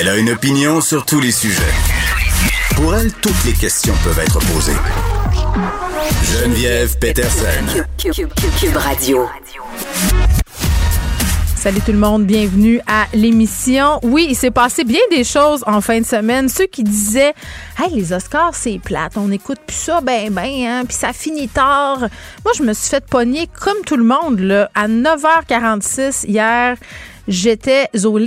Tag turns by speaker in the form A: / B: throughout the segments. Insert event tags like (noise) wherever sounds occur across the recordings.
A: Elle a une opinion sur tous les sujets. Pour elle, toutes les questions peuvent être posées. Geneviève Peterson.
B: Cube, Cube- Cube- Cube Radio.
C: Salut tout le monde, bienvenue à l'émission. Oui, il s'est passé bien des choses en fin de semaine. Ceux qui disaient Hey, les Oscars, c'est plate, on écoute plus ça, ben, ben, hein, puis ça finit tard. Moi, je me suis fait pogner comme tout le monde, là, à 9h46 hier. J'étais au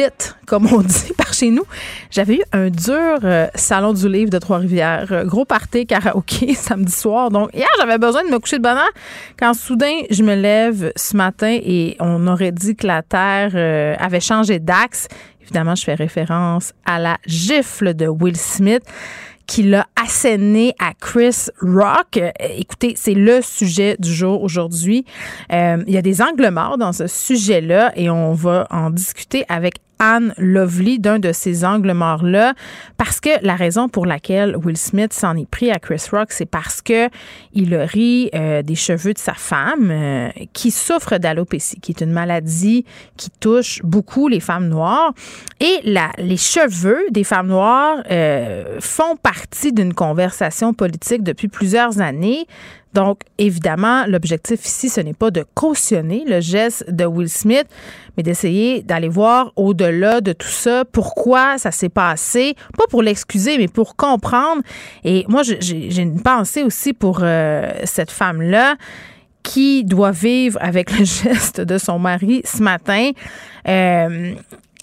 C: comme on (laughs) dit par chez nous. J'avais eu un dur euh, salon du livre de Trois-Rivières. Euh, gros party karaoké (laughs) samedi soir. Donc, hier, j'avais besoin de me coucher de bonne heure. Quand soudain, je me lève ce matin et on aurait dit que la Terre euh, avait changé d'axe. Évidemment, je fais référence à la gifle de Will Smith qui l'a asséné à Chris Rock. Euh, écoutez, c'est le sujet du jour aujourd'hui. Euh, il y a des angles morts dans ce sujet-là et on va en discuter avec Anne Lovely d'un de ces angles morts-là parce que la raison pour laquelle Will Smith s'en est pris à Chris Rock, c'est parce que il a ri euh, des cheveux de sa femme euh, qui souffre d'alopécie, qui est une maladie qui touche beaucoup les femmes noires. Et les cheveux des femmes noires euh, font partie d'une conversation politique depuis plusieurs années. Donc, évidemment, l'objectif ici, ce n'est pas de cautionner le geste de Will Smith, mais d'essayer d'aller voir au-delà de tout ça, pourquoi ça s'est passé, pas pour l'excuser, mais pour comprendre. Et moi, j'ai une pensée aussi pour euh, cette femme-là qui doit vivre avec le (laughs) geste de son mari ce matin. Euh,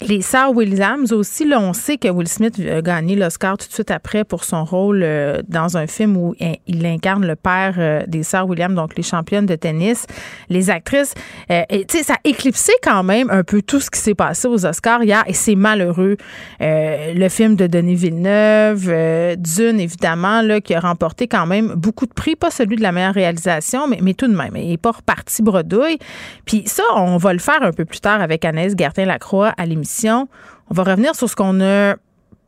C: les sœurs Williams aussi, là, on sait que Will Smith a gagné l'Oscar tout de suite après pour son rôle euh, dans un film où il- incarne le père euh, des sœurs Williams, donc les championnes de tennis, les actrices. Euh, tu sais, ça a éclipsé quand même un peu tout ce qui s'est passé aux Oscars hier et c'est malheureux. Euh, le film de Denis Villeneuve, euh, Dune, évidemment, là, qui a remporté quand même beaucoup de prix, pas celui de la meilleure réalisation, mais, mais tout de même, il n'est pas reparti bredouille. Puis ça, on va le faire un peu plus tard avec Anaïs Gertin-Lacroix à l'émission. On va revenir sur ce qu'on a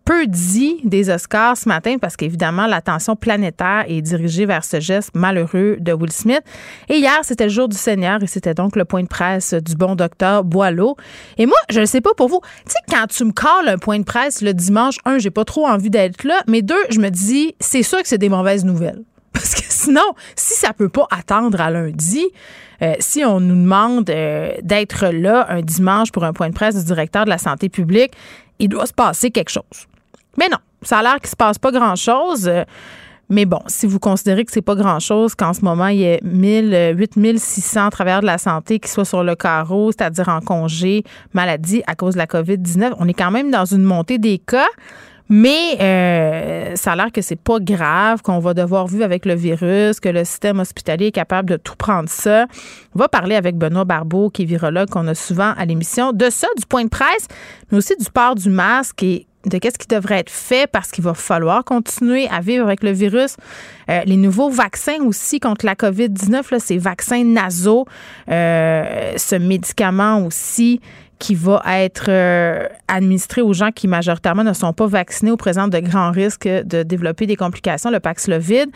C: peu dit des Oscars ce matin parce qu'évidemment, l'attention planétaire est dirigée vers ce geste malheureux de Will Smith. Et hier, c'était le jour du Seigneur et c'était donc le point de presse du bon docteur Boileau. Et moi, je ne sais pas pour vous, tu sais, quand tu me calls un point de presse le dimanche, un, j'ai pas trop envie d'être là, mais deux, je me dis, c'est sûr que c'est des mauvaises nouvelles. Parce que sinon, si ça peut pas attendre à lundi, euh, si on nous demande euh, d'être là un dimanche pour un point de presse du directeur de la santé publique, il doit se passer quelque chose. Mais non, ça a l'air qu'il se passe pas grand-chose. Euh, mais bon, si vous considérez que c'est pas grand-chose, qu'en ce moment, il y a 1000, euh, 8600 travailleurs de la santé qui soient sur le carreau, c'est-à-dire en congé, maladie à cause de la COVID-19, on est quand même dans une montée des cas. Mais euh, ça a l'air que c'est pas grave, qu'on va devoir vivre avec le virus, que le système hospitalier est capable de tout prendre ça. On va parler avec Benoît Barbeau, qui est virologue, qu'on a souvent à l'émission, de ça, du point de presse, mais aussi du port du masque et de qu'est-ce qui devrait être fait parce qu'il va falloir continuer à vivre avec le virus. Euh, les nouveaux vaccins aussi contre la COVID-19, là, ces vaccins nasaux, euh, ce médicament aussi qui va être euh, administré aux gens qui majoritairement ne sont pas vaccinés ou présentent de grands risques de développer des complications, le Paxlovid.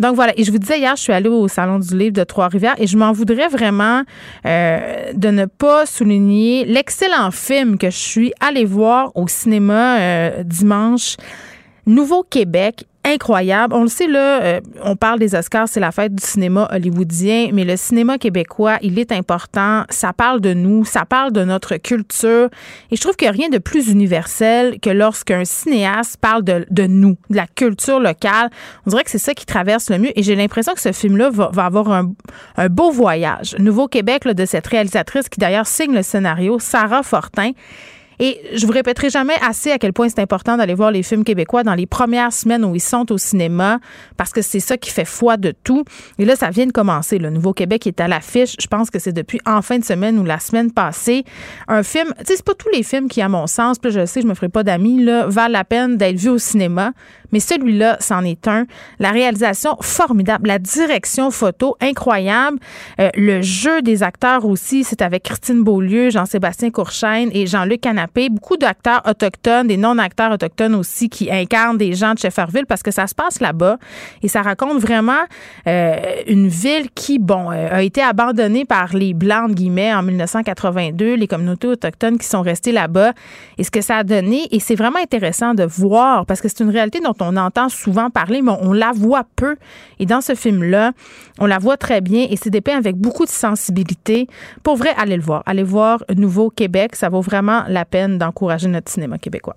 C: Donc voilà, et je vous disais hier, je suis allée au Salon du Livre de Trois-Rivières et je m'en voudrais vraiment euh, de ne pas souligner l'excellent film que je suis allée voir au cinéma euh, dimanche. Nouveau-Québec, incroyable. On le sait, là, euh, on parle des Oscars, c'est la fête du cinéma hollywoodien, mais le cinéma québécois, il est important. Ça parle de nous, ça parle de notre culture. Et je trouve a rien de plus universel que lorsqu'un cinéaste parle de, nous, de la culture locale. On dirait que c'est ça qui traverse le mieux. Et j'ai l'impression que ce film-là va, avoir un, un, beau voyage. Nouveau-Québec, de cette réalisatrice qui d'ailleurs signe le scénario, Sarah Fortin. Et je vous répéterai jamais assez à quel point c'est important d'aller voir les films québécois dans les premières semaines où ils sont au cinéma parce que c'est ça qui fait foi de tout. Et là, ça vient de commencer. Le Nouveau-Québec est à l'affiche. Je pense que c'est depuis en fin de semaine ou la semaine passée. Un film, tu sais, c'est pas tous les films qui, à mon sens, puis je sais, je me ferai pas d'amis, là, valent la peine d'être vus au cinéma. Mais celui-là, c'en est un. La réalisation formidable, la direction photo incroyable, euh, le jeu des acteurs aussi, c'est avec Christine Beaulieu, Jean-Sébastien Courchaine et Jean-Luc Canapé. Beaucoup d'acteurs autochtones, des non-acteurs autochtones aussi qui incarnent des gens de Shefferville parce que ça se passe là-bas et ça raconte vraiment euh, une ville qui, bon, euh, a été abandonnée par les Blancs, de guillemets, en 1982, les communautés autochtones qui sont restées là-bas et ce que ça a donné. Et c'est vraiment intéressant de voir parce que c'est une réalité dont on entend souvent parler, mais on la voit peu. Et dans ce film-là, on la voit très bien et c'est dépeint avec beaucoup de sensibilité. Pour vrai, allez le voir. Allez voir Nouveau Québec. Ça vaut vraiment la peine d'encourager notre cinéma québécois.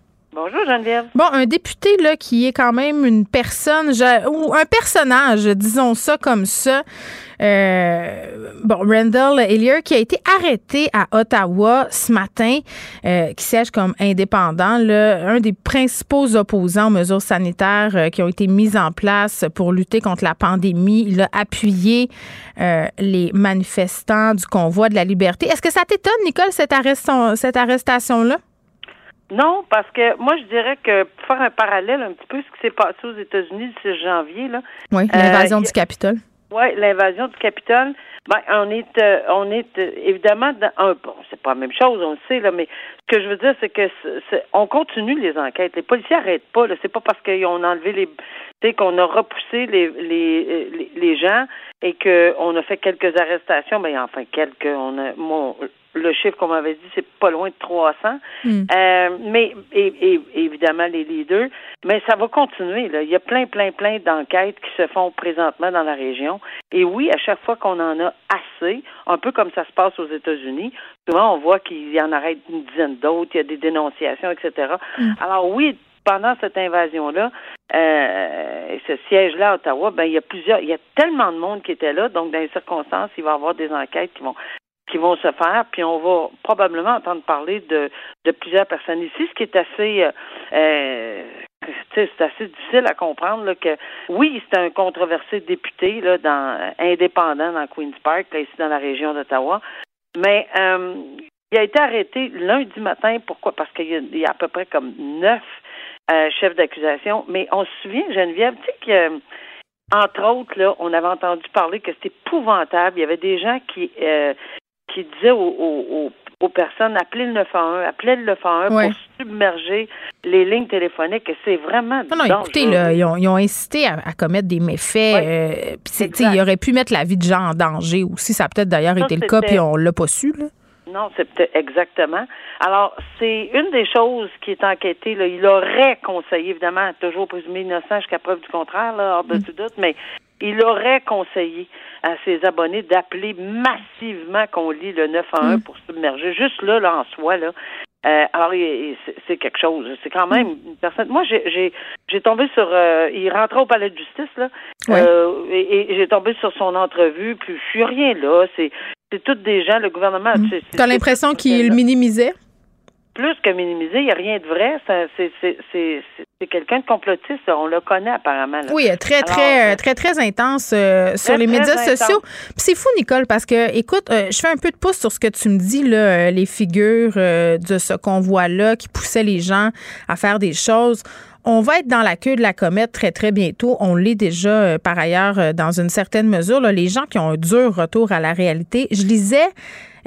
D: Bonjour Geneviève.
C: Bon, un député là qui est quand même une personne ou un personnage, disons ça comme ça. Euh, bon, Randall Hillier qui a été arrêté à Ottawa ce matin, euh, qui siège comme indépendant, là, un des principaux opposants aux mesures sanitaires euh, qui ont été mises en place pour lutter contre la pandémie. Il a appuyé euh, les manifestants du convoi de la liberté. Est-ce que ça t'étonne, Nicole, cette arrestation-là?
D: Non, parce que moi, je dirais que pour faire un parallèle un petit peu ce qui s'est passé aux États-Unis le 6 janvier, là.
C: Oui, l'invasion euh, du Capitole.
D: Oui, l'invasion du Capitole. Ben, on est, euh, on est euh, évidemment dans un. Bon, c'est pas la même chose, on le sait là, mais ce que je veux dire, c'est que on continue les enquêtes. Les policiers n'arrêtent pas. Là, c'est pas parce qu'ils ont enlevé les, tu sais, qu'on a repoussé les, les, les, les gens et qu'on a fait quelques arrestations. Ben, enfin quelques. On a, mon, le chiffre qu'on m'avait dit, c'est pas loin de 300. Mm. Euh, mais et, et, évidemment les leaders, mais ça va continuer. Là. Il y a plein, plein, plein d'enquêtes qui se font présentement dans la région. Et oui, à chaque fois qu'on en a assez, un peu comme ça se passe aux États-Unis, souvent on voit qu'il y en arrête une dizaine d'autres, il y a des dénonciations, etc. Mm. Alors oui, pendant cette invasion-là, euh, ce siège-là à Ottawa, ben il y a plusieurs, il y a tellement de monde qui était là, donc dans les circonstances, il va y avoir des enquêtes qui vont qui vont se faire, puis on va probablement entendre parler de, de plusieurs personnes ici, ce qui est assez euh, euh c'est assez difficile à comprendre là, que oui, c'est un controversé député là, indépendant dans Queen's Park, là, ici dans la région d'Ottawa, mais euh, il a été arrêté lundi matin. Pourquoi? Parce qu'il y, y, a à peu près comme neuf euh, chefs d'accusation. Mais on se souvient, Geneviève, tu sais que entre autres, là, on avait entendu parler que c'était épouvantable. Il y avait des gens qui euh, qui disait aux, personnes appelez le 911, appelez le 911 pour submerger les lignes téléphoniques. Et c'est vraiment
C: Non, non, écoutez, ils, ont, incité à, commettre des méfaits. Euh, ils auraient pu mettre la vie de gens en danger aussi. Ça a peut-être d'ailleurs été le cas, puis on l'a pas su. Là.
D: Non, c'est exactement. Alors, c'est une des choses qui est enquêtée. Là. Il aurait conseillé, évidemment, toujours présumé innocent jusqu'à preuve du contraire, là, hors de mm. tout doute, mais il aurait conseillé à ses abonnés d'appeler massivement qu'on lit le 911 mm. pour submerger. Juste là, là, en soi, là. Euh, alors, c'est quelque chose. C'est quand même une personne. Moi, j'ai j'ai tombé sur. Euh, il rentrait au palais de justice là, euh, et, j'ai tombé sur son entrevue. Puis je suis rien là. C'est c'est toutes des gens. Le gouvernement.
C: Mm. Tu as l'impression qu'il minimisait?
D: Plus que minimiser, il n'y a rien de vrai. C'est quelqu'un de complotiste, on le connaît apparemment.
C: Oui, très, très, euh, très, très, intense euh, sur les médias sociaux. c'est fou, Nicole, parce que, écoute, euh, je fais un peu de pouce sur ce que tu me dis, là, les figures de ce convoi-là qui poussait les gens à faire des choses. On va être dans la queue de la comète très, très bientôt. On l'est déjà, par ailleurs, dans une certaine mesure. les gens qui ont un dur retour à la réalité. Je lisais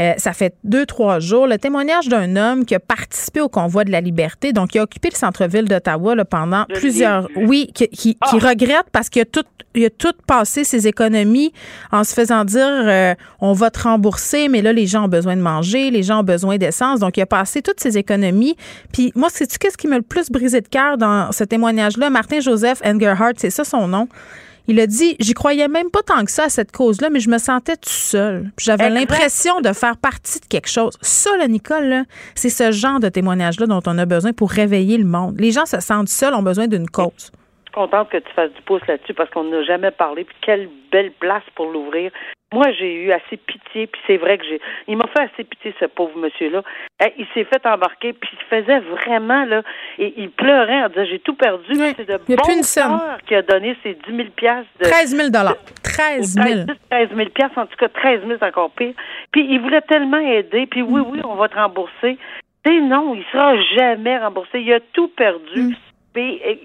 C: Euh, ça fait deux, trois jours. Le témoignage d'un homme qui a participé au convoi de la liberté, donc qui a occupé le centre-ville d'Ottawa pendant plusieurs... Oui, qui, qui, ah! regrette parce qu'il a tout, il a tout passé ses économies en se faisant dire euh, on va te rembourser, mais là, les gens ont besoin de manger, les gens ont besoin d'essence. Donc, il a passé toutes ses économies. Puis moi, sais-tu qu'est-ce qui m'a le plus brisé de cœur dans ce témoignage-là? Martin Joseph Engerhardt, c'est ça son nom? Il a dit, j'y croyais même pas tant que ça à cette cause-là, mais je me sentais tout seul. J'avais l'impression de faire partie de quelque chose. Ça, là, Nicole, c'est ce genre de témoignage-là dont on a besoin pour réveiller le monde. Les gens se sentent seuls, ont besoin d'une cause. Je
D: suis contente que tu fasses du pouce là-dessus parce qu'on n'a jamais parlé. Puis quelle belle place pour l'ouvrir. Moi, j'ai eu assez pitié, puis c'est vrai que j'ai. Il m'a fait assez pitié, ce pauvre monsieur-là. Eh, il s'est fait embarquer, puis il faisait vraiment, là, et il pleurait en disant J'ai tout perdu. C'est de bon cœur qui a donné ses 10 000 piastres. De,
C: 13 000 13 000
D: 13 000 en tout cas, 13 000 c'est encore pire. Puis il voulait tellement aider, puis oui, oui, on va te rembourser. Tu non, il sera jamais remboursé. Il a tout perdu. Mm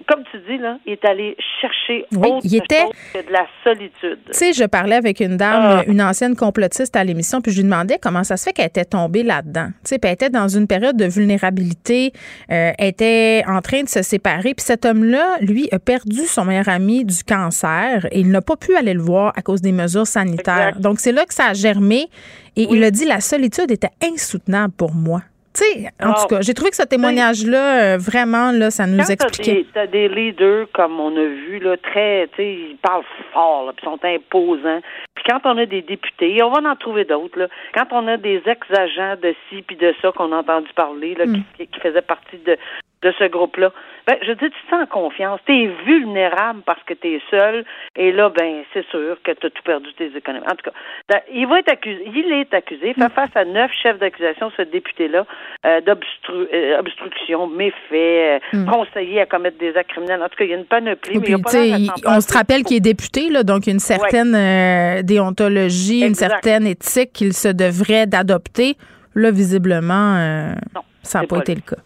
D: comme tu dis, là, il est allé chercher autre il était... chose que de la solitude.
C: Tu sais, je parlais avec une dame, ah. une ancienne complotiste à l'émission, puis je lui demandais comment ça se fait qu'elle était tombée là-dedans. Tu sais, puis elle était dans une période de vulnérabilité, euh, était en train de se séparer, puis cet homme-là, lui, a perdu son meilleur ami du cancer et il n'a pas pu aller le voir à cause des mesures sanitaires. Donc, c'est là que ça a germé et il a dit la solitude était insoutenable pour moi. Tu sais, en tout cas, j'ai trouvé que ce témoignage-là, euh, vraiment, là, ça nous expliquait.
D: Tu as, des leaders, comme on a vu, là, très, tu sais, ils parlent fort, puis sont imposants. Puis quand on a des députés, on va en trouver d'autres, là. Quand on a des ex-agents de ci puis de ça qu'on a entendu parler, là, mm. qui, qui faisaient partie de, de ce groupe-là. Ben, je dis, tu te sens confiance. Tu es vulnérable parce que tu es seul. Et là, ben, c'est sûr que tu as tout perdu tes économies. En tout cas, ben, il va être accusé. Il est accusé. Fait face à neuf chefs d'accusation, ce député-là, euh, d'obstruction, méfait, euh, mm. conseiller à commettre des actes criminels. En tout cas, il y a une panoplie. mais il
C: on se rappelle qu'il est député, là, donc une certaine euh, déontologie, une certaine éthique qu'il se devrait d'adopter. Là, visiblement, ça n'a pas été le cas.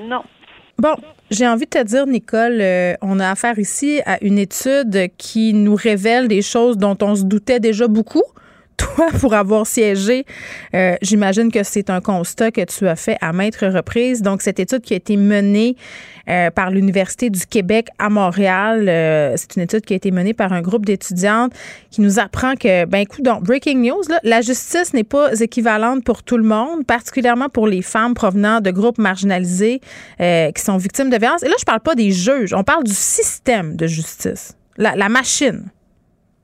D: Non.
C: Bon, j'ai envie de te dire, Nicole, euh, on a affaire ici à une étude qui nous révèle des choses dont on se doutait déjà beaucoup toi, pour avoir siégé, euh, j'imagine que c'est un constat que tu as fait à maintes reprises. Donc, cette étude qui a été menée euh, par l'Université du Québec à Montréal, euh, c'est une étude qui a été menée par un groupe d'étudiantes qui nous apprend que, ben écoute, donc, breaking news, là, la justice n'est pas équivalente pour tout le monde, particulièrement pour les femmes provenant de groupes marginalisés qui sont victimes de violences. Et là, je parle pas des juges, on parle du système de justice, la, la machine.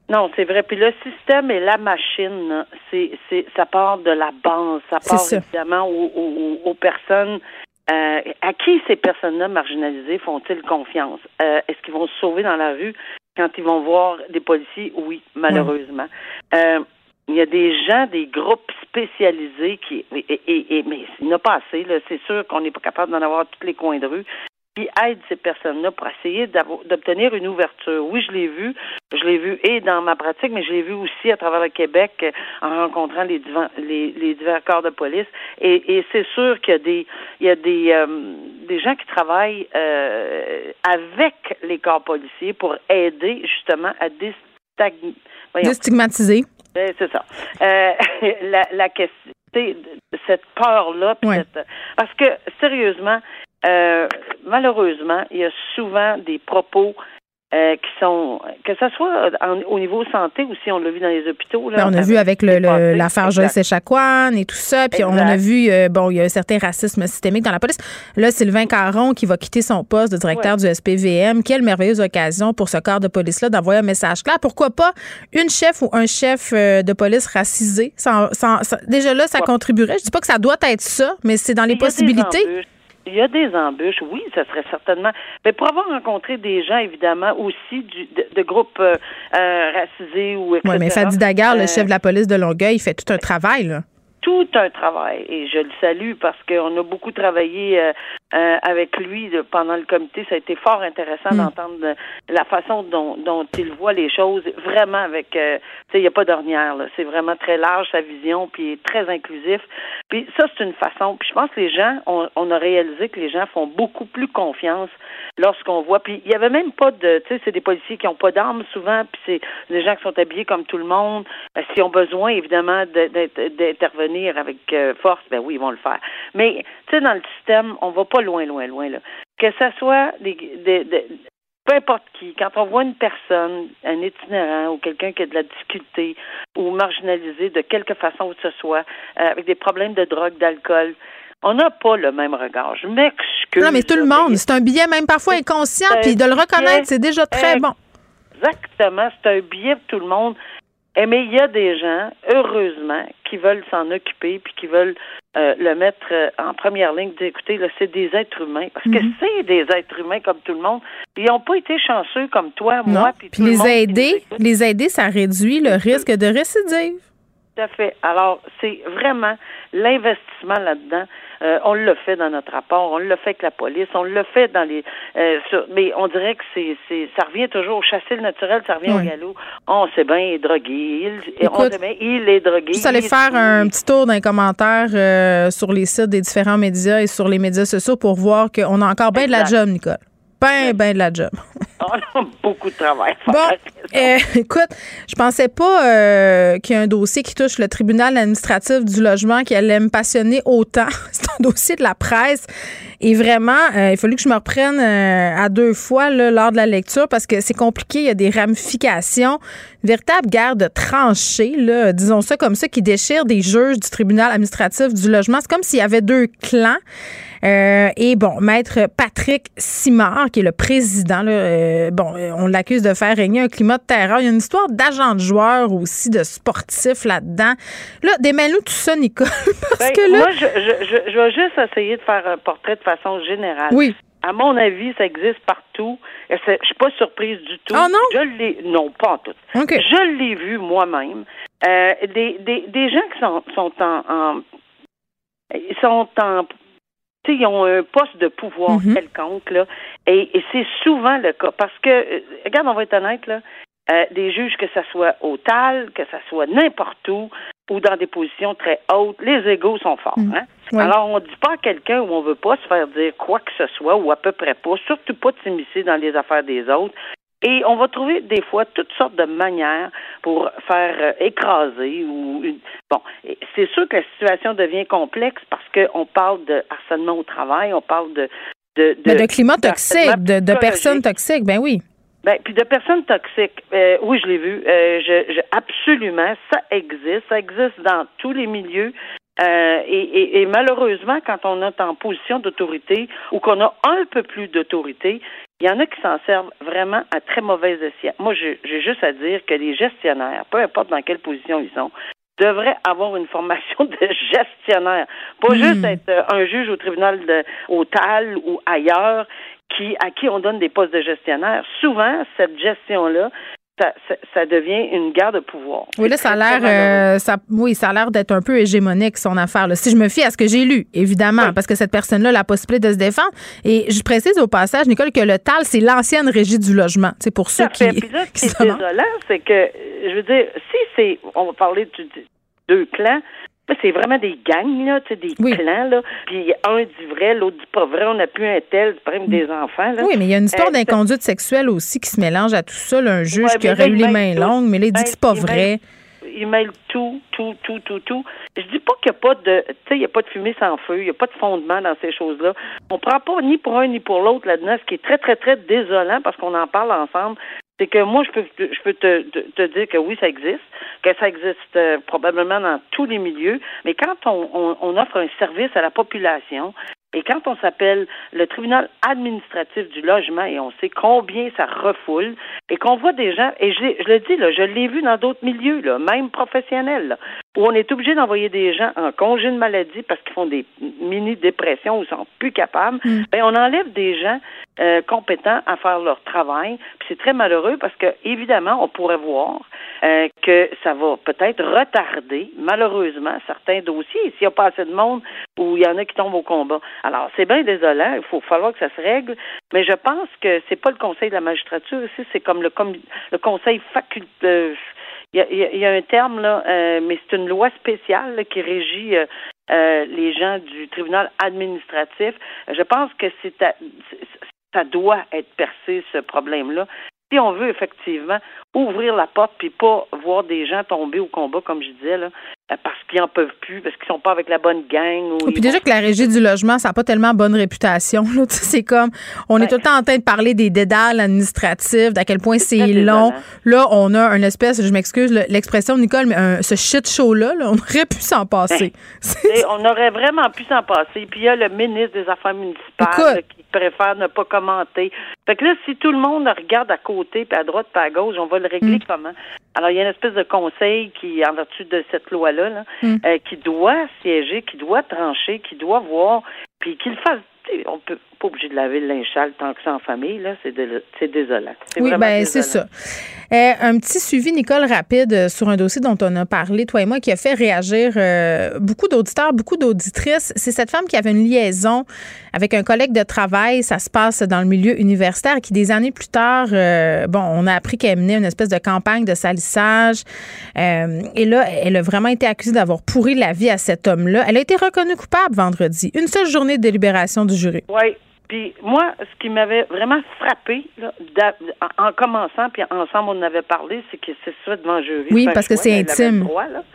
D: Non, c'est vrai. Puis le système et la machine, c'est, c'est, ça part de la base. Ça part évidemment aux, aux, personnes. Euh, à qui ces personnes-là marginalisées font-ils confiance? Euh, est-ce qu'ils vont se sauver dans la rue quand ils vont voir des policiers? Oui, malheureusement. Euh, il y a des gens, des groupes spécialisés qui, et, et, mais il n'y en a pas assez, là. C'est sûr qu'on n'est pas capable d'en avoir tous les coins de rue qui aide ces personnes-là pour essayer d'obtenir une ouverture. Oui, je l'ai vu. Je l'ai vu et dans ma pratique, mais je l'ai vu aussi à travers le Québec euh, en rencontrant les, divers, les, divers corps de police. Et, et c'est sûr qu'il y a des, il y a des, euh, des gens qui travaillent euh, avec les corps policiers pour aider justement à
C: déstigmatiser.
D: Ben, c'est ça. Euh, (laughs) la, la question, cette peur-là, parce que sérieusement, euh, malheureusement, il y a souvent des propos euh, qui sont que ce soit au niveau santé ou si on l'a vu dans les hôpitaux. Là,
C: ben, on a vu avec l'affaire Joyce Echaquan et tout ça, puis on a vu euh, bon, il y a un certain racisme systémique dans la police. Là, Sylvain Caron qui va quitter son poste de directeur du SPVM. Quelle merveilleuse occasion pour ce corps de police-là d'envoyer un message clair. Pourquoi pas une chef ou un chef de police racisé? déjà là, ça contribuerait. Je dis pas que ça doit être ça, mais c'est dans les possibilités.
D: Il y a des embûches, oui, ça serait certainement. Mais pour avoir rencontré des gens, évidemment, aussi du, de, groupes euh, euh, racisés ou etc.
C: Oui, mais Fadi Daguerre, le euh, chef de la police de Longueuil, il fait tout un travail, là
D: tout un travail et je le salue parce qu'on a beaucoup travaillé euh, euh, avec lui pendant le comité. Ça a été fort intéressant mm. d'entendre la façon dont, dont, il voit les choses, vraiment avec, euh, tu sais, il n'y a pas d'ornière. C'est vraiment très large sa vision, puis très inclusif. Puis ça, c'est une façon. Puis je pense que les gens, on, on, a réalisé que les gens font beaucoup plus confiance lorsqu'on voit. Puis il y avait même pas de, tu sais, c'est des policiers qui n'ont pas d'armes souvent, puis c'est des gens qui sont habillés comme tout le monde. Euh, S'ils ont besoin, évidemment, d'intervenir avec euh, force, ben oui, ils vont le faire. Mais, tu sais, dans le système, on va pas loin, loin, loin, là. Que ça soit des, des- des- peu importe qui, quand on voit une personne, un itinérant ou quelqu'un qui a de la difficulté ou marginalisé de quelque façon que ce soit, euh, avec des problèmes de drogue, d'alcool, on n'a pas le même regard. Je m'excuse.
C: Non, mais tout le monde, c'est un billet même parfois inconscient, puis de le reconnaître, c'est déjà très bon.
D: Exactement, c'est un billet pour tout le monde. Mais il y a des gens, heureusement, qui veulent s'en occuper puis qui veulent euh, le mettre euh, en première ligne. Dire, écoutez, là, c'est des êtres humains. Parce que
C: Mhm.
D: c'est des êtres humains comme tout le monde. Ils n'ont pas été chanceux comme toi,
C: Non.
D: moi, puis le
C: les
D: monde
C: aider, les aider, ça réduit le risque de récidive.
D: Tout à fait. Alors, c'est vraiment l'investissement là-dedans. Euh, on le fait dans notre rapport, on le fait avec la police, on le fait dans les. euh, sur- mais on dirait que c'est, c'est, ça revient toujours au chasser le naturel, ça revient
C: Oui.
D: au galop. On sait bien, il est drogué. Il, on
C: Écoute,
D: sait bien, il est drogué.
C: Juste aller
D: il est
C: faire un petit tour d'un commentaire euh, sur les sites des différents médias et sur les médias sociaux pour voir qu'on a encore bien de la job, Nicole. Ben, ben de la job. (laughs)
D: Beaucoup de travail.
C: Bon, euh, (laughs) écoute, je pensais pas euh, qu'il y a un dossier qui touche le tribunal administratif du logement qui allait me passionner autant. (laughs) C'est un dossier de la presse. Et vraiment, euh, il a fallu que je me reprenne euh, à deux fois là, lors de la lecture parce que c'est compliqué. Il y a des ramifications. Une véritable guerre de tranchées, là, disons ça comme ça, qui déchire des juges du tribunal administratif du logement. C'est comme s'il y avait deux clans. Euh, et bon, maître Patrick Simard, qui est le président, là, euh, bon, euh, on l'accuse de faire régner un climat de terreur. Il y a une histoire d'agents de joueurs aussi, de sportifs là-dedans. Là, démêle-nous tout ça, Nicole, (laughs) parce
D: Ben,
C: que là...
D: Moi, je, je, je, vais juste essayer de faire un portrait de façon générale.
C: Oui.
D: À mon avis, ça existe partout. Je suis pas surprise du tout.
C: Oh non?
D: Je l'ai, non, pas en tout. Je l'ai vu moi-même. Euh, des, des, des gens qui sont, sont en, en- ils sont en ils ont un poste de pouvoir
C: Mhm.
D: quelconque, là, et, et c'est souvent le cas. Parce que, euh, regarde, on va être honnête, là, euh, des juges, que ça soit au TAL, que ça soit n'importe où, ou dans des positions très hautes, les égaux sont forts.
C: Mhm.
D: Hein?
C: Oui.
D: Alors, on ne dit pas à quelqu'un où on veut pas se faire dire quoi que ce soit, ou à peu près pas, surtout pas de s'immiscer dans les affaires des autres. Et on va trouver des fois toutes sortes de manières pour faire euh, écraser ou bon, c'est sûr que la situation devient complexe parce qu'on parle de harcèlement au travail, on parle de de,
C: de climat toxique, de, personnes toxiques, ben oui.
D: Ben, puis de personnes toxiques. Euh, oui, je l'ai vu. Euh, je, je, absolument, ça existe. Ça existe dans tous les milieux. Euh, et, et, et malheureusement, quand on est en position d'autorité ou qu'on a un peu plus d'autorité, il y en a qui s'en servent vraiment à très mauvais escient. Moi, j'ai juste à dire que les gestionnaires, peu importe dans quelle position ils sont, devraient avoir une formation (laughs) de gestionnaire. Pas
C: Hmm.
D: juste être euh, un juge au tribunal de, au TAL ou ailleurs qui, à qui on donne des postes de gestionnaire. Souvent, cette gestion-là, ça, ça, ça devient une guerre de pouvoir.
C: Oui, là, ça a l'air, euh, ça, oui, ça a l'air d'être un peu hégémonique son affaire. là. Si je me fie à ce que j'ai lu, évidemment,
D: Oui.
C: parce que cette personne-là a la possibilité de se défendre. Et je précise au passage, Nicole, que le TAL, c'est l'ancienne régie du logement. C'est pour ceux
D: à
C: qui.
D: Puis là, ce (laughs) qui est désolant, c'est que, euh, je veux dire, si c'est, on va parler de, de- deux clans, c'est vraiment des gangs, là, des
C: Oui.
D: clans, là. Puis un dit vrai, l'autre dit pas vrai, on n'a plus un tel, c'est même des enfants, là.
C: Oui, mais il y a une histoire
D: Euh,
C: d'inconduite sexuelle aussi qui se mélange à tout ça. là. un juge
D: Ouais,
C: qui aurait eu les mains
D: tout.
C: longues, mais là, il dit que c'est pas
D: Il
C: vrai.
D: mêle- Il mêle tout, tout, tout, tout, tout. Je dis pas qu'il n'y a pas de, tu sais, il y a pas de fumée sans feu, il n'y a pas de fondement dans ces choses-là. On prend pas ni pour un ni pour l'autre là-dedans, ce qui est très, très, très désolant parce qu'on en parle ensemble. C'est que moi, je peux, je peux te, te, dire que oui, ça existe, que ça existe euh, probablement dans tous les milieux, mais quand on, on, offre un service à la population, et quand on s'appelle le tribunal administratif du logement et on sait combien ça refoule et qu'on voit des gens, et je, je le dis, là, je l'ai vu dans d'autres milieux, là, même professionnels, là, où on est obligé d'envoyer des gens en congé de maladie parce qu'ils font des mini-dépressions ou ils sont plus capables, ben, on enlève des gens euh, compétents à faire leur travail. Puis c'est très malheureux parce que, évidemment, on pourrait voir euh, que ça va peut-être retarder, malheureusement, certains dossiers. S'il n'y a pas assez de monde ou il y en a qui tombent au combat. Alors, c'est bien désolant, il faut falloir que ça se règle, mais je pense que c'est pas le conseil de la magistrature ici, c'est comme le, com- le conseil facultatif. Il y, y a- un terme, là, euh, mais c'est une loi spéciale qui régit euh, euh, les gens du tribunal administratif. Je pense que c'est ça doit être percé, ce problème-là. si on veut effectivement ouvrir la porte puis pas voir des gens tomber au combat, comme je disais, là, parce qu'ils en peuvent plus, parce qu'ils sont pas avec la bonne gang. Ou
C: puis déjà que la régie du logement, ça n'a pas tellement bonne réputation. (laughs) C'est comme, on est tout le temps en train de parler des dédales administratifs, d'à quel point c'est long. Là, on a une espèce, je m'excuse l'expression, Nicole, mais ce shit show-là, on aurait pu s'en passer. (laughs) (laughs)
D: on aurait vraiment pu s'en passer. Puis il y a le ministre des Affaires municipales qui préfère ne pas commenter. Fait que là, si tout le monde regarde à côté, puis à droite, puis à gauche, on va le régler mm. comment? Alors, il y a une espèce de conseil qui, en vertu de cette loi-là, mm. euh, qui doit siéger, qui doit trancher, qui doit voir, puis qu'il fasse on peut pas obligé de laver le linge sale tant que c'est en famille, là, c'est, désolant.
C: oui, ben c'est ça. Euh, un petit suivi, Nicole, rapide euh, sur un dossier dont on a parlé, toi et moi, qui a fait réagir euh, beaucoup d'auditeurs, beaucoup d'auditrices. C'est cette femme qui avait une liaison avec un collègue de travail. Ça se passe dans le milieu universitaire qui, des années plus tard, bon, on a appris qu'elle menait une espèce de campagne de salissage. et là, elle a vraiment été accusée d'avoir pourri la vie à cet homme-là. Elle a été reconnue coupable vendredi. Une seule journée de délibération du jury.
D: Oui. Puis moi, ce qui m'avait vraiment frappé en commençant, puis ensemble on en avait parlé, c'est que c'est ça devant le jury.
C: Oui, parce que c'est intime.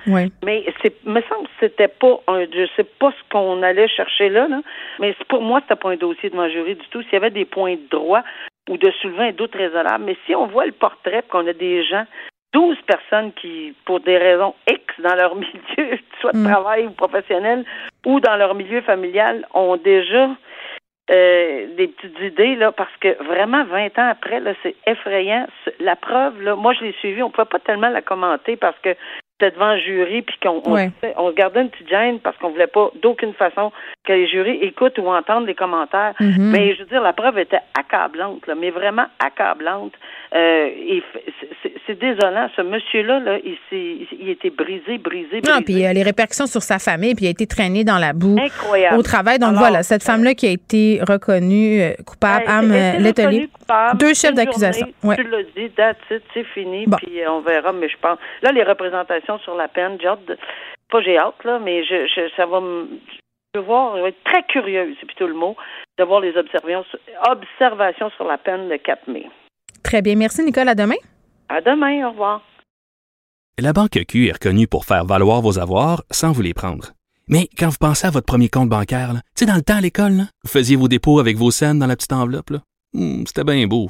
D: oui. Mais c'est, me semble que c'était pas, un, je sais pas ce qu'on allait chercher là, là mais pour moi c'était pas un dossier devant le jury du tout. S'il y avait des points de droit ou de soulever un doute raisonnable, mais si on voit le portrait, qu'on a des gens 12 personnes qui, pour des raisons X dans leur (laughs) milieu, soit de mm. travail ou professionnel, ou dans leur milieu familial, ont déjà euh, des petites idées là parce que vraiment 20 ans après là c'est effrayant. La preuve là moi je l'ai suivie on pouvait pas tellement la commenter parce que c'était devant un jury puis qu'on on, on, gardait une petite gêne parce qu'on voulait pas d'aucune façon que les jurys écoutent ou entendent les commentaires mm-hmm. mais je veux dire la preuve était accablante là, mais vraiment accablante euh, c'est désolant. Ce monsieur-là, là, il, il était brisé, brisé, brisé.
C: Non, puis euh, les répercussions sur sa famille, puis il a été traîné dans la boue
D: Incroyable.
C: au travail. Donc voilà, cette femme-là qui a été reconnue euh, coupable, Anne Letelier. Deux chefs d'accusation.
D: Ouais. Tu l'as dit, that's c'est fini, puis on verra. Mais je pense, là, les représentations sur la peine, j'ai hâte, pas j'ai hâte, là, mais je, je ça va me je vais voir, je vais être très curieuse, c'est plutôt le mot, de voir les observations, observations sur la peine de 4 mai.
C: Très bien. Merci, Nicole. À demain.
D: À demain. Au revoir.
E: La Banque Q est reconnue pour faire valoir vos avoirs sans vous les prendre. Mais quand vous pensez à votre premier compte bancaire, tu sais, dans le temps à l'école, vous faisiez vos dépôts avec vos scènes dans la petite enveloppe. Hmm, c'était bien beau.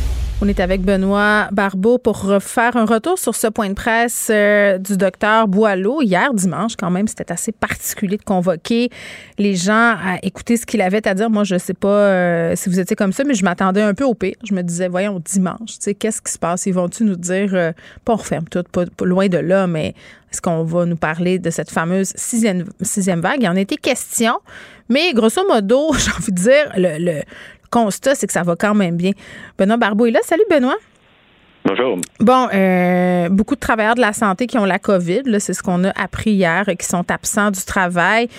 C: On est avec Benoît Barbeau pour refaire un retour sur ce point de presse euh, du docteur Boileau. Hier, dimanche, quand même, c'était assez particulier de convoquer les gens à écouter ce qu'il avait à dire. Moi, je ne sais pas euh, si vous étiez comme ça, mais je m'attendais un peu au pire. Je me disais, voyons, dimanche, qu'est-ce qui se passe? Ils vont-tu nous dire, euh, pas on referme tout, pas, loin de là, mais est-ce qu'on va nous parler de cette fameuse sixième, vague? Il en a été question, mais grosso modo, (laughs) j'ai envie de dire, le, constat, c'est que ça va quand même bien. Benoît Barbeau est là. Salut, Benoît.
F: Bonjour.
C: Bon, euh, beaucoup de travailleurs de la santé qui ont la COVID, c'est ce qu'on a appris hier, qui sont absents du travail.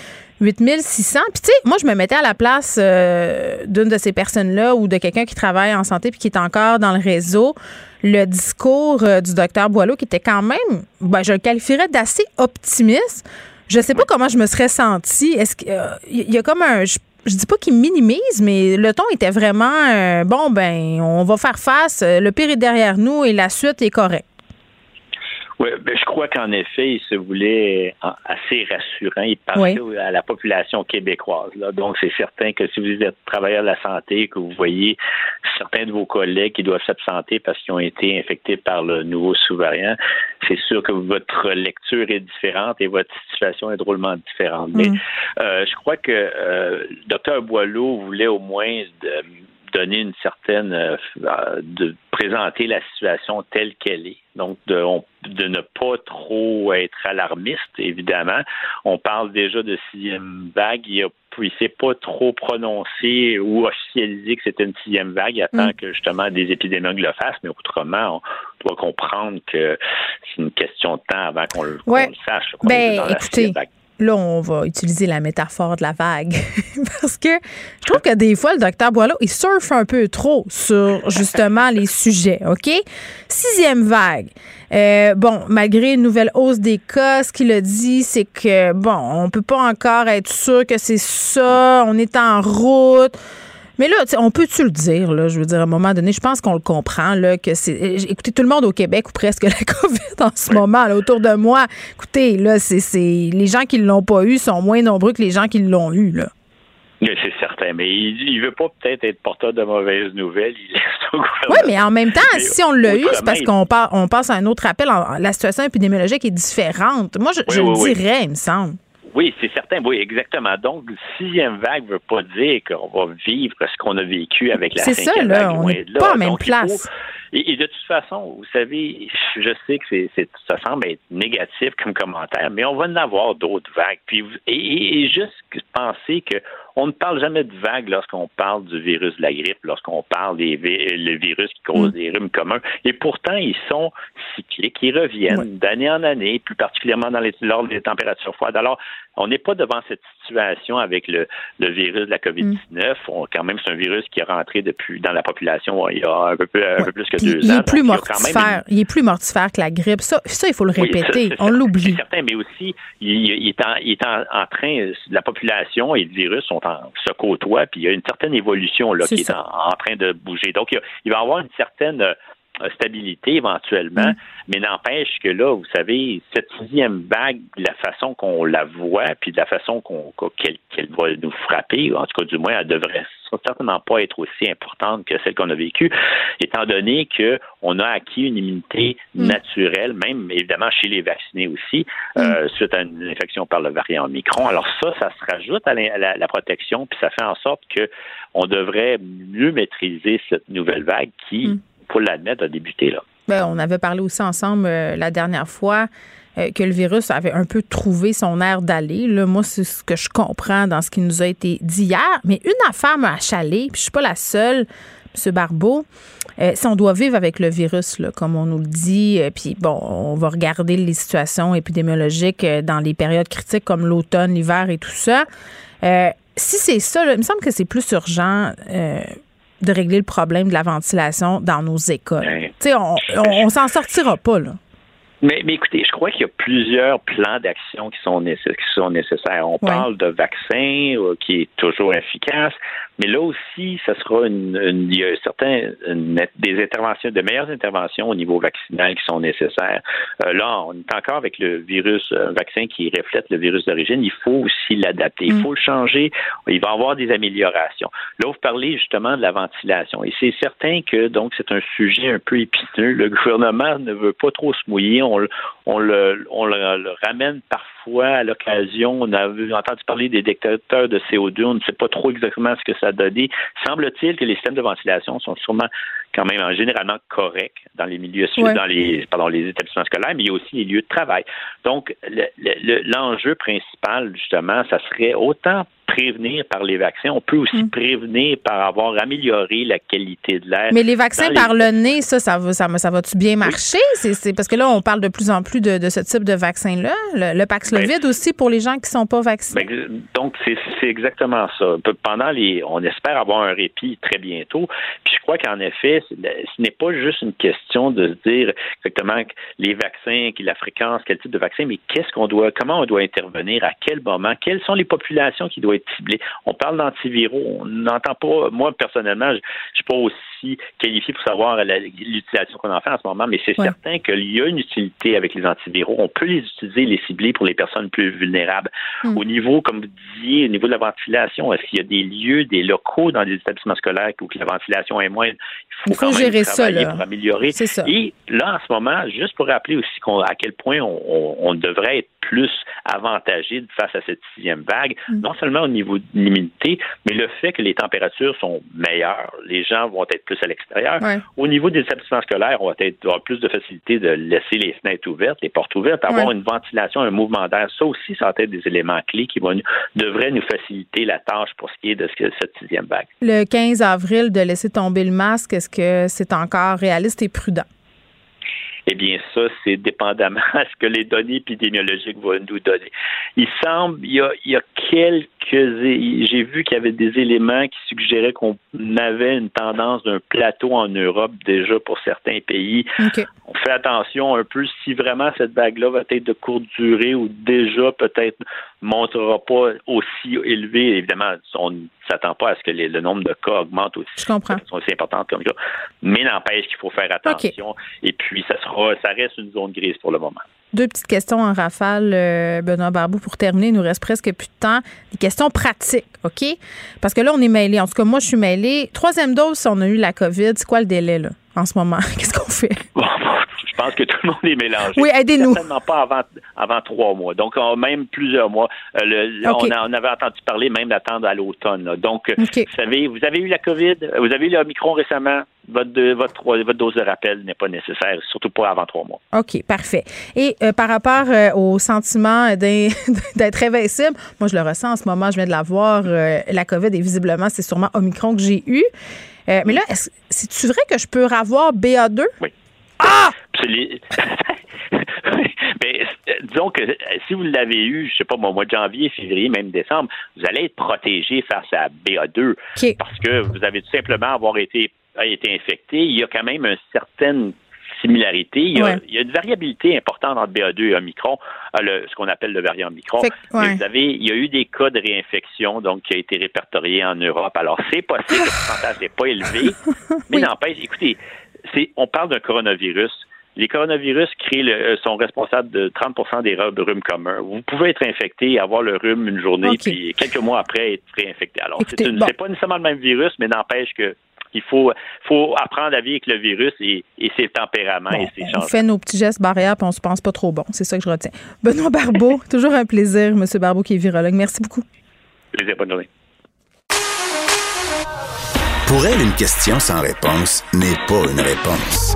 C: 8600. Puis, tu sais, moi, je me mettais à la place euh, d'une de ces personnes-là ou de quelqu'un qui travaille en santé puis qui est encore dans le réseau. Le discours euh, du docteur Boileau, qui était quand même, ben, je le qualifierais d'assez optimiste. Je sais pas comment je me serais sentie. Est-ce qu'il y a comme un je dis pas qu'il minimise, mais le ton était vraiment euh, bon, ben, on va faire face, le pire est derrière nous et la suite est correcte.
F: Oui, ben, je crois qu'en effet, il se voulait assez rassurant. Il parlait à la population québécoise. Là. Donc, c'est certain que si vous êtes travailleur de la santé, que vous voyez certains de vos collègues qui doivent s'absenter parce qu'ils ont été infectés par le nouveau sous-variant, c'est sûr que votre lecture est différente et votre situation est drôlement différente. Mais mm. euh, je crois que euh, Dr Boileau voulait au moins de, donner une certaine euh, de présenter la situation telle qu'elle est. Donc de, de ne pas trop être alarmiste, évidemment. On parle déjà de sixième vague. Il ne s'est pas trop prononcé ou officialisé que c'était une sixième vague. Il attend mm. que justement des épidémiologues le fassent, mais autrement, on doit comprendre que c'est une question de temps avant qu'on le, sache.
C: ben, écoutez, là, on va utiliser la métaphore de la vague. (laughs) Parce que je trouve que des fois, le docteur Boileau, il surfe un peu trop sur justement les sujets, OK? Sixième vague. Euh, bon, malgré une nouvelle hausse des cas, ce qu'il a dit, c'est que, bon, on peut pas encore être sûr que c'est ça. On est en route. Mais là, on peut-tu le dire, là, je veux dire, à un moment donné, je pense qu'on le comprend, là, que c'est. Écoutez, tout le monde au Québec, ou presque (laughs) la COVID en ce moment, là, autour de moi, écoutez, là, c'est. Les gens qui ne l'ont pas eu sont moins nombreux que les gens qui l'ont eu, là.
F: C'est certain, mais il, ne veut pas peut-être être porteur de mauvaises nouvelles. Il
C: Oui, mais en même temps, si on l'a eu, c'est parce qu'on on passe à un autre appel. La situation épidémiologique est différente. Moi, je, le dirais, il me semble.
F: Oui, c'est certain. Oui, exactement. Donc, sixième vague ne veut pas dire qu'on va vivre ce qu'on a vécu avec la cinquième
C: ça, là,
F: vague.
C: On n'est pas en même place.
F: Et, de toute façon, vous savez, je sais que c'est, ça semble être négatif comme commentaire, mais on va en avoir d'autres vagues. Puis, et, et juste penser que on ne parle jamais de vagues lorsqu'on parle du virus de la grippe, lorsqu'on parle des le virus qui cause mm. des rhumes communs. Et pourtant, ils sont cycliques, ils reviennent d'année en année, plus particulièrement dans les, lors des températures froides. Alors, on n'est pas devant cette situation avec le, le virus de la COVID-19. Mm. quand même, c'est un virus qui est rentré depuis dans la population il y a un peu, un peu plus que deux
C: il
F: ans.
C: Est plus mortifère. Il est plus mortifère que la grippe. Ça, ça il faut le répéter. on l'oublie.
F: C'est certain, mais aussi, il, est, en, il est en, en train, la population et le virus sont se côtoient, puis il y a une certaine évolution là, qui est, en, train de bouger. Donc, il, il va y avoir une certaine euh, stabilité éventuellement, mm. mais n'empêche que là, vous savez, cette sixième vague, la façon qu'on la voit, puis de la façon qu'on qu'elle va nous frapper, en tout cas du moins, elle devrait certainement pas être aussi importante que celle qu'on a vécue, étant donné qu'on a acquis une immunité mm. naturelle, même évidemment chez les vaccinés aussi, mm. euh, suite à une infection par le variant Omicron. Alors ça, ça se rajoute à la, la protection, puis ça fait en sorte que on devrait mieux maîtriser cette nouvelle vague qui faut l'admettre, a débuté là.
C: Ben, on avait parlé aussi ensemble euh, la dernière fois euh, que le virus avait un peu trouvé son air d'aller. moi, c'est ce que je comprends dans ce qui nous a été dit hier. Mais une affaire m'a achalée, puis je suis pas la seule, M. Barbeau. Euh, si on doit vivre avec le virus, comme on nous le dit, puis bon, on va regarder les situations épidémiologiques dans les périodes critiques comme l'automne, l'hiver et tout ça. si c'est ça, il me semble que c'est plus urgent de régler le problème de la ventilation dans nos écoles. Ben, tu sais, on, on, s'en sortira pas, là.
F: Mais, mais, écoutez, je crois qu'il y a plusieurs plans d'action qui sont, qui sont nécessaires. On parle de vaccins euh, qui est toujours efficace, mais là aussi, ça sera une, il y a certains des interventions, de meilleures interventions au niveau vaccinal qui sont nécessaires. Euh, là, on est encore avec le virus, un vaccin qui reflète le virus d'origine. Il faut aussi l'adapter. Il mm. faut le changer. Il va y avoir des améliorations. Là, vous parlez justement de la ventilation. Et c'est certain que donc c'est un sujet un peu épineux. Le gouvernement ne veut pas trop se mouiller. On, on, le, on le ramène parfois fois, à l'occasion, on a entendu parler des détecteurs de CO2. On ne sait pas trop exactement ce que ça a donné. Semble-t-il que les systèmes de ventilation sont sûrement quand même généralement corrects dans les milieux, dans les, pardon, les établissements scolaires, mais il y a aussi les lieux de travail. Donc, l'enjeu principal, justement, ça serait autant prévenir par les vaccins, on peut aussi mm. prévenir par avoir amélioré la qualité de l'air.
C: Mais les vaccins par le nez, ça, ça va, ça, ça va-tu bien marcher? C'est parce que là, on parle de plus en plus de, ce type de vaccin-là. Le, le Paxlovid aussi pour les gens qui sont pas vaccinés.
F: Ben, donc, c'est exactement ça. Pendant les, on espère avoir un répit très bientôt. Puis je crois qu'en effet, ce n'est pas juste une question de se dire exactement les vaccins, la fréquence, quel type de vaccin, mais qu'est-ce qu'on doit, comment on doit intervenir, à quel moment, quelles sont les populations qui doivent être ciblé. On parle d'antiviraux. On n'entend pas, moi, personnellement, je ne suis pas aussi qualifié pour savoir l'utilisation qu'on en fait en ce moment, mais c'est certain qu'il y a une utilité avec les antiviraux. On peut les utiliser, les cibler pour les personnes plus vulnérables. Hmm. Au niveau, comme vous disiez, au niveau de la ventilation, est-ce qu'il y a des lieux, des locaux dans des établissements scolaires où la ventilation est moins?
C: Il faut, gérer ça,
F: pour améliorer. Et là, en ce moment, juste pour rappeler aussi à quel point on, devrait être plus avantagé face à cette sixième vague, mm. non seulement au niveau de l'humidité, mais le fait que les températures sont meilleures. Les gens vont être plus à l'extérieur. Au niveau des établissements scolaires, on va être, avoir plus de facilité de laisser les fenêtres ouvertes, les portes ouvertes, avoir une ventilation, un mouvement d'air. Ça aussi, ça va être des éléments clés qui vont, devraient nous faciliter la tâche pour ce qui est de cette sixième vague.
C: Le 15 avril, de laisser tomber le masque, est-ce que c'est encore réaliste et prudent?
F: Eh bien, ça, c'est dépendamment (laughs) à ce que les données épidémiologiques vont nous donner. Il semble, il y a, il y a quelques j'ai vu qu'il y avait des éléments qui suggéraient qu'on avait une tendance d'un plateau en Europe déjà pour certains pays. On fait attention un peu si vraiment cette vague-là va être de courte durée ou déjà peut-être montrera pas aussi élevé. Évidemment, on s'attend pas à ce que le nombre de cas augmente aussi.
C: Je comprends.
F: aussi importante comme ça. Mais n'empêche qu'il faut faire attention. Et puis, ça sera, ça reste une zone grise pour le moment.
C: Deux petites questions en rafale, euh, Benoît Barbou, pour terminer. Il nous reste presque plus de temps. Des questions pratiques, OK? Parce que là, on est mêlés. En tout cas, moi, je suis mêlée. Troisième dose, si on a eu la COVID, c'est quoi le délai, là, en ce moment? (laughs) Qu'est-ce qu'on fait?
F: Pense que (laughs) tout le monde est mélangé.
C: Oui, aidez-nous.
F: Certainement pas avant, avant trois mois. Donc, même plusieurs mois. Euh, on, avait entendu parler même d'attendre à l'automne. Donc, vous savez, vous avez eu la COVID, vous avez eu le Omicron récemment. Votre, votre, votre dose de rappel n'est pas nécessaire, surtout pas avant trois mois.
C: OK, parfait. Et euh, par rapport euh, au sentiment (laughs) d'être invincible, moi, je le ressens en ce moment, je viens de l'avoir. la COVID, et visiblement, c'est sûrement Omicron que j'ai eu. mais là, c'est-tu vrai que je peux avoir BA2?
F: Oui.
C: Ah! (laughs)
F: Mais disons que euh, si vous l'avez eu, je sais pas, au mois de janvier, février, même décembre, vous allez être protégé face à BA2 parce que vous avez tout simplement avoir été, été infecté. Il y a quand même une certaine similarité. Il y, a, il y, a, une variabilité importante entre BA2 et Omicron, euh, ce qu'on appelle le variant Omicron. Vous avez, il y a eu des cas de réinfection donc qui a été répertorié en Europe. Alors c'est possible que le pourcentage n'est pas élevé, (laughs) mais n'empêche, écoutez, on parle d'un coronavirus. Les coronavirus créent euh, sont responsables de 30% des rhumes communs. Vous pouvez être infecté, avoir le rhume une journée, puis quelques mois après être réinfecté. Alors, c'est pas nécessairement le même virus, mais n'empêche que il faut, faut apprendre à vivre avec le virus et, ses tempéraments et ses changements.
C: On fait nos petits gestes barrières puis on se pense pas trop bon. C'est ça que je retiens. Benoît Barbeau, (laughs) toujours un plaisir, M. Barbeau qui est virologue. Merci beaucoup.
F: Plaisir, bonne journée.
A: Pour elle, une question sans réponse n'est pas une réponse.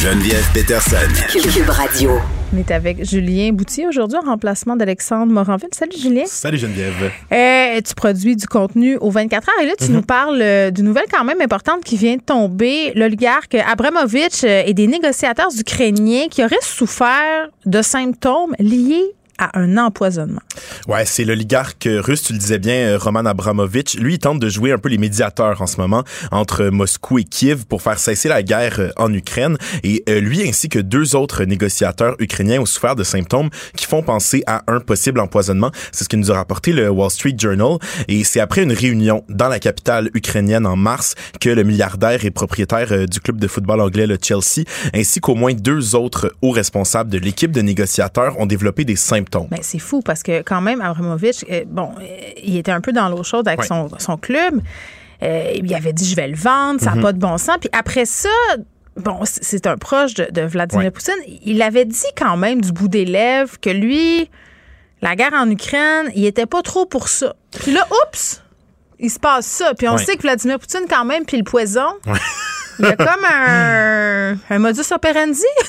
A: Geneviève Peterson.
B: Cube Radio.
C: On est avec Julien Boutier aujourd'hui en remplacement d'Alexandre Moranville. Salut Julien.
G: Salut Geneviève.
C: Euh, tu produis du contenu aux 24 heures et là tu nous mhm. parles euh, d'une nouvelle quand même importante qui vient de tomber. L'oligarque Abramovich euh, et des négociateurs ukrainiens qui auraient souffert de symptômes liés à un empoisonnement.
G: Ouais, c'est l'oligarque russe, tu le disais bien, euh, Roman Abramovich. Lui, il tente de jouer un peu les médiateurs en ce moment entre Moscou et Kiev pour faire cesser la guerre euh, en Ukraine. Et euh, lui ainsi que deux autres négociateurs ukrainiens ont souffert de symptômes qui font penser à un possible empoisonnement. C'est ce que nous a rapporté le Wall Street Journal. Et c'est après une réunion dans la capitale ukrainienne en mars que le milliardaire et propriétaire du club de football anglais, le Chelsea, ainsi qu'au moins deux autres hauts responsables de l'équipe de négociateurs ont développé des symptômes
C: mais c'est fou parce que quand même, Abramovich, euh, bon, euh, il était un peu dans l'eau chaude avec son, club. Euh, il avait dit je vais le vendre, ça n'a mhm. pas de bon sens. Puis après ça, bon, c'est un proche de, Vladimir Poutine. Il avait dit quand même du bout des lèvres que lui, la guerre en Ukraine, il était pas trop pour ça. Puis là, oups, il se passe ça. Puis on sait que Vladimir Poutine quand même, puis le poison. Il y a comme un, un modus operandi, (laughs)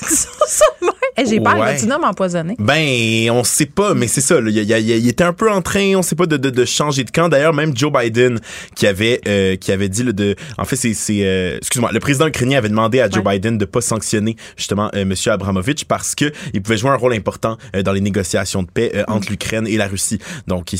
C: hey, J'ai peur, ouais. il empoisonné.
G: Ben, on sait pas, mais c'est ça. il, il, était un peu en train, on sait pas, de, de, de changer de camp. D'ailleurs, même Joe Biden, qui avait, euh, qui avait dit, le de, en fait, c'est, c'est euh, excuse-moi, le président ukrainien avait demandé à Joe Biden de pas sanctionner justement euh, Monsieur Abramovich parce que il pouvait jouer un rôle important dans les négociations de paix entre l'Ukraine et la Russie. Donc, il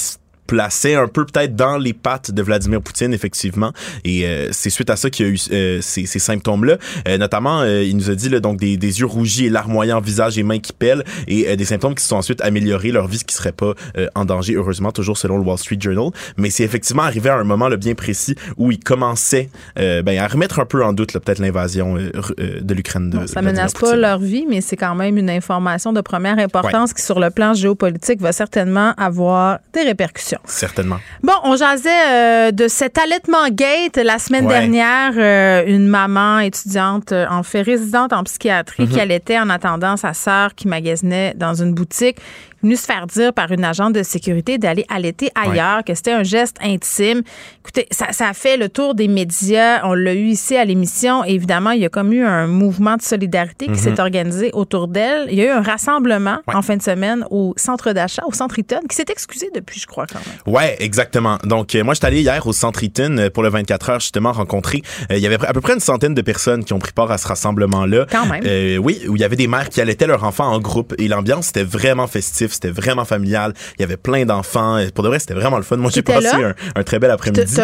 G: plaçait un peu peut-être dans les pattes de Vladimir Poutine, effectivement. Et c'est suite à ça qu'il y a eu ces, ces symptômes-là. notamment, il nous a dit là, donc des, des yeux rougis et larmoyants, visage et mains qui pèlent, et des symptômes qui se sont ensuite améliorés, leur vie qui serait pas en danger, heureusement, toujours selon le Wall Street Journal. Mais c'est effectivement arrivé à un moment là, bien précis où il commençait ben, à remettre un peu en doute peut-être l'invasion de l'Ukraine. De,
C: ça menace pas leur vie, mais c'est quand même une information de première importance qui, sur le plan géopolitique, va certainement avoir des répercussions.
G: Certainement.
C: Bon, on jasait euh, de cet allaitement gate la semaine dernière. Euh, une maman étudiante, euh, en fait résidente en psychiatrie, qui mhm. allaitait en attendant sa sœur qui magasinait dans une boutique venu se faire dire par une agente de sécurité d'aller allaiter ailleurs, que c'était un geste intime. Écoutez, ça, ça a fait le tour des médias. On l'a eu ici à l'émission. Évidemment, il y a comme eu un mouvement de solidarité qui s'est mhm. organisé autour d'elle. Il y a eu un rassemblement en fin de semaine au centre d'achat, au centre Eaton, qui s'est excusé depuis, je crois, quand même.
G: Ouais, exactement. Donc, euh, moi, je suis allé hier au centre Eaton euh, pour le 24 heures, justement, rencontrer. Euh, il y avait à peu près une centaine de personnes qui ont pris part à ce rassemblement-là.
C: Quand même.
G: oui, où il y avait des mères qui allaitaient leurs enfants en groupe et l'ambiance était vraiment festive, c'était vraiment familial. Il y avait plein d'enfants. Pour de vrai, c'était vraiment le fun. Moi, j'ai passé un, très bel après-midi.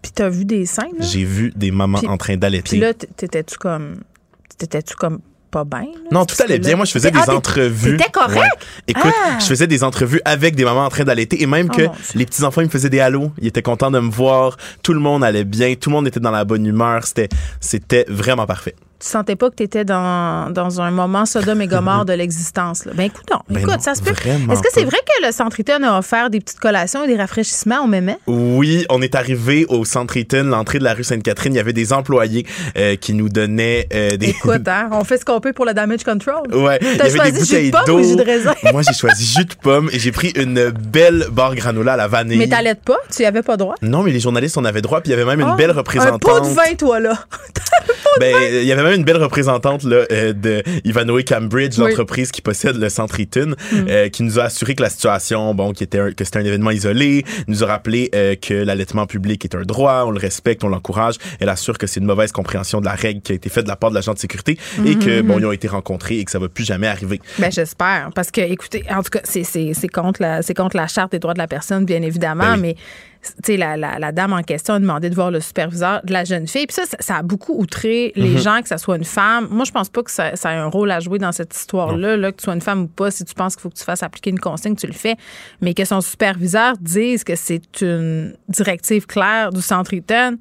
C: Puis t'as vu des scènes?
G: J'ai vu des mamans en train d'allaiter.
C: Puis là, t'étais-tu comme... T'étais-tu comme pas bien.
G: Non, tout allait bien. Moi, je faisais des ah, entrevues.
C: T'étais correct?
G: Écoute, ah! je faisais des entrevues avec des mamans en train d'allaiter et même oh que les petits-enfants, ils me faisaient des halos. Ils étaient contents de me voir. Tout le monde allait bien. Tout le monde était dans la bonne humeur. C'était, c'était vraiment parfait
C: tu sentais pas que tu étais dans, dans un moment Sodome et Gomorre de (laughs) l'existence. Ben écoute, non, ben écoute, ça se peut. Est-ce que c'est vrai que le Centre Eaton a offert des petites collations et des rafraîchissements au Mémé?
G: Oui, on est arrivé au Centre Eaton, l'entrée de la rue Sainte-Catherine. Il y avait des employés euh, qui nous donnaient euh, des.
C: Écoute, hein, on fait ce qu'on peut pour le damage control.
G: Ouais.
C: T'as choisi des bouteilles d'eau. De (laughs)
G: Moi, j'ai choisi jus de pomme et j'ai pris une belle barre granola à la vanille.
C: Mais t'allaites pas? Tu y avais pas droit?
G: Non, mais les journalistes, on avait droit. Puis il y avait même une ah, belle représentante. Un
C: pot de vin, toi, là. (laughs)
G: ben, il y avait même une belle représentante là, euh, de Ivanhoe Cambridge, l'entreprise qui possède le centre Eaton, mm. euh, qui nous a assuré que la situation, bon, qui était que c'était un événement isolé, nous a rappelé euh, que l'allaitement public est un droit, on le respecte, on l'encourage. Elle assure que c'est une mauvaise compréhension de la règle qui a été faite de la part de l'agent de sécurité et que bon, ils ont été rencontrés et que ça va plus jamais arriver.
C: Ben j'espère, parce que écoutez, en tout cas, c'est contre la c'est contre la charte des droits de la personne, bien évidemment, ben mais la, la, la, dame en question a demandé de voir le superviseur de la jeune fille. Puis ça, ça, a beaucoup outré les mhm. gens, que ça soit une femme. Moi, je pense pas que ça, ça a un rôle à jouer dans cette histoire-là, là, que tu sois une femme ou pas. Si tu penses qu'il faut que tu fasses appliquer une consigne, tu le fais. Mais que son superviseur dise que c'est une directive claire du centre Eaton,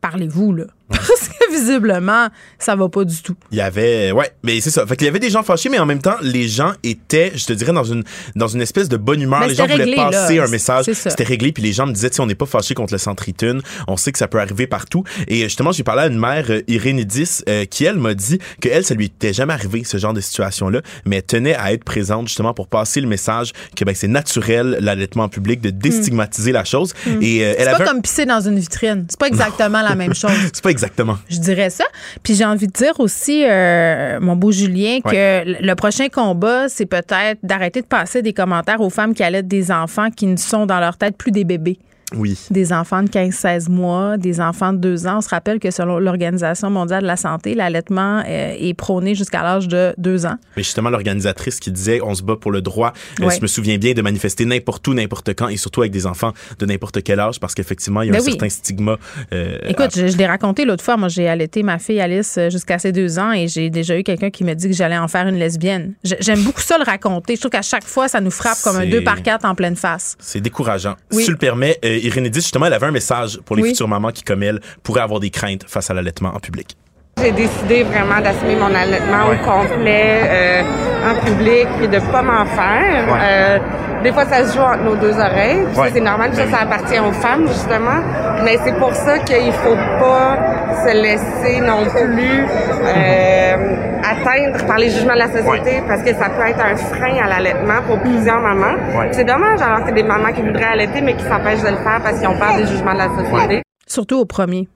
C: parlez-vous, là. (laughs) Parce que visiblement, ça va pas du tout.
G: Il y avait, ouais, mais c'est ça. Fait qu'il y avait des gens fâchés, mais en même temps, les gens étaient, je te dirais, dans une, dans une espèce de bonne humeur. Ben, les gens voulaient passer un message. C'était réglé, puis les gens me disaient, si on n'est pas fâché contre le centre Eaton, on sait que ça peut arriver partout. Et justement, j'ai parlé à une mère, euh, Irénidis, euh, qui, elle, m'a dit que elle, ça lui était jamais arrivé, ce genre de situation-là, mais elle tenait à être présente, justement, pour passer le message que, ben, c'est naturel, l'allaitement public, de déstigmatiser la chose.
C: Hmm. Et euh, elle C'est pas comme pisser dans une vitrine. C'est pas exactement la même (laughs) chose.
G: C'est pas Exactement.
C: Je dirais ça. Puis j'ai envie de dire aussi, euh, mon beau Julien, que le prochain combat, c'est peut-être d'arrêter de passer des commentaires aux femmes qui allaitent des enfants qui ne sont dans leur tête plus des bébés.
G: Oui.
C: Des enfants de 15-16 mois, des enfants de 2 ans. On se rappelle que selon l'Organisation mondiale de la santé, l'allaitement euh, est prôné jusqu'à l'âge de 2 ans.
G: Mais justement, l'organisatrice qui disait on se bat pour le droit, euh, je me souviens bien de manifester n'importe où, n'importe quand et surtout avec des enfants de n'importe quel âge parce qu'effectivement, il y a ben un certain stigma.
C: Euh, Écoute, je, je l'ai raconté l'autre fois. Moi, j'ai allaité ma fille Alice jusqu'à ses 2 ans et j'ai déjà eu quelqu'un qui me dit que j'allais en faire une lesbienne. J'aime beaucoup ça le raconter. Je trouve qu'à chaque fois, ça nous frappe comme un 2 par 4 en pleine face.
G: C'est décourageant. Si tu le permets, Irénédis, justement, elle avait un message pour les futures mamans qui, comme elle, pourraient avoir des craintes face à l'allaitement en public.
H: J'ai décidé vraiment d'assumer mon allaitement au complet euh, en public et de pas m'en faire. Euh, des fois, ça se joue entre nos deux oreilles. C'est normal, ça, ça appartient aux femmes, justement. Mais c'est pour ça qu'il faut pas se laisser non plus euh, atteindre par les jugements de la société parce que ça peut être un frein à l'allaitement pour plusieurs mamans. C'est dommage alors que des mamans qui voudraient allaiter mais qui s'empêchent de le faire parce qu'ils ont peur des jugements de la société.
C: Surtout au premier.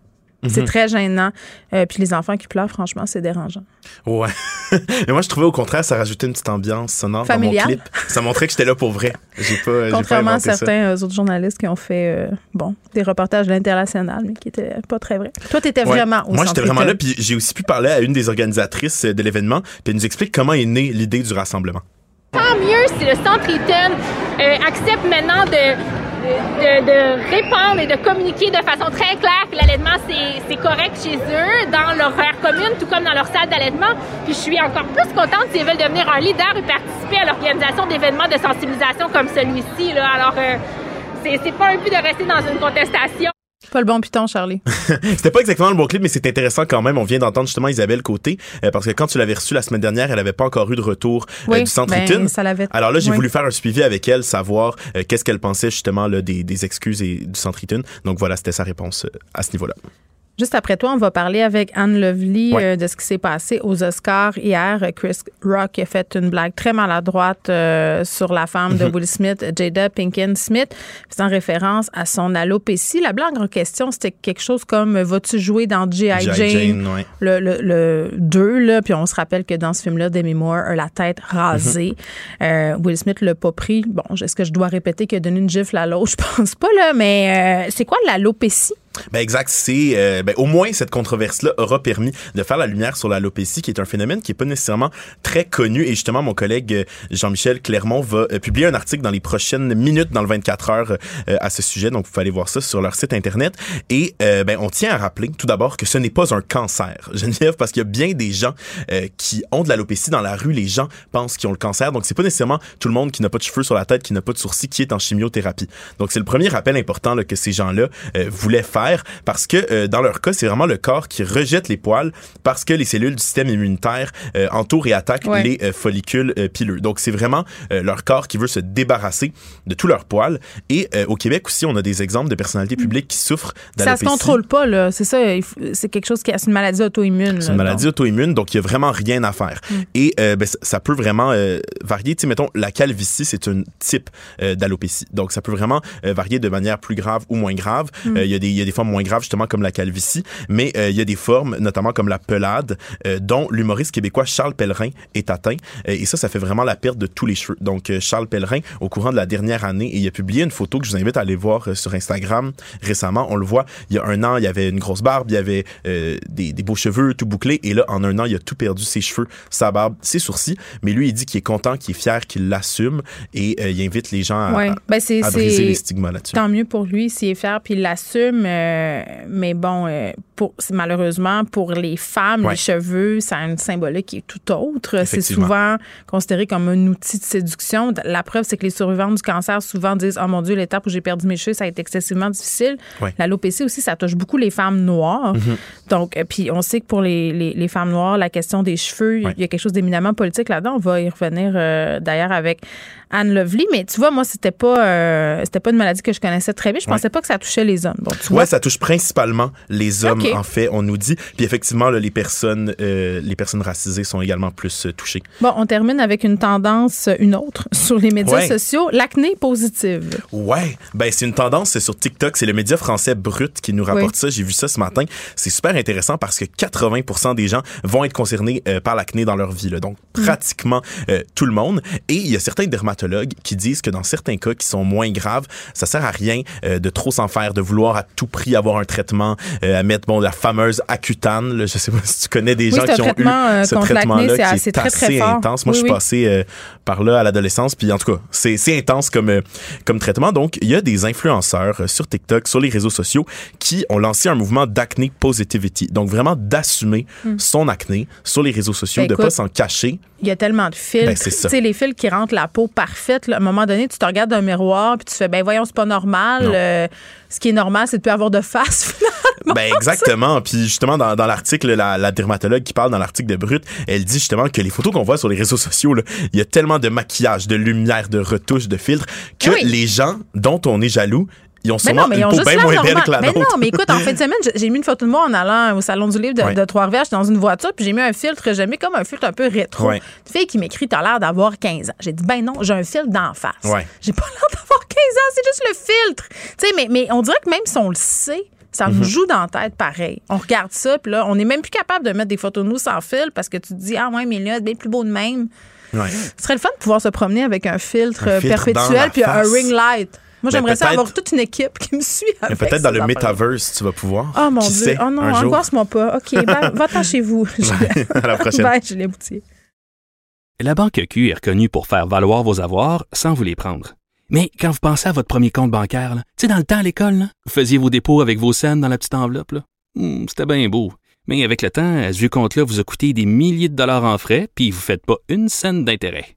C: C'est mhm. très gênant. Euh, puis les enfants qui pleurent, franchement, c'est dérangeant.
G: Ouais. (laughs) Mais moi, je trouvais au contraire, ça rajoutait une petite ambiance sonore dans mon clip. Ça montrait que j'étais là pour vrai. J'ai pas,
C: Contrairement à certains euh, autres journalistes qui ont fait, euh, bon, des reportages de l'international, mais qui étaient pas très vrais. Toi, t'étais vraiment au
G: Moi, j'étais vraiment là. Puis j'ai aussi pu parler à une des organisatrices de l'événement. Puis elle nous explique comment est née l'idée du rassemblement.
I: Tant mieux si le Centre Eaton accepte maintenant de de, de, répandre et de communiquer de façon très claire que l'allaitement, c'est correct chez eux, dans leur aire commune, tout comme dans leur salle d'allaitement. Puis je suis encore plus contente s'ils veulent devenir un leader et participer à l'organisation d'événements de sensibilisation comme celui-ci. Alors, euh, c'est pas un but de rester dans une contestation.
C: Pas le bon piton, Charlie. (laughs)
G: C'était pas exactement le bon clip, mais c'est intéressant quand même. On vient d'entendre justement Isabelle Côté, euh, parce que quand tu l'avais reçue la semaine dernière, elle avait pas encore eu de retour euh, du centre ben, Alors là, j'ai voulu faire un suivi avec elle, savoir euh, qu'est-ce qu'elle pensait justement là, des, des, excuses et du centre Donc voilà, c'était sa réponse à ce niveau-là.
C: Juste après toi, on va parler avec Anne Lovely euh, de ce qui s'est passé aux Oscars hier. Chris Rock a fait une blague très maladroite euh, sur la femme de mhm. Will Smith, Jada Pinkett Smith, faisant référence à son alopécie. La blague en question, c'était quelque chose comme Vas-tu jouer dans G.I. Jane, le, le, 2, là, puis on se rappelle que dans ce film-là, Demi Moore a la tête rasée. Mhm. Euh, Will Smith l'a pas pris. Bon, est-ce que je dois répéter qu'il a donné une gifle à l'autre? (laughs) Je pense pas, là, mais c'est quoi l'alopécie?
G: Ben exact, c'est euh, ben, au moins cette controverse-là aura permis de faire la lumière sur l'alopécie, qui est un phénomène qui est pas nécessairement très connu. Et justement, mon collègue euh, Jean-Michel Clermont va euh, publier un article dans les prochaines minutes, dans le 24 heures, à ce sujet. Donc, vous pouvez aller voir ça sur leur site internet. Et ben, on tient à rappeler tout d'abord que ce n'est pas un cancer, (laughs) Geneviève, parce qu'il y a bien des gens qui ont de l'alopécie dans la rue. Les gens pensent qu'ils ont le cancer, donc c'est pas nécessairement tout le monde qui n'a pas de cheveux sur la tête, qui n'a pas de sourcils, qui est en chimiothérapie. Donc, c'est le premier rappel important là, que ces gens-là voulaient faire parce que euh, dans leur cas, c'est vraiment le corps qui rejette les poils parce que les cellules du système immunitaire euh, entourent et attaquent les euh, follicules pileux. Donc c'est vraiment leur corps qui veut se débarrasser de tous leurs poils. Et au Québec aussi, on a des exemples de personnalités mm. publiques qui souffrent d'alopécie.
C: Ça se contrôle pas là, c'est ça. C'est quelque chose qui est une maladie auto-immune.
G: C'est une maladie auto-immune, donc il y a vraiment rien à faire. Mm. Et ben, ça peut vraiment varier. Tu sais, mettons la calvitie, c'est un type d'alopécie. Donc ça peut vraiment varier de manière plus grave ou moins grave. Mm. Il y a des il y a des formes moins grave justement comme la calvitie, mais euh, il y a des formes, notamment comme la pelade, euh, dont l'humoriste québécois Charles Pellerin est atteint. Euh, et ça, ça fait vraiment la perte de tous les cheveux. Donc, Charles Pellerin, au courant de la dernière année, il a publié une photo que je vous invite à aller voir sur Instagram récemment. On le voit, il y a un an, il y avait une grosse barbe, il y avait des, des, beaux cheveux tout bouclés, et là, en un an, il a tout perdu, ses cheveux, sa barbe, ses sourcils. Mais lui, il dit qu'il est content, qu'il est fier, qu'il l'assume, et il invite les gens à,
C: ouais. ben
G: à briser les stigmas là-dessus.
C: Tant mieux pour lui s'il est fier, puis il l'assume mais bon, euh, pour, malheureusement, pour les femmes, les cheveux, ça a une symbolique qui est tout autre. C'est souvent considéré comme un outil de séduction. La preuve, c'est que les survivants du cancer souvent disent Oh mon Dieu, l'étape où j'ai perdu mes cheveux, ça a été excessivement difficile. L'alopécie aussi, ça touche beaucoup les femmes noires. Mm-hmm. Donc, euh, puis on sait que pour les, les, femmes noires, la question des cheveux, il y a quelque chose d'éminemment politique là-dedans. On va y revenir euh, d'ailleurs avec Anne Lovely. Mais tu vois, moi, c'était pas, c'était pas une maladie que je connaissais très bien. Je pensais pas que ça touchait les hommes.
G: Donc, tu ça touche principalement les hommes, en fait, on nous dit. Puis effectivement, les, personnes, euh, les personnes racisées sont également plus euh, touchées.
C: Bon, on termine avec une tendance, une autre, (laughs) sur les médias sociaux, l'acné positive.
G: Ouais, ben c'est une tendance sur TikTok. C'est le média français Brut qui nous rapporte ça. J'ai vu ça ce matin. C'est super intéressant parce que 80 des gens vont être concernés euh, par l'acné dans leur vie. Là. Donc, mm. pratiquement tout le monde. Et il y a certains dermatologues qui disent que dans certains cas qui sont moins graves, ça sert à rien de trop s'en faire, de vouloir à tout prix avoir un traitement, euh, à mettre bon la fameuse Accutane. Là, je sais pas si tu connais des gens qui ont eu euh, ce traitement-là qui est, assez, très, très intense. Moi, je suis passé euh, par là à l'adolescence, puis en tout cas, c'est intense comme comme traitement. Donc, il y a des influenceurs sur TikTok, sur les réseaux sociaux, qui ont lancé un mouvement d'acné positivity. Donc, vraiment d'assumer hmm. son acné sur les réseaux sociaux, ben, de pas s'en cacher.
C: Il y a tellement de filtres. Ben, tu sais, les fils qui rentrent la peau parfaite. à un moment donné, tu te regardes dans un miroir, puis tu fais, ben voyons, c'est pas normal ce qui est normal, c'est de plus avoir de face, (laughs) finalement.
G: Ben exactement. Puis justement, dans, dans l'article, la, la, dermatologue qui parle dans l'article de Brut, elle dit justement que les photos qu'on voit sur les réseaux sociaux, il y a tellement de maquillage, de lumière, de retouches, de filtres, que les gens dont on est jaloux, ils ont sûrement une peau bien moins belle que la
C: mais Non, mais écoute, en (laughs) fin de semaine, j'ai mis une photo de moi en allant au Salon du Livre de, Trois-Rivières. dans une voiture, puis j'ai mis un filtre, j'ai mis comme un filtre un peu rétro. Une fille qui m'écrit T'as l'air d'avoir 15 ans. J'ai dit Ben non, j'ai un filtre d'en face. J'ai pas (laughs) l'air d'avoir 15 ans, c'est juste le filtre. Tu sais, mais, mais on dirait que même si on le sait, ça nous mhm. joue dans la tête pareil. On regarde ça, puis là, on n'est même plus capable de mettre des photos de nous sans fil parce que tu te dis Ah ouais, mais là, c'est bien plus beau de même. Ce serait le fun de pouvoir se promener avec un filtre, perpétuel puis un ring light. Moi, j'aimerais ça avoir toute une équipe qui me suit.
G: Peut-être dans le metaverse, tu vas pouvoir.
C: Oh mon Dieu. oh non, angoisse-moi pas. (laughs) OK, va-t'en chez vous.
G: à la (laughs) prochaine.
C: Bye, Julien Boutier.
E: La Banque Q est reconnue pour faire valoir vos avoirs sans vous les prendre. Mais quand vous pensez à votre premier compte bancaire, tu sais, dans le temps à l'école, vous faisiez vos dépôts avec vos scènes dans la petite enveloppe. là. Hmm, C'était bien beau. Mais avec le temps, ce vieux compte-là vous a coûté des milliers de dollars en frais, puis vous ne faites pas une scène d'intérêt.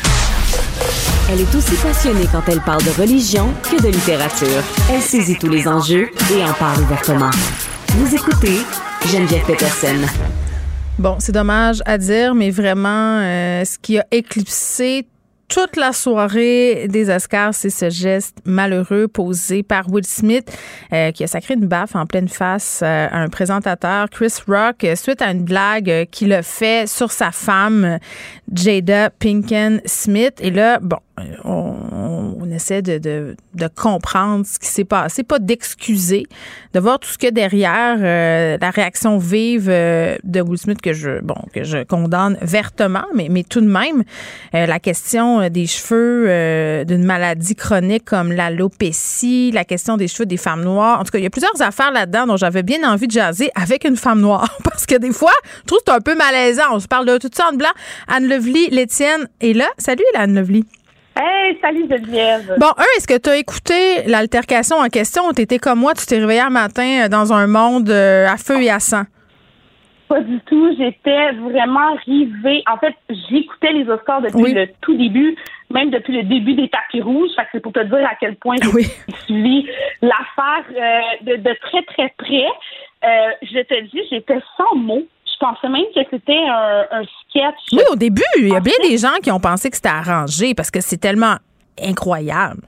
B: Elle est aussi passionnée quand elle parle de religion que de littérature. Elle saisit tous les enjeux et en parle ouvertement. Vous écoutez Geneviève Peterson.
C: Bon, c'est dommage à dire, mais vraiment, euh, ce qui a éclipsé toute la soirée des Oscars, c'est ce geste malheureux posé par Will Smith euh, qui a sacré une baffe en pleine face euh, à un présentateur, Chris Rock, suite à une blague qu'il a fait sur sa femme, Jada Pinkett Smith. Et là, bon, on, essaie de, de, comprendre ce qui s'est passé, pas d'excuser, de voir tout ce a derrière, euh, la réaction vive euh, de Will Smith que je, bon, que je condamne vertement, mais, tout de même, euh, la question des cheveux d'une maladie chronique comme l'alopécie, la question des cheveux des femmes noires. En tout cas, il y a plusieurs affaires là-dedans dont j'avais bien envie de jaser avec une femme noire. (laughs) Parce que des fois, je trouve que c'est un peu malaisant. On se parle de tout ça en blanc. Anne Lovely, l'Étienne est là. Salut, Anne Lovely.
J: Hey, salut Geneviève.
C: Bon, un, est-ce que tu as écouté l'altercation en question? Ou t'étais comme moi, tu t'es réveillé un matin euh, dans un monde euh, à feu et à sang?
J: Pas du tout. J'étais vraiment rivée. En fait, j'écoutais les Oscars depuis
C: Oui.
J: le tout début, même depuis le début des tapis rouges. Fait que c'est pour te dire à quel point j'ai
C: Oui.
J: suivi l'affaire euh, de, de très, très près. Euh, je te dis, j'étais sans mots. Je pensais même que c'était un, un sketch.
C: Oui, au début, il y a bien des gens qui ont pensé que c'était arrangé parce que c'est tellement incroyable.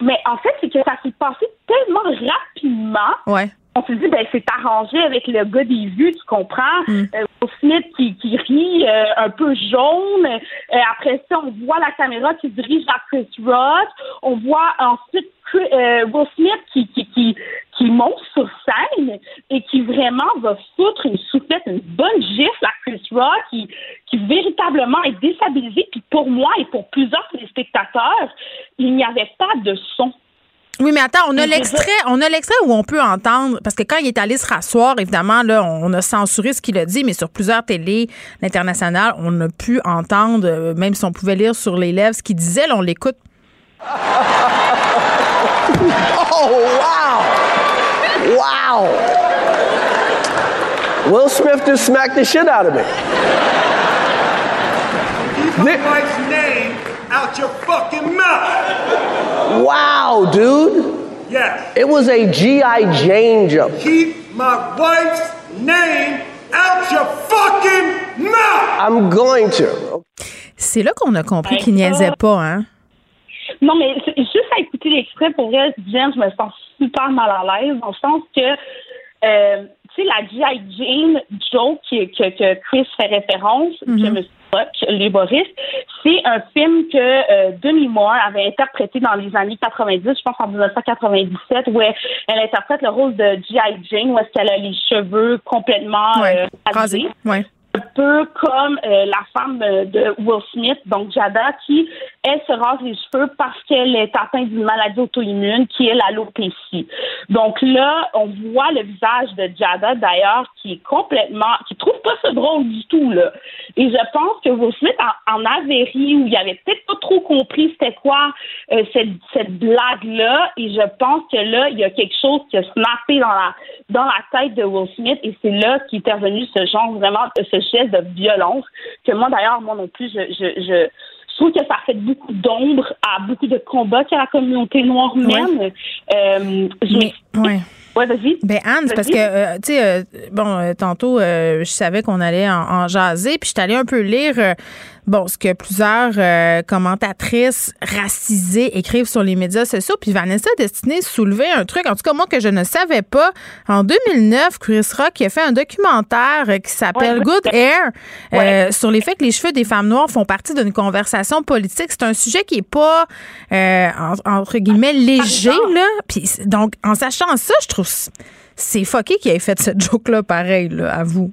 J: Mais en fait, c'est que ça s'est passé tellement rapidement.
C: Ouais.
J: on se dit ben c'est arrangé avec le gars des vues, tu comprends?
C: Mm.
J: Euh, Will Smith qui, qui rit euh, un peu jaune. Euh, après ça, on voit la caméra qui se dirige vers Chris Rock. On voit ensuite euh, Will Smith qui, qui, qui, qui monte sur scène et qui vraiment va foutre une soufflette, une bonne gifle à Chris Rock qui, qui véritablement est déstabilisé. Puis pour moi et pour plusieurs téléspectateurs, il n'y avait pas de son.
C: Oui, mais attends, on a l'extrait, on a l'extrait où on peut entendre, parce que quand il est allé se rasseoir, évidemment, là, on a censuré ce qu'il a dit, mais sur plusieurs télés internationales, on a pu entendre, euh, même si on pouvait lire sur les lèvres ce qu'il disait, là, on l'écoute. (laughs) (laughs)
K: Oh, wow. Wow. Will Smith just smacked the shit out of me.
L: Keep my wife's name out your fucking mouth.
K: Wow, dude.
L: Yes.
K: It was a G.I. Jane joke.
L: Keep my wife's name out your fucking mouth.
K: I'm going to.
C: C'est là qu'on a compris qu'il niaisait pas, hein?
J: Non, mais juste à écouter l'extrait, pour vrai, Jen, je me sens super mal à l'aise, dans le sens que, euh, tu sais, la G.I. Jane joke que, Chris fait référence, que M. Rock, l'humoriste, c'est un film que euh, Demi Moore avait interprété dans les années 90, je pense en 1997, où elle, elle interprète le rôle de G.I. Jane, où est-ce qu'elle a les cheveux complètement
C: Ouais.
J: euh, rasés.
C: Ouais.
J: Peu comme euh, la femme euh, de Will Smith, donc Jada, qui, elle, se rase les cheveux parce qu'elle est atteinte d'une maladie auto-immune qui est l'alopécie. Donc là, on voit le visage de Jada, d'ailleurs, qui est complètement, qui trouve pas ça drôle du tout, là. Et je pense que Will Smith en, en avait ri, ou il avait peut-être pas trop compris c'était quoi euh, cette, cette blague-là, et je pense que là, il y a quelque chose qui a snappé dans la, dans la tête de Will Smith, et c'est là qu'est intervenu ce genre vraiment, ce geste de violence, que moi d'ailleurs, moi non plus, je, je, je, je trouve que ça fait beaucoup d'ombre à beaucoup de combats que la communauté noire mène. Euh, je
C: Mais, ouais.
J: Ouais, vas-y.
C: Ben Anne, parce que euh, tu sais, euh, bon, euh, tantôt, euh, je savais qu'on allait en, en jaser, puis je suis allée un peu lire bon, ce que plusieurs euh, commentatrices racisées écrivent sur les médias sociaux. Puis Vanessa Destinée soulevait un truc, en tout cas moi que je ne savais pas. En 2009, Chris Rock a fait un documentaire qui s'appelle Good Air euh, sur les faits que les cheveux des femmes noires font partie d'une conversation politique. C'est un sujet qui est pas euh, entre guillemets léger là. Puis donc en sachant ça, je trouve c'est fucké qu'il ait fait cette joke là pareil là, à vous.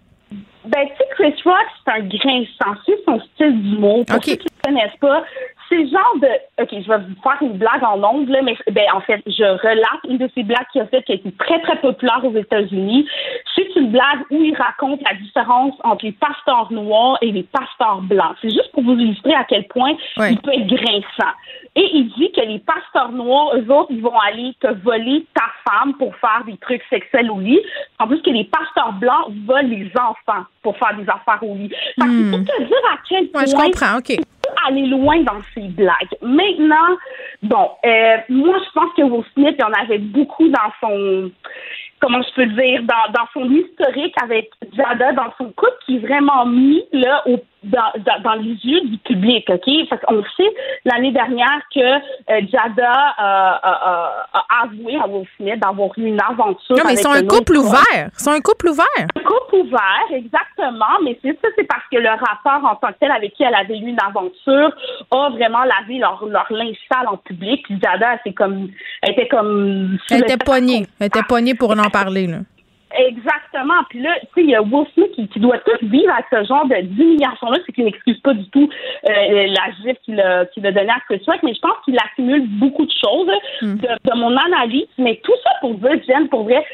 J: Ben, tu sais, Chris Rock, c'est un grain c'est son style d'humour. Pour ceux qui ne connaissent pas, c'est le genre de. OK, je vais vous faire une blague en ongle, mais ben, en fait, je relate une de ces blagues qu'il a faites qui a été très, très populaire aux États-Unis. C'est une blague où il raconte la différence entre les pasteurs noirs et les pasteurs blancs. C'est juste pour vous illustrer à quel point il peut être grinçant. Et il dit que les pasteurs noirs, eux autres, ils vont aller te voler ta femme pour faire des trucs sexuels au lit. En plus que les pasteurs blancs volent les enfants pour faire des affaires au lit. Fait que pour te dire à quel point...
C: je comprends, OK
J: aller loin dans ces blagues. Maintenant, bon, euh, moi, je pense que Will Smith, il en avait beaucoup dans son, comment je peux dire, dans, dans son historique avec Jada, dans son couple, qui est vraiment mis là au dans, dans, les yeux du public, OK? Parce qu'on sait l'année dernière que euh, Jada a avoué à Will Smith d'avoir eu une aventure.
C: Non, mais ils sont un couple ouvert. Ils sont un couple ouvert.
J: Un couple ouvert, exactement. Mais c'est ça, c'est parce que le rapport en tant que tel avec qui elle avait eu une aventure a vraiment lavé leur, leur linge sale en public. Puis Jada, c'est comme, elle était comme.
C: Elle était poignée. Elle était poignée pour en parler, là.
J: Exactement. Puis là, tu sais, il y a Will Smith qui, doit tout vivre avec ce genre de d'humiliation-là, c'est qu'il n'excuse pas du tout euh, la gifle qu'il a, qu'il a donnée à Chris Rock, mais je pense qu'il accumule beaucoup de choses hmm. de, mon analyse. Mais tout ça pour dire, Jen, pour vrai,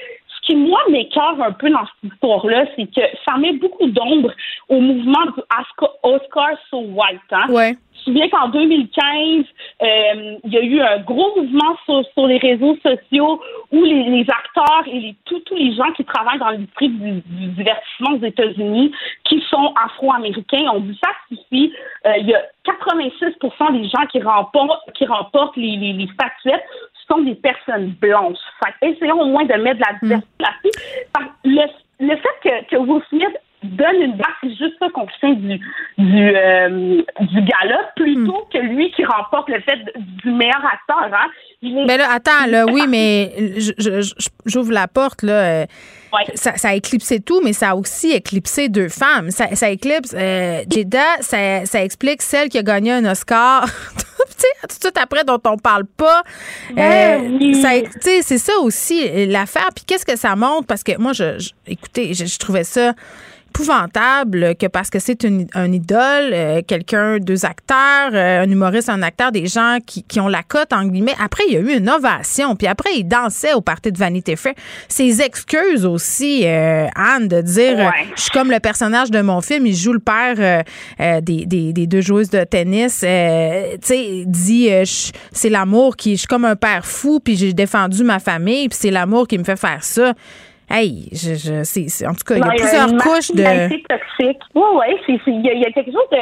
J: qui, moi, m'écœure un peu dans cette histoire-là, c'est que ça met beaucoup d'ombre au mouvement du Oscar So White. Hein?
C: Ouais
J: me souviens qu'en 2015, euh, il y a eu un gros mouvement sur, les réseaux sociaux où les, acteurs et les, tous les gens qui travaillent dans l'industrie du, du, divertissement aux États-Unis, qui sont afro-américains, ont dit ça suffit. Euh, il y a 86% des gens qui remportent, qui remportent les, les, statuettes sont des personnes blanches. Fait, essayons au moins de mettre de la hmm. diversité. Le, le fait que, que Will Smith donne une base, c'est juste ça qu'on sait du, du, euh, du gala, plutôt hmm. que lui qui remporte le fait du meilleur acteur. Hein.
C: Mais là, attends, là, oui, (laughs) mais j'ouvre la porte, là. Euh, ça, ça, a éclipsé tout, mais ça a aussi éclipsé deux femmes. Ça, ça éclipse euh, Jada, ça, ça explique celle qui a gagné un Oscar. (laughs) tout de suite après dont on parle pas.
J: Ben
C: euh, c'est ça aussi l'affaire. Puis qu'est-ce que ça montre? Parce que moi, je, je écoutez, je trouvais ça épouvantable que parce que c'est une, un idole, euh, quelqu'un, deux acteurs, euh, un humoriste, un acteur, des gens qui, qui, ont la cote, en guillemets. Après, il y a eu une ovation. Puis après, il dansait au party de Vanity Fair. Ses excuses aussi, euh, Anne, de dire je suis comme le personnage de mon film, il joue le père des, des, des, deux joueuses de tennis. tu sais, dit c'est l'amour qui. Je suis comme un père fou, puis j'ai défendu ma famille, puis c'est l'amour qui me fait faire ça. Hey, je, je c'est, en tout cas, il y a plusieurs couches de.
J: toxique. Oui, oui, il y, a quelque chose de,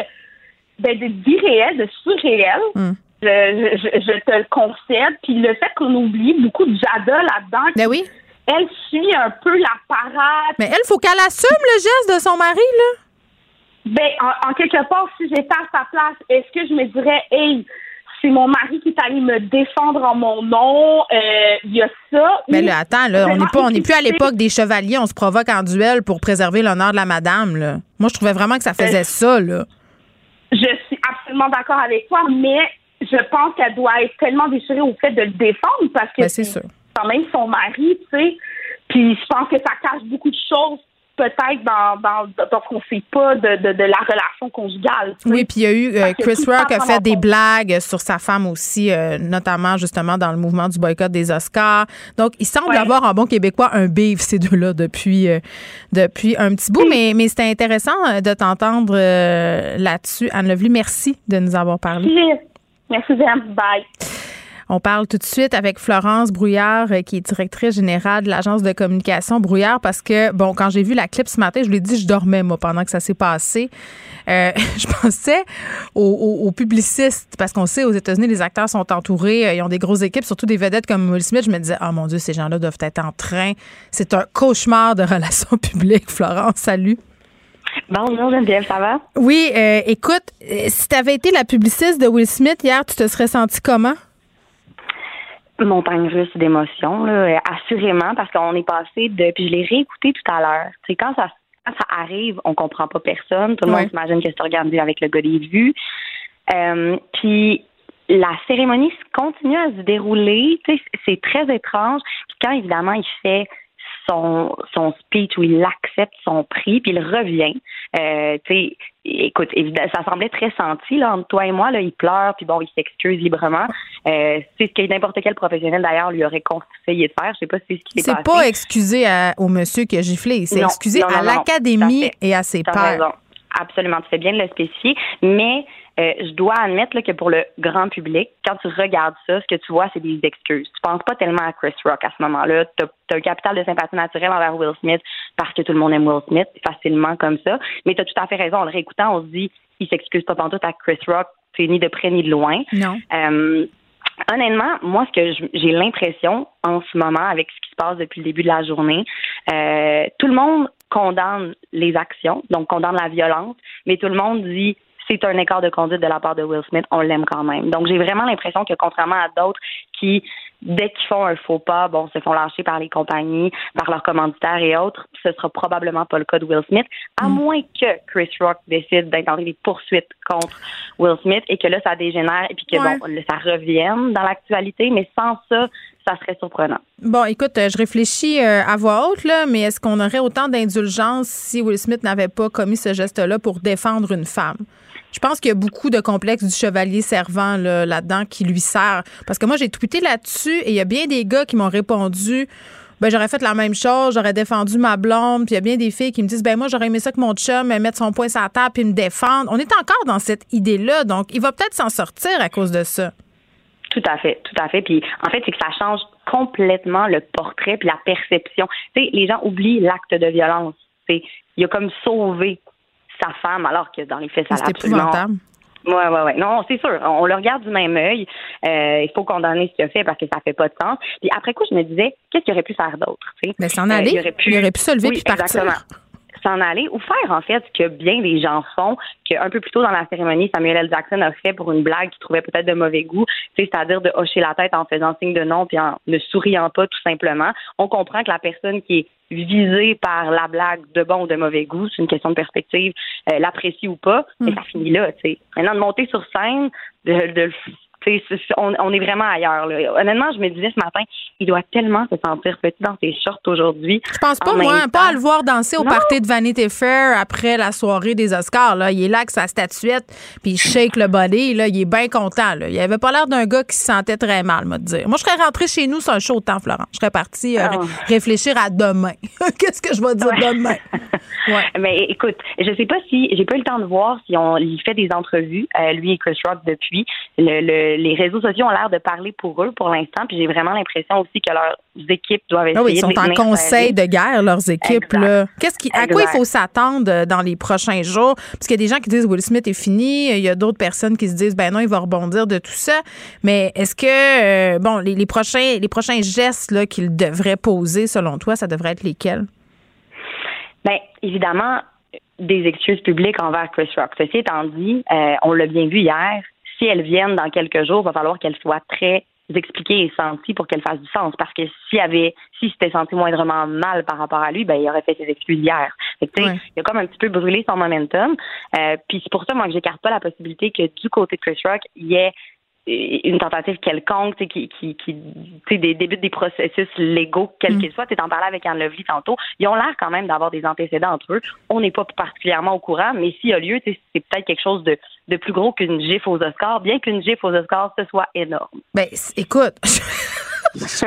J: ben, de d'irréel, de surréel. Hmm. Je, je, je, te le concède. Puis le fait qu'on oublie beaucoup de Jada là-dedans.
C: Ben oui.
J: Elle suit un peu la parade.
C: Mais elle, faut qu'elle assume le geste de son mari, là.
J: Ben, en, en quelque part, si j'étais à sa place, est-ce que je me dirais, hey, c'est mon mari qui est allé me défendre en mon nom. Euh, il y a ça.
C: Mais là, attends, là, on n'est pas, on n'est plus à l'époque des chevaliers, on se provoque en duel pour préserver l'honneur de la madame. Là. Moi, je trouvais vraiment que ça faisait ça. Là.
J: Je suis absolument d'accord avec toi, mais je pense qu'elle doit être tellement déchirée au fait de le défendre parce que
C: ben, c'est
J: quand même son mari, tu sais. Puis je pense que ça cache beaucoup de choses peut-être dans, dans, dans ce qu'on sait pas de, de, de, la relation conjugale.
C: Oui, puis il y a eu euh, Chris Rock a fait des blagues sur sa femme aussi, euh, notamment justement dans le mouvement du boycott des Oscars. Donc, il semble avoir en bon québécois un beef ces deux-là depuis euh, depuis un petit bout, mais mais c'était intéressant de t'entendre là-dessus, Anne Levely. Merci de nous avoir parlé.
J: Merci, Merci Bye.
C: On parle tout de suite avec Florence Brouillard, euh, qui est directrice générale de l'agence de communication Brouillard, parce que, bon, quand j'ai vu la clip ce matin, je lui ai dit, je dormais, moi, pendant que ça s'est passé. Euh, (laughs) je pensais aux, publicistes, parce qu'on sait, aux États-Unis, les acteurs sont entourés, euh, ils ont des grosses équipes, surtout des vedettes comme Will Smith. Je me disais, oh mon Dieu, ces gens-là doivent être en train. C'est un cauchemar de (laughs) relations publiques. Florence, salut.
M: Bonjour Geneviève, ça va?
C: Oui, euh, écoute, si tu avais été la publiciste de Will Smith hier, tu te serais senti comment?
M: Montagne russe d'émotions, là, assurément, parce qu'on est passé de. Puis je l'ai réécouté tout à l'heure. C'est quand ça, quand ça arrive, on comprend pas personne. Tout le
C: Ouais.
M: monde s'imagine que c'est organisé avec le gars des vues. Euh, puis la cérémonie continue à se dérouler. Tu sais, c'est très étrange. Puis quand évidemment il fait son, son speech où il accepte son prix, puis il revient. Euh, tu sais, écoute, évidemment, ça semblait très senti là, entre toi et moi. Là, il pleure, puis bon, il s'excuse librement. Euh, c'est ce que n'importe quel professionnel d'ailleurs lui aurait conseillé de faire. Je sais pas si c'est ce qui s'est
C: C'est
M: passé.
C: pas excusé à- au monsieur qui a giflé, c'est excusé
M: non, non,
C: à l'académie et à ses pairs.
M: Absolument, tu fais bien de le spécifier. Mais euh, je dois admettre là, que pour le grand public, quand tu regardes ça, ce que tu vois, c'est des excuses. Tu penses pas tellement à Chris Rock à ce moment-là. Tu as, un capital de sympathie naturelle envers Will Smith parce que tout le monde aime Will Smith, facilement comme ça. Mais tu as tout à fait raison. En le réécoutant, on se dit, il s'excuse pas pantoute à Chris Rock, c'est ni de près ni de loin.
C: Non.
M: Euh, honnêtement, moi, ce que j'ai l'impression en ce moment, avec ce qui se passe depuis le début de la journée, euh, tout le monde condamne les actions, donc condamne la violence, mais tout le monde dit c'est un écart de conduite de la part de Will Smith, on l'aime quand même. Donc j'ai vraiment l'impression que contrairement à d'autres qui, dès qu'ils font un faux pas, bon, se font lâcher par les compagnies, par leurs commanditaires et autres, ce sera probablement pas le cas de Will Smith, à moins que Chris Rock décide d'intenter des poursuites contre Will Smith et que là ça dégénère et puis que
C: Ouais.
M: bon, ça revienne dans l'actualité, mais sans ça, ça serait surprenant.
C: Bon, écoute, euh, je réfléchis euh, à voix haute, là, mais est-ce qu'on aurait autant d'indulgence si Will Smith n'avait pas commis ce geste-là pour défendre une femme? Je pense qu'il y a beaucoup de complexes du chevalier servant là, là-dedans qui lui sert. Parce que moi, j'ai tweeté là-dessus et il y a bien des gars qui m'ont répondu ben j'aurais fait la même chose, j'aurais défendu ma blonde, puis il y a bien des filles qui me disent ben moi j'aurais aimé ça que mon chum mette son poing sur la table puis me défendre. On est encore dans cette idée-là, donc il va peut-être s'en sortir à cause de ça.
M: Tout à fait, tout à fait. Puis en fait, c'est que ça change complètement le portrait puis la perception. Tu sais, les gens oublient l'acte de violence. Il a comme sauvé sa femme alors que dans les faits, ça l'a
C: C'est
M: absolument. Ouais, ouais, ouais. Non, c'est sûr. On le regarde du même œil. Euh, il faut condamner ce qu'il a fait parce que ça fait pas de sens. Puis après coup, je me disais, qu'est-ce qu'il aurait pu faire d'autre?
C: Mais s'en
M: Euh,
C: aller.
M: il aurait pu,
C: Il aurait pu se lever
M: Oui,
C: puis partir.
M: exactement. S'en aller ou faire en fait ce que bien des gens font, qu'un peu plus tôt dans la cérémonie, Samuel L. Jackson a fait pour une blague qu'il trouvait peut-être de mauvais goût, c'est-à-dire de hocher la tête en faisant signe de non puis en ne souriant pas tout simplement. On comprend que la personne qui est visée par la blague de bon ou de mauvais goût, c'est une question de perspective, euh, l'apprécie ou pas, mais ça finit là, tu sais. Maintenant de monter sur scène, de, de on, on est vraiment ailleurs. Là. Honnêtement, je me disais ce matin, il doit tellement se sentir petit dans ses shorts aujourd'hui.
C: Je pense pas, moi,
M: même
C: pas à le voir danser au
M: Non.
C: party de Vanity Fair après la soirée des Oscars. Là. Il est là avec sa statuette, puis il shake le body. Là. Il est bien content. Là. Il avait pas l'air d'un gars qui se sentait très mal, moi, te dire. Moi, je serais rentrée chez nous sur un chaud temps, Florent. Je serais partie euh,
M: Ah.
C: ré- réfléchir à demain. (laughs) Qu'est-ce que je vais dire demain? (laughs)
M: Mais écoute, je sais pas si j'ai pas eu le temps de voir si on il fait des entrevues, euh, lui et Chris Rock depuis. Le, le- les réseaux sociaux ont l'air de parler pour eux pour l'instant, puis j'ai vraiment l'impression aussi que leurs équipes doivent essayer
C: Ah oui, ils sont en conseil de guerre, leurs équipes. Là. Qu'est-ce qui, à quoi il faut s'attendre euh, dans les prochains jours? Parce qu'il y a des gens qui disent Will Smith est fini. Il y a d'autres personnes qui se disent ben non, il va rebondir de tout ça. Mais est-ce que, euh, bon, les, les prochains, les prochains gestes là, qu'il devrait poser, selon toi, ça devrait être lesquels?
M: Ben, évidemment, des excuses publiques envers Chris Rock. Ceci étant dit, euh, on l'a bien vu hier, si elles viennent dans quelques jours, il va falloir qu'elles soient très expliquées et senties pour qu'elles fassent du sens. Parce que s'il avait, s'il s'était senti moindrement mal par rapport à lui, ben, il aurait fait ses excuses hier. Fait que,
C: Ouais.
M: Il a comme un petit peu brûlé son momentum. Euh, puis c'est pour ça, moi, que j'écarte pas la possibilité que du côté de Chris Rock, il y ait une tentative quelconque, qui, qui, qui des débuts des processus légaux, quels qu'ils soient. Tu en parlais avec Anne Lovely tantôt. Ils ont l'air quand même d'avoir des antécédents entre eux. On n'est pas particulièrement au courant, mais s'il y a lieu, c'est peut-être quelque chose de, de plus gros qu'une gifle aux Oscars, bien qu'une gifle aux Oscars, ce soit énorme.
C: Ben, écoute. (laughs) Je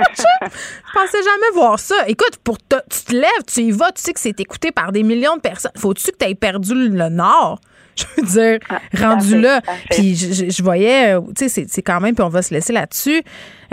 C: pensais jamais voir ça. Écoute, pour te- tu te lèves, tu y vas, tu sais que c'est écouté par des millions de personnes. Faut-tu que tu aies perdu le nord? Je veux dire, rendu
M: fait,
C: là. Puis je, voyais, euh, tu sais, c'est- c'est quand même, puis on va se laisser là-dessus.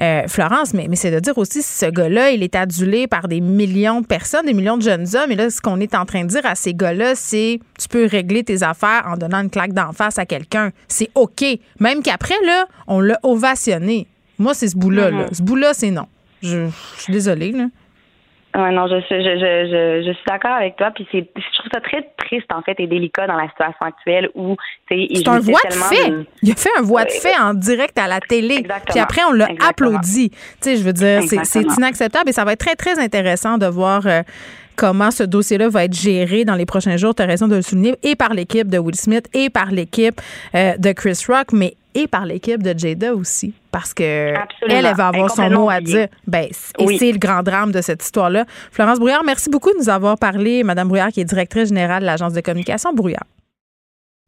C: Euh, Florence, mais, mais c'est de dire aussi, ce gars-là, il est adulé par des millions de personnes, des millions de jeunes hommes. Et là, ce qu'on est en train de dire à ces gars-là, c'est tu peux régler tes affaires en donnant une claque d'en face à quelqu'un. C'est OK. Même qu'après, là, on l'a ovationné. Moi, c'est ce bout-là. là.
M: Mhm.
C: Ce bout-là, c'est non. Je, je suis désolée. Là.
M: Ouais, non, je, suis- je, je, je, je suis d'accord avec toi. Puis c'est, je trouve ça très triste en fait et délicat dans la situation actuelle où
C: c'est un voix de fait. Il a fait un voix de fait en direct à la télé. Puis après on l'a applaudi. Tu sais, je veux dire, c'est inacceptable et ça va être très très intéressant de voir. Euh, comment ce dossier-là va être géré dans les prochains jours. Tu as raison de le souligner, et par l'équipe de Will Smith, et par l'équipe euh, de Chris Rock, mais et par l'équipe de Jada aussi. Parce que elle, elle va avoir son mot à dire. Ben, et c'est le grand drame de cette histoire-là. Florence Brouillard, merci beaucoup de nous avoir parlé. Madame Brouillard, qui est directrice générale de l'Agence de communication Brouillard.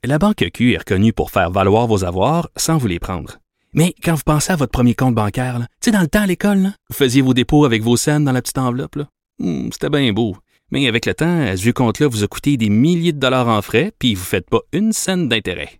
E: La Banque Q est reconnue pour faire valoir vos avoirs sans vous les prendre. Mais quand vous pensez à votre premier compte bancaire, tu sais, dans le temps à l'école, vous faisiez vos dépôts avec vos scènes dans la petite enveloppe. Hmm, c'était bien beau. Mais avec le temps, ce vieux compte-là vous a coûté des milliers de dollars en frais, puis vous ne faites pas une scène d'intérêt.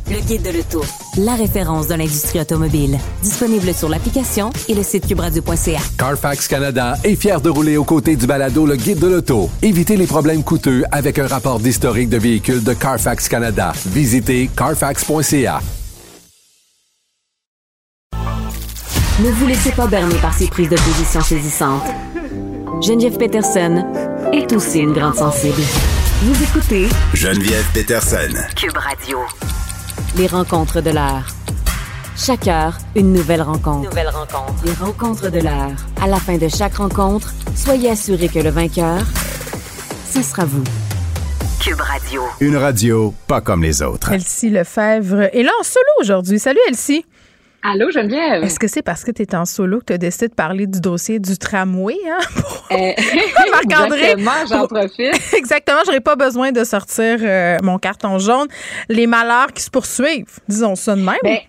B: Le Guide de l'Auto, la référence de l'industrie automobile. Disponible sur l'application et le site cubradio.ca.
N: Carfax Canada est fier de rouler aux côtés du balado Le Guide de l'Auto. Évitez les problèmes coûteux avec un rapport d'historique de véhicules de Carfax Canada. Visitez carfax.ca.
B: Ne vous laissez pas berner par ces prises de position saisissantes. Geneviève Peterson est aussi une grande sensible. Vous écoutez
A: Geneviève Peterson.
B: Cube Radio. Les rencontres de l'heure. Chaque heure, une nouvelle rencontre. Nouvelle rencontre. Les rencontres de l'heure. À la fin de chaque rencontre, soyez assurés que le vainqueur, ce sera vous. Cube Radio.
A: Une radio pas comme les autres.
C: Elsie Lefebvre est là en solo aujourd'hui. Salut Elsie.
O: Allô, Geneviève?
C: Est-ce que c'est parce que tu es en solo que tu as décidé de parler du dossier du tramway? Hein? (laughs)
O: Euh, (laughs) exactement, j'en profite. (laughs)
C: Exactement, j'aurais pas besoin de sortir euh, mon carton jaune. Les malheurs qui se poursuivent, disons ça de même.
O: Ben,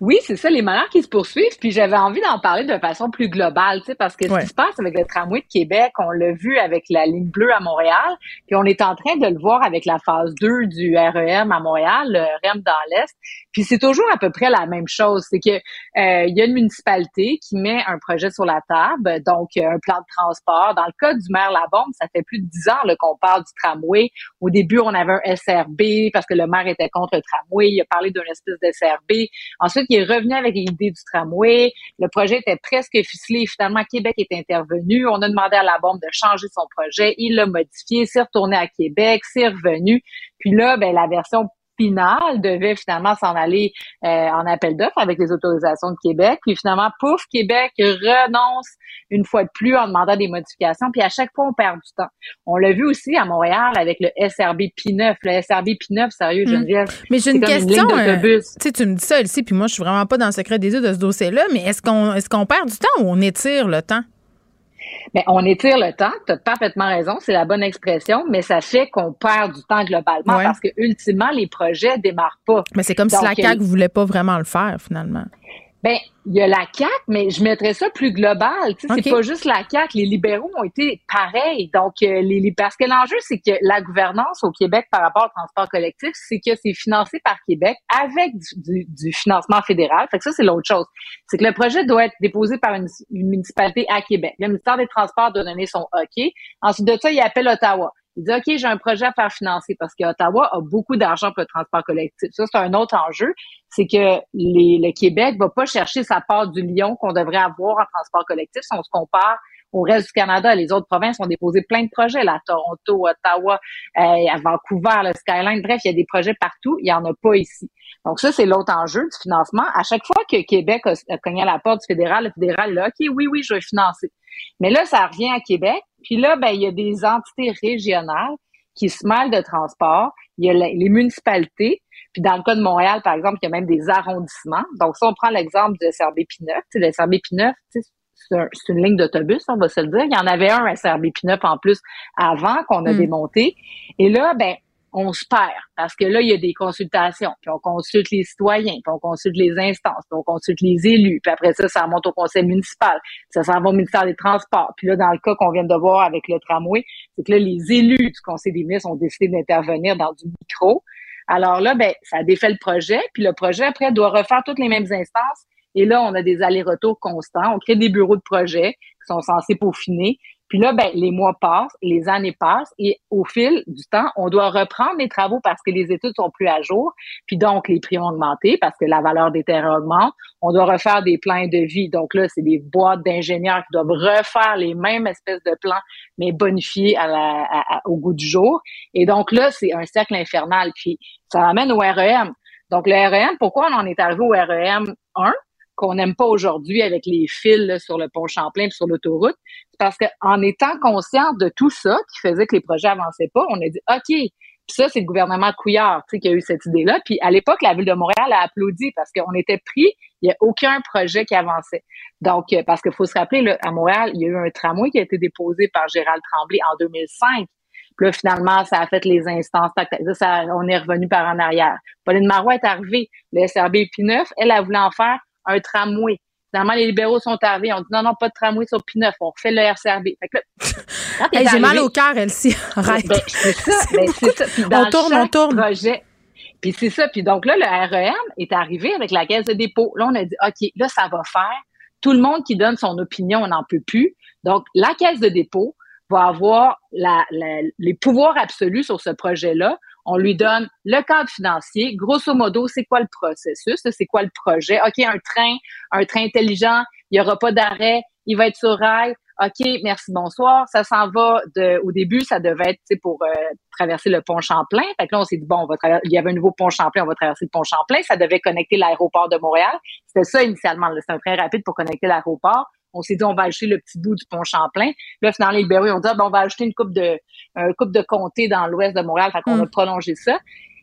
O: oui, c'est ça, les malheurs qui se poursuivent. Puis j'avais envie d'en parler de façon plus globale, tu sais, parce que ce qui se passe avec le tramway de Québec, on l'a vu avec la ligne bleue à Montréal, puis on est en train de le voir avec la phase 2 du REM à Montréal, le REM dans l'Est. Puis c'est toujours à peu près la même chose. C'est que euh, il y a une municipalité qui met un projet sur la table, donc euh, un plan de transport. Dans le cas du maire Labombe, ça fait plus de dix ans qu'on parle du tramway. Au début, on avait un SRB parce que le maire était contre le tramway. Il a parlé d'un espèce de SRB. Ensuite, il est revenu avec l'idée du tramway. Le projet était presque ficelé. Finalement, Québec est intervenu. On a demandé à la bombe de changer son projet. Il l'a modifié, s'est retourné à Québec, s'est revenu. Puis là, ben, la version finale devait finalement s'en aller euh, en appel d'offres avec les autorisations de Québec. Puis finalement, pouf, Québec renonce une fois de plus en demandant des modifications. Puis à chaque fois, on perd du temps. On l'a vu aussi à Montréal avec le SRB P9. Le SRB P9, sérieux, hmm. Geneviève.
C: Mais j'ai une question. Euh, tu tu me dis ça ici, puis moi, je suis vraiment pas dans le secret des yeux de ce dossier-là, mais est-ce qu'on est-ce qu'on perd du temps ou on étire le temps?
O: Mais on étire le temps, tu as parfaitement raison, c'est la bonne expression, mais ça fait qu'on perd du temps globalement parce que ultimement les projets démarrent pas.
C: Mais c'est comme si la CAQ voulait pas vraiment le faire finalement.
O: Ben, il y a la CAQ, mais je mettrais ça plus global. Tu sais, C'est pas juste la CAQ. Les libéraux ont été pareils. Donc, euh, les, parce que l'enjeu, c'est que la gouvernance au Québec par rapport au transport collectif, c'est que c'est financé par Québec avec du, du, financement fédéral. Fait que ça, c'est l'autre chose. C'est que le projet doit être déposé par une, municipalité à Québec. Le ministère des Transports doit donner son OK. Ensuite de ça, il appelle Ottawa. Il dit, OK, j'ai un projet à faire financer parce qu'Ottawa a beaucoup d'argent pour le transport collectif. Ça, c'est un autre enjeu. C'est que le Québec va pas chercher sa part du lion qu'on devrait avoir en transport collectif si on se compare au reste du Canada. Les autres provinces ont déposé plein de projets, là, Toronto, Ottawa, euh, Vancouver, le Skyline. Bref, il y a des projets partout. Il y en a pas ici. Donc ça, c'est l'autre enjeu du financement. À chaque fois que Québec a, cogné à la porte du fédéral, le fédéral, là, OK, oui, oui, je vais financer. Mais là, ça revient à Québec. Puis là, ben, il y a des entités régionales qui se mêlent de transport. Il y a les municipalités. Puis dans le cas de Montréal, par exemple, il y a même des arrondissements. Donc, si on prend l'exemple du SRB P9, le SRB P9, c'est une ligne d'autobus, on va se le dire. Il y en avait un SRB P9 en plus avant qu'on a hmm. démonté. Et là, ben, on se perd parce que là, il y a des consultations, puis on consulte les citoyens, puis on consulte les instances, puis on consulte les élus, puis après ça, ça remonte au conseil municipal, ça s'en va au ministère des Transports. Puis là, dans le cas qu'on vient de voir avec le tramway, c'est que là, les élus du conseil des ministres ont décidé d'intervenir dans du micro. Alors là, ben, ça défait le projet, puis le projet, après, doit refaire toutes les mêmes instances. Et là, on a des allers-retours constants. On crée des bureaux de projet qui sont censés peaufiner. Puis là, ben, les mois passent, les années passent, et au fil du temps, on doit reprendre les travaux parce que les études sont plus à jour, puis donc les prix ont augmenté parce que la valeur des terrains augmente. On doit refaire des plans de vie. Donc là, c'est des boîtes d'ingénieurs qui doivent refaire les mêmes espèces de plans, mais bonifiés à la, au goût du jour. Et donc là, c'est un cercle infernal. Puis ça amène au REM. Donc le REM, pourquoi on en est arrivé au REM 1? Qu'on n'aime pas aujourd'hui avec les fils sur le pont Champlain et sur l'autoroute, parce qu'en étant conscient de tout ça qui faisait que les projets avançaient pas, on a dit OK, ça, c'est le gouvernement de Couillard qui a eu cette idée-là. Puis à l'époque, la ville de Montréal a applaudi parce qu'on était pris, il n'y a aucun projet qui avançait. Donc, euh, parce qu'il faut se rappeler, là, à Montréal, il y a eu un tramway qui a été déposé par Gérald Tremblay en 2005. Puis là, finalement, ça a fait les instances. Ça, on est revenu par en arrière. Pauline Marois est arrivée. Le SRB P9, elle a voulu en faire un tramway. Finalement, les libéraux sont arrivés. On dit non, non, pas de tramway sur P9. On refait le RCRB. (laughs)
C: J'ai mal au cœur, Elsie. Arrête.
O: Ben, c'est ça. Ben, (laughs) c'est ça. Puis dans
C: on tourne, on tourne.
O: Projet, puis c'est ça. Puis donc là, le REM est arrivé avec la caisse de dépôt. Là, on a dit, OK, là, ça va faire. Tout le monde qui donne son opinion, on n'en peut plus. Donc, la caisse de dépôt va avoir la, les pouvoirs absolus sur ce projet-là on lui donne le cadre financier. Grosso modo, c'est quoi le processus? C'est quoi le projet? OK, un train, un train intelligent, il n'y aura pas d'arrêt, il va être sur rail. OK, merci, bonsoir. Ça s'en va au début, ça devait être, pour euh, traverser le pont Champlain. Fait que là, on s'est dit, bon, il y avait un nouveau pont Champlain, on va traverser le pont Champlain. Ça devait connecter l'aéroport de Montréal. C'était ça initialement. C'est un train rapide pour connecter l'aéroport. On s'est dit, on va acheter le petit bout du pont Champlain. Là, finalement, les libéraux ont dit, ah, ben, on va ajouter une coupe de, un coupe de comté dans l'ouest de Montréal. Fait qu'on a mm. prolongé ça.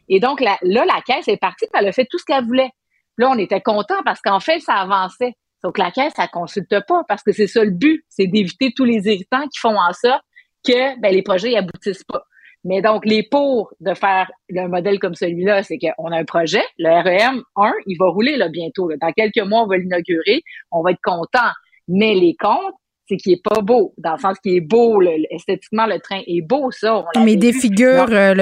O: Et donc, là, la caisse est partie, elle a fait tout ce qu'elle voulait. Là, on était content parce qu'en fait, ça avançait. Donc, la caisse, ça consulte pas parce que c'est ça le but, c'est d'éviter tous les irritants qui font en ça que ben, les projets n'aboutissent pas. Mais donc, les pour de faire un modèle comme celui-là, c'est qu'on a un projet, le REM 1, il va rouler là, bientôt. Dans quelques mois, on va l'inaugurer, on va être content. Mais les comptes, c'est qu'il est pas beau, dans le sens qu'il est beau, esthétiquement, le train est beau, ça.
C: On Mais défigure euh,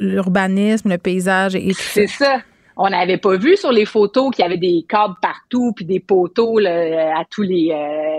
C: l'urbanisme, le, paysage et tout
O: C'est ça. On n'avait pas vu sur les photos qu'il y avait des câbles partout, puis des poteaux à tous les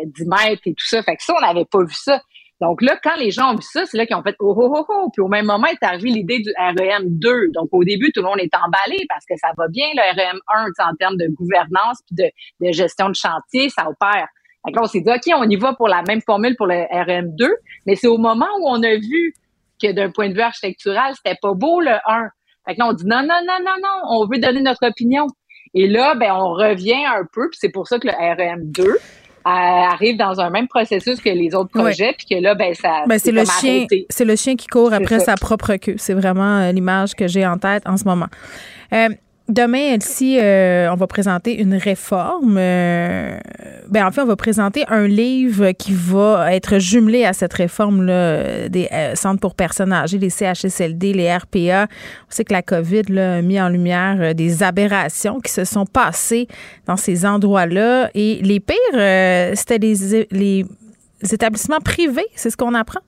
O: 10 euh, mètres et tout ça. Fait que ça, on n'avait pas vu ça. Donc là, quand les gens ont vu ça, c'est là qu'ils ont fait oh, oh, oh, oh. Puis au même moment est arrivée l'idée du REM 2. Donc au début, tout le monde est emballé parce que ça va bien, le REM 1, en termes de gouvernance puis de, gestion de chantier, ça opère. Donc là, on s'est dit, OK, on y va pour la même formule pour le REM 2. Mais c'est au moment où on a vu que d'un point de vue architectural, c'était pas beau le 1. Fait que là, on dit non, non, non, non, non, on veut donner notre opinion. Et là, ben, on revient un peu, puis c'est pour ça que le REM 2 arrive dans un même processus que les autres projets, puis que là, ben, ça.
C: Ben, c'est le chien. C'est le chien qui court après sa propre queue. C'est vraiment euh, l'image que j'ai en tête en ce moment. Euh, Demain, Elsie, euh, on va présenter une réforme. Euh, ben, en fait, on va présenter un livre qui va être jumelé à cette réforme-là des euh, centres pour personnes âgées, les CHSLD, les RPA. On sait que la COVID là, a mis en lumière des aberrations qui se sont passées dans ces endroits-là. Et les pires, c'était les établissements privés, c'est ce qu'on apprend?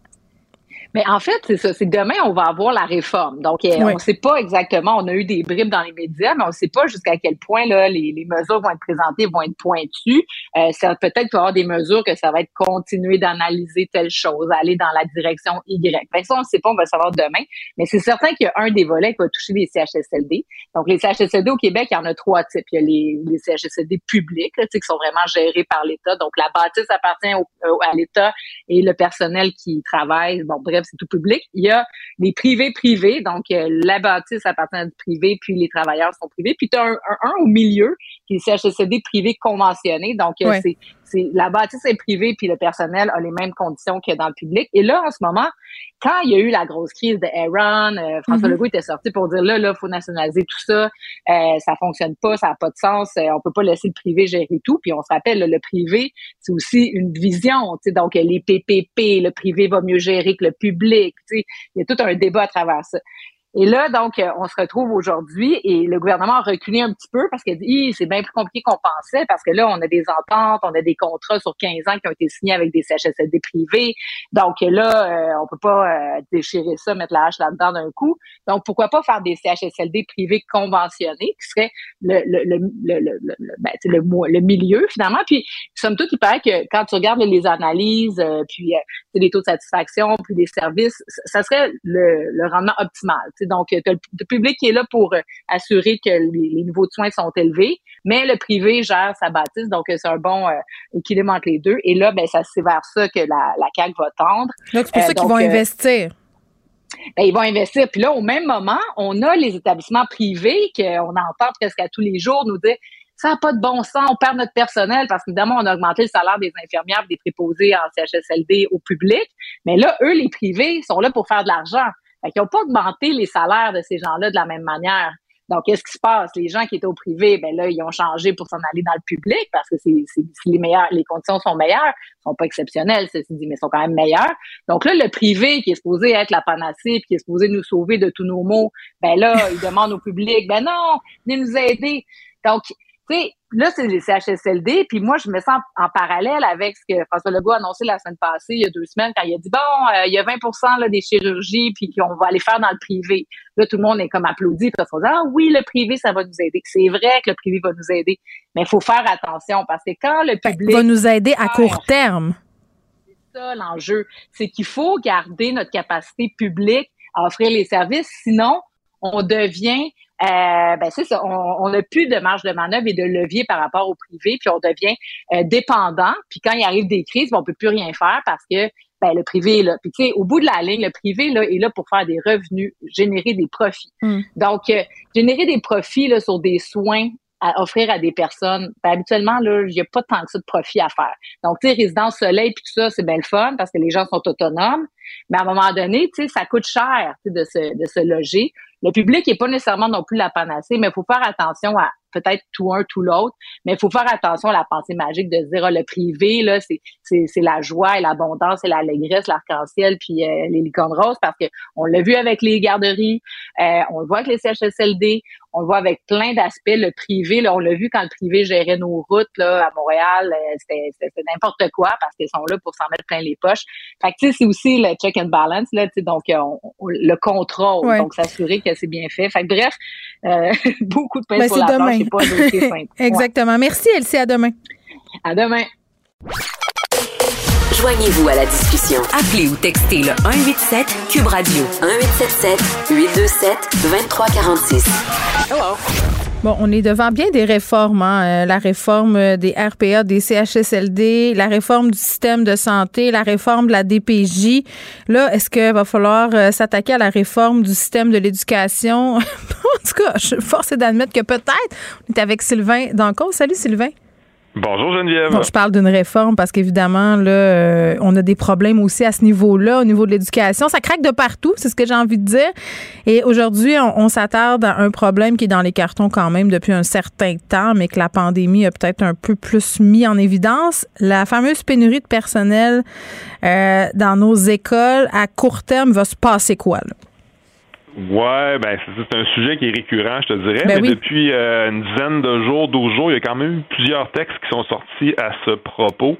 O: Mais en fait, c'est ça. C'est demain, on va avoir la réforme. Donc, euh, on ne sait pas exactement. On a eu des bribes dans les médias, mais on ne sait pas jusqu'à quel point là, les, les, mesures vont être présentées, vont être pointues. Euh, ça peut-être qu'il y avoir des mesures que ça va être continuer d'analyser telle chose, aller dans la direction Y. Ben, ça, on ne sait pas. On va le savoir demain. Mais c'est certain qu'il y a un des volets qui va toucher les CHSLD. Donc, les CHSLD au Québec, il y en a trois types. Il y a les, les CHSLD publics, là, qui sont vraiment gérés par l'État. Donc, la bâtisse appartient à l'État et le personnel qui travaille. Bon, bref, c'est tout public. Il y a les privés privés, donc euh, la bâtisse appartient à du privé, puis les travailleurs sont privés. Puis tu as un, au milieu qui est CHSLD privé conventionné. Donc, euh, c'est c'est la bâtisse est privée puis le personnel a les mêmes conditions que dans le public. Et là, en ce moment, quand il y a eu la grosse crise de Aaron, euh, François mm-hmm. Legault était sorti pour dire là, là, faut nationaliser tout ça, euh, ça fonctionne pas, ça n'a pas de sens, euh, on peut pas laisser le privé gérer tout. Puis on se rappelle, le privé, c'est aussi une vision, donc les PPP, le privé va mieux gérer que le public, tu sais, il y a tout un débat à travers ça. Et là, donc, euh, on se retrouve aujourd'hui et le gouvernement a reculé un petit peu parce qu'il dit, c'est bien plus compliqué qu'on pensait parce que là, on a des ententes, on a des contrats sur 15 ans qui ont été signés avec des CHSLD privés. Donc là, euh, on peut pas euh, déchirer ça, mettre la hache là-dedans d'un coup. Donc, pourquoi pas faire des CHSLD privés conventionnés qui serait le, le, le, le, le, ben, le, milieu finalement? Puis, somme toute, il paraît que quand tu regardes les analyses, puis les taux de satisfaction, puis les services, ça serait le, le rendement optimal. Donc, tu as le public qui est là pour euh, assurer que les, niveaux de soins sont élevés, mais le privé gère sa bâtisse, donc c'est un bon euh, équilibre entre les deux. Et là, ben, ça c'est vers ça que la, la CAQ va tendre.
C: Donc, c'est pour ça qu'ils vont investir.
O: Ben, ils vont investir. Puis là, au même moment, on a les établissements privés qu'on entend presque à tous les jours nous dire ça n'a pas de bon sens, on perd notre personnel parce qu'évidemment, on a augmenté le salaire des infirmières des préposés en CHSLD au public. Mais là, eux, les privés, sont là pour faire de l'argent. Fait n'ont pas augmenté les salaires de ces gens-là de la même manière. Donc, qu'est-ce qui se passe? Les gens qui étaient au privé, ben là, ils ont changé pour s'en aller dans le public parce que c'est, les meilleurs, les conditions sont meilleures, sont pas exceptionnelles, ceci dit, mais sont quand même meilleures. Donc là, le privé qui est supposé être la panacée, puis qui est supposé nous sauver de tous nos maux, ben là, (laughs) il demande au public, ben non, venez nous aider. Donc, tu sais, là, c'est les CHSLD, puis moi, je me sens en parallèle avec ce que François Legault a annoncé la semaine passée, il y a deux semaines, quand il a dit, bon, euh, il y a 20 là, des chirurgies, puis qu'on va aller faire dans le privé. Là, tout le monde est comme applaudi, parce qu'on dit, ah oui, le privé, ça va nous aider. C'est vrai que le privé va nous aider, mais il faut faire attention, parce que quand le public...
C: va nous aider à court terme.
O: C'est ça l'enjeu, c'est qu'il faut garder notre capacité publique à offrir les services, sinon, on devient euh, ben c'est ça, on n'a plus de marge de manœuvre et de levier par rapport au privé, puis on devient euh, dépendant. Puis quand il arrive des crises, ben, on peut plus rien faire parce que ben, le privé est là. Puis tu sais, au bout de la ligne, le privé là est là pour faire des revenus, générer des profits. Hmm. Donc, euh, générer des profits là, sur des soins à offrir à des personnes, ben, habituellement, il n'y a pas tant que ça de profit à faire. Donc, tu sais, résidence soleil puis tout ça, c'est bien le fun parce que les gens sont autonomes. Mais à un moment donné, tu sais, ça coûte cher de se, de se loger. Le public n'est pas nécessairement non plus la panacée, mais il faut faire attention à peut-être tout un, tout l'autre, mais il faut faire attention à la pensée magique de dire, ah, le privé, là, c'est, c'est, c'est la joie et l'abondance et l'allégresse, l'arc-en-ciel, puis euh, les licornes roses, parce que on l'a vu avec les garderies, euh, on le voit avec les CHSLD, on le voit avec plein d'aspects. Le privé, là, on l'a vu quand le privé gérait nos routes là, à Montréal, euh, c'était, n'importe quoi parce qu'ils sont là pour s'en mettre plein les poches. Fait que, c'est aussi le check and balance, là, donc le contrôle, donc s'assurer que c'est bien fait. Fait que, bref, (laughs) beaucoup de pain ben, la demain. (laughs)
C: Exactement. Merci, Elsie. À demain.
O: À demain.
B: Joignez-vous à la discussion. Appelez ou textez le 187 Cube Radio 1877 827 2346.
C: Hello. Bon, on est devant bien des réformes, hein. Euh, la réforme des RPA, des CHSLD, la réforme du système de santé, la réforme de la DPJ. Là, est-ce qu'il va falloir euh, s'attaquer à la réforme du système de l'éducation? (laughs) en tout cas, je suis forcée d'admettre que peut-être. On est avec Sylvain Danco. Salut Sylvain.
P: Bonjour Geneviève.
C: Je parle d'une réforme parce qu'évidemment, là, euh, on a des problèmes aussi à ce niveau-là, au niveau de l'éducation. Ça craque de partout, c'est ce que j'ai envie de dire. Et aujourd'hui, on, s'attarde à un problème qui est dans les cartons quand même depuis un certain temps, mais que la pandémie a peut-être un peu plus mis en évidence. La fameuse pénurie de personnel euh, dans nos écoles à court terme va se passer quoi?
P: Ouais, ben c'est un sujet qui est récurrent, je te dirais. Ben mais depuis euh, une dizaine de jours, 12 jours, il y a quand même eu plusieurs textes qui sont sortis à ce propos.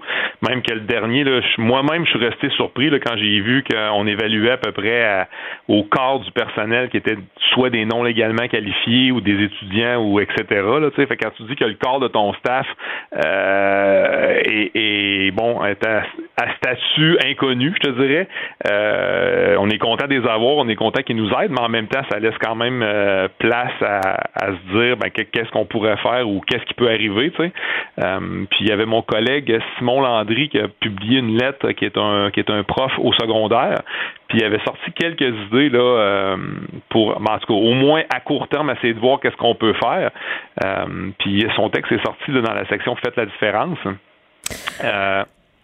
P: Même que le dernier, moi-même, je suis resté surpris là, quand j'ai vu qu'on évaluait à peu près au quart du personnel qui était soit des non légalement qualifiés ou des étudiants ou etc. Là, fait quand tu dis que le quart de ton staff euh, est, bon est à, statut inconnu, je te dirais, euh, on est content des avoir, on est content qu'ils nous aident, mais en même temps, ça laisse quand même euh, place à, se dire ben, qu'est-ce qu'on pourrait faire ou qu'est-ce qui peut arriver. Euh, puis il y avait mon collègue Simon Landry qui a publié une lettre qui est un prof au secondaire. Puis il avait sorti quelques idées là euh, pour en tout cas au moins à court terme essayer de voir qu'est-ce qu'on peut faire. puis son texte est sorti dans la section Faites la différence.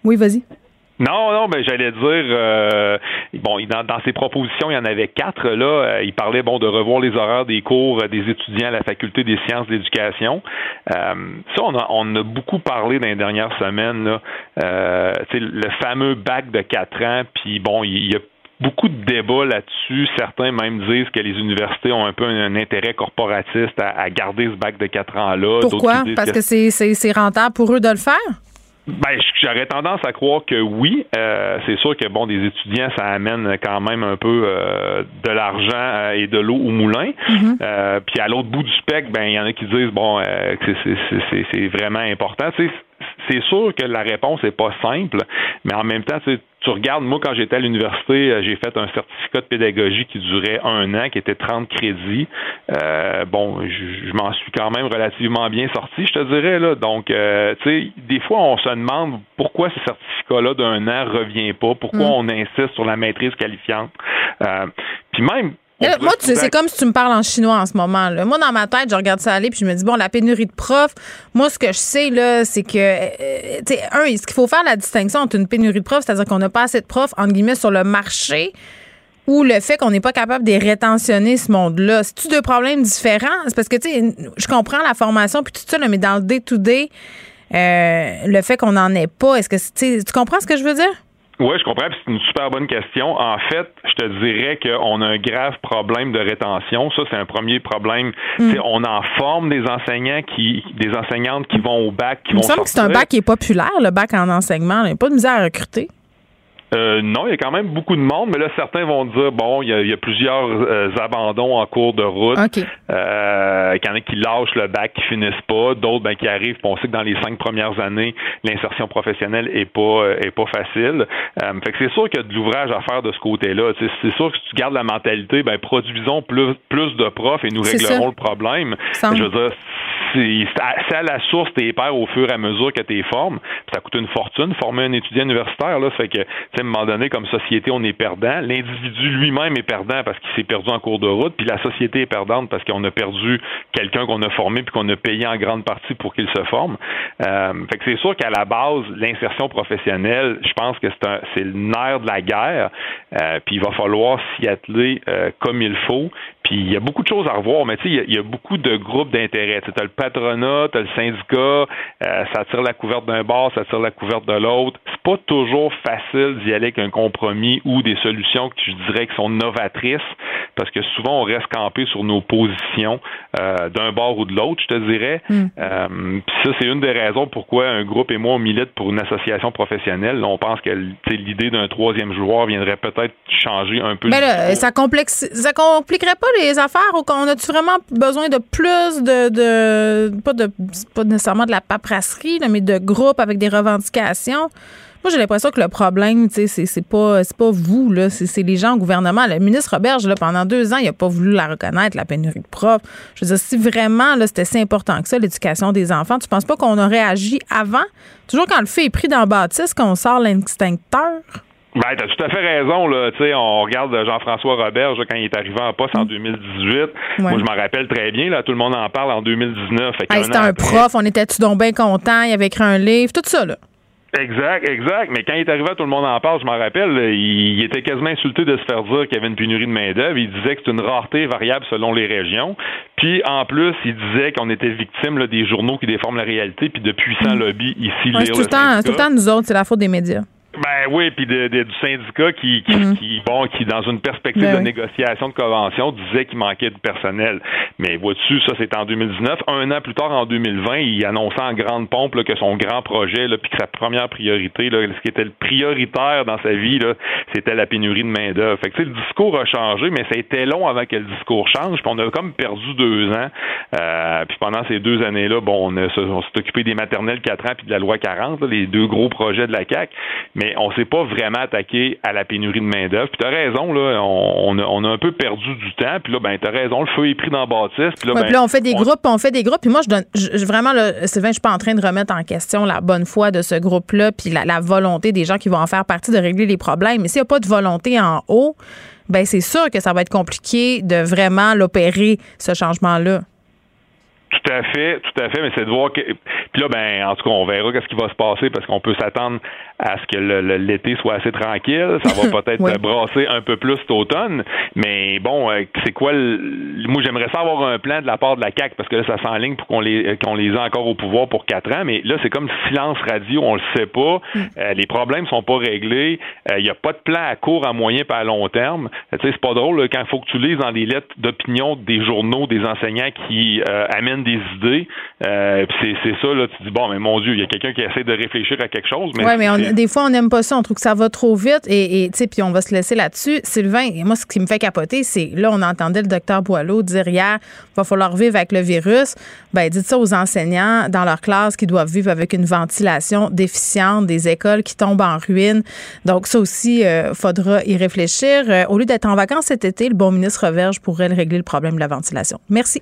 C: oui, vas-y.
P: Non, non, mais j'allais dire, euh, bon, dans, dans, ses propositions, il y en avait quatre. Là, euh, il parlait bon de revoir les horaires des cours des étudiants à la faculté des sciences de l'éducation. Euh, ça, on a, on a beaucoup parlé dans les dernières semaines. Là, le fameux bac de quatre ans. Puis bon, il y a beaucoup de débats là-dessus. Certains même disent que les universités ont un peu un, intérêt corporatiste à, garder ce bac de quatre ans-là.
C: Pourquoi? Parce que, c'est rentable pour eux de le faire?
P: Ben, j'aurais tendance à croire que oui. Euh, c'est sûr que bon, des étudiants, ça amène quand même un peu euh, de l'argent euh, et de l'eau au moulin. Mm-hmm. puis à l'autre bout du spectre, ben il y en a qui disent bon que c'est vraiment important. C'est sûr que la réponse est pas simple, mais en même temps, tu regardes, moi, quand j'étais à l'université, euh, j'ai fait un certificat de pédagogie qui durait un an, qui était 30 crédits. Euh, bon, je, m'en suis quand même relativement bien sorti, je te dirais. Là. Donc, euh, tu sais, des fois, on se demande pourquoi ce certificat-là d'un an revient pas, pourquoi mm. on insiste sur la maîtrise qualifiante. puis même,
C: moi, c'est comme si tu me parles en chinois en ce moment. Là. Moi, dans ma tête, je regarde ça aller puis je me dis, bon, la pénurie de profs, moi, ce que je sais, là, c'est que, euh, tu sais, un, ce qu'il faut faire la distinction entre une pénurie de profs, c'est-à-dire qu'on n'a pas assez de profs, entre guillemets, sur le marché, ou le fait qu'on n'est pas capable de rétentionner ce monde-là. C'est-tu deux problèmes différents? C'est parce que, tu sais, je comprends la formation puis tout ça, mais dans le day-to-day, euh, le fait qu'on n'en ait pas, est-ce que, tu comprends ce que je veux dire?
P: Oui, je comprends. C'est une super bonne question. En fait, je te dirais qu'on a un grave problème de rétention. Ça, c'est un premier problème. Mm. On en forme des enseignants qui, des enseignantes qui vont au bac, qui
C: Il
P: vont.
C: Il me semble que c'est un bac qui est populaire, le bac en enseignement. Il n'y a pas de misère à recruter.
P: Euh, non, il y a quand même beaucoup de monde, mais là, certains vont dire, bon, il y a, plusieurs euh, abandons en cours de route. Euh, il y en a qui lâchent le bac, qui finissent pas. D'autres, ben, qui arrivent. On sait que dans les cinq premières années, l'insertion professionnelle est pas euh, est pas facile. fait que c'est sûr qu'il y a de l'ouvrage à faire de ce côté-là. C'est sûr que si tu gardes la mentalité, ben, produisons plus, plus de profs et nous réglerons le problème. Je veux dire, c'est à la source tes pairs au fur et à mesure que tu formes. Ça coûte une fortune, former un étudiant universitaire. Là, fait que, à un moment donné, comme société, on est perdant. L'individu lui-même est perdant parce qu'il s'est perdu en cours de route, puis la société est perdante parce qu'on a perdu quelqu'un qu'on a formé puis qu'on a payé en grande partie pour qu'il se forme. Euh, fait que c'est sûr qu'à la base, l'insertion professionnelle, je pense que c'est le nerf de la guerre. Euh, puis il va falloir s'y atteler euh, comme il faut. Puis il y a beaucoup de choses à revoir, mais tu sais, il y, a beaucoup de groupes d'intérêt. Tu as le patronat, tu as le syndicat, euh, ça tire la couverte d'un bord, ça tire la couverte de l'autre. Pas toujours facile d'y aller avec un compromis ou des solutions que je dirais qui sont novatrices, parce que souvent on reste campé sur nos positions euh, d'un bord ou de l'autre, je te dirais. Mm. Euh, ça, c'est une des raisons pourquoi un groupe et moi on milite pour une association professionnelle. On pense que l'idée d'un troisième joueur viendrait peut-être changer un peu.
C: Mais là, ça, complexe, ça compliquerait pas les affaires ou qu'on a-tu vraiment besoin de plus de, de pas de pas nécessairement de la paperasserie, mais de groupes avec des revendications? Moi, j'ai l'impression que le problème, c'est, c'est pas, pas vous, là, c'est, les gens au gouvernement. Le ministre Roberge, là, pendant deux ans, il n'a pas voulu la reconnaître, la pénurie de profs. Je veux dire, si vraiment, là, c'était si important que ça, l'éducation des enfants, tu penses pas qu'on aurait agi avant? Toujours quand le fait est pris dans le bâtisse, qu'on sort l'extincteur?
P: Ben, t'as tout à fait raison, là. Tu sais, on regarde Jean-François Robert, quand il est arrivé en poste en 2018. Moi, je m'en rappelle très bien, là. Tout le monde en parle en 2019.
C: c'était un prof, on était-tu donc bien content, il avait écrit un livre, tout ça, là.
P: Exact, exact. Mais quand il est arrivé, tout le monde en parle, je m'en rappelle, il, était quasiment insulté de se faire dire qu'il y avait une pénurie de main-d'œuvre. Il disait que c'est une rareté variable selon les régions. Puis, en plus, il disait qu'on était victime des journaux qui déforment la réalité, puis de puissants mm. lobbies ici.
C: Ouais, tout, le temps, tout le temps, nous autres, c'est la faute des médias.
P: Ben oui, puis de, du syndicat qui, qui, mhm. qui, bon, qui dans une perspective ben de négociation de convention disait qu'il manquait de personnel. Mais vois-tu, ça c'est en 2019. Un an plus tard, en 2020, il annonçait en grande pompe là, que son grand projet, là, puis que sa première priorité, là, ce qui était le prioritaire dans sa vie, c'était la pénurie de main d'œuvre. Fait que le discours a changé, mais ça a été long avant que le discours change. Puis on a comme perdu deux ans. Euh, puis pendant ces deux années-là, bon, on, on s'est occupé des maternelles 4 ans puis de la loi 40, les deux gros projets de la CAC mais on s'est pas vraiment attaqué à la pénurie de main-d'œuvre. Puis tu as raison, là, on, a, un peu perdu du temps. Puis là, ben, tu as raison, le feu est pris dans la bâtisse. Puis là,
C: ben, on fait des groupes, on fait des groupes. Puis moi, je donne, vraiment, là, Sylvain, je suis pas en train de remettre en question la bonne foi de ce groupe-là, puis la, volonté des gens qui vont en faire partie de régler les problèmes. Mais s'il n'y a pas de volonté en haut, ben c'est sûr que ça va être compliqué de vraiment l'opérer, ce changement-là.
P: Tout à fait, tout à fait, mais c'est de voir que. Puis là, ben, en tout cas, on verra qu'est-ce qui va se passer parce qu'on peut s'attendre à ce que l'été soit assez tranquille. Ça va (laughs) peut-être brasser un peu plus cet automne, mais bon, euh, c'est quoi le... Moi, j'aimerais ça avoir un plan de la part de la CAC parce que là, ça s'enligne pour qu'on les qu'on les ait encore au pouvoir pour quatre ans, mais là, c'est comme silence radio, on le sait pas. Mm. Euh, les problèmes sont pas réglés. Il euh, n'y a pas de plan à court, à moyen, pas à long terme. Tu sais, c'est pas drôle quand il faut que tu lises dans les lettres d'opinion des journaux, des enseignants qui amènent des idées. c'est ça, là, tu dis bon, mais mon Dieu, il y a quelqu'un qui essaie de réfléchir à quelque chose,
C: mais, mais des fois, on n'aime pas ça. On trouve que ça va trop vite. Et, tu sais, puis on va se laisser là-dessus. Sylvain, et moi, ce qui me fait capoter, c'est là, on entendait le docteur Boileau dire hier, il va falloir vivre avec le virus. Ben, dites ça aux enseignants dans leur classe qui doivent vivre avec une ventilation déficiente, des écoles qui tombent en ruine. Donc, ça aussi, il euh, faudra y réfléchir. Euh, au lieu d'être en vacances cet été, le bon ministre Verge pourrait régler le problème de la ventilation. Merci.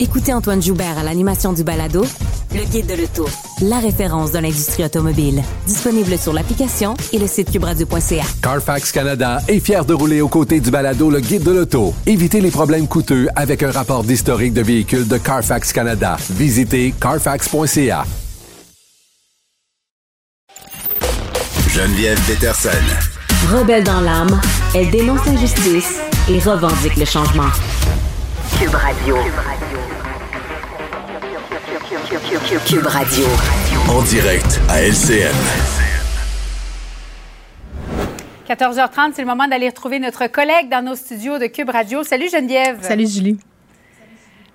B: Écoutez Antoine Joubert à l'animation du balado Le Guide de l'Auto, la référence de l'industrie automobile. Disponible sur l'application et le site cubradio.ca.
N: Carfax Canada est fier de rouler aux côtés du balado Le Guide de l'Auto. Évitez les problèmes coûteux avec un rapport d'historique de véhicules de Carfax Canada. Visitez carfax.ca.
A: Geneviève Peterson.
B: Rebelle dans l'âme, elle dénonce l'injustice et revendique le changement. Cube Radio.
A: Cube Radio. En direct à LCN.
Q: 14h30, c'est le moment d'aller retrouver notre collègue dans nos studios de Cube Radio. Salut Geneviève.
C: Salut Julie.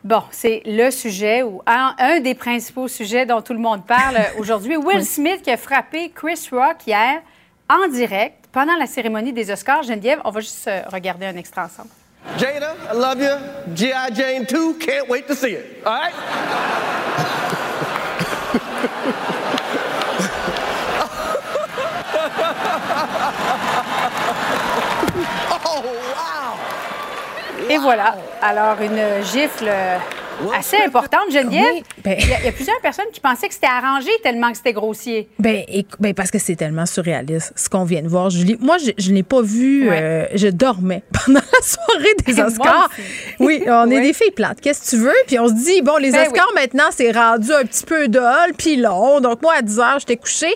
Q: Bon, c'est le sujet ou un, des principaux sujets dont tout le monde parle (laughs) aujourd'hui. Will Smith qui a frappé Chris Rock hier en direct pendant la cérémonie des Oscars. Geneviève, on va juste euh, regarder un extrait ensemble.
K: Jada, I love you. G.I. Jane 2, can't wait to see it. All right?
Q: oh, wow! Et voilà. Alors, une gifle assez importante, Geneviève. Ben il, y a, plusieurs personnes qui pensaient que c'était arrangé tellement que c'était grossier.
C: Ben, ben, parce que c'est tellement surréaliste, ce qu'on vient de voir, Julie. Moi, je, je n'ai pas vu, euh, je dormais (laughs) pendant la soirée des (laughs) Oscars. (laughs) oui, on est des filles plates. Qu'est-ce que tu veux? Puis on se dit, bon, les ben Oscars, maintenant, c'est rendu un petit peu dol, puis long. Donc, moi, à 10 heures, j'étais couchée.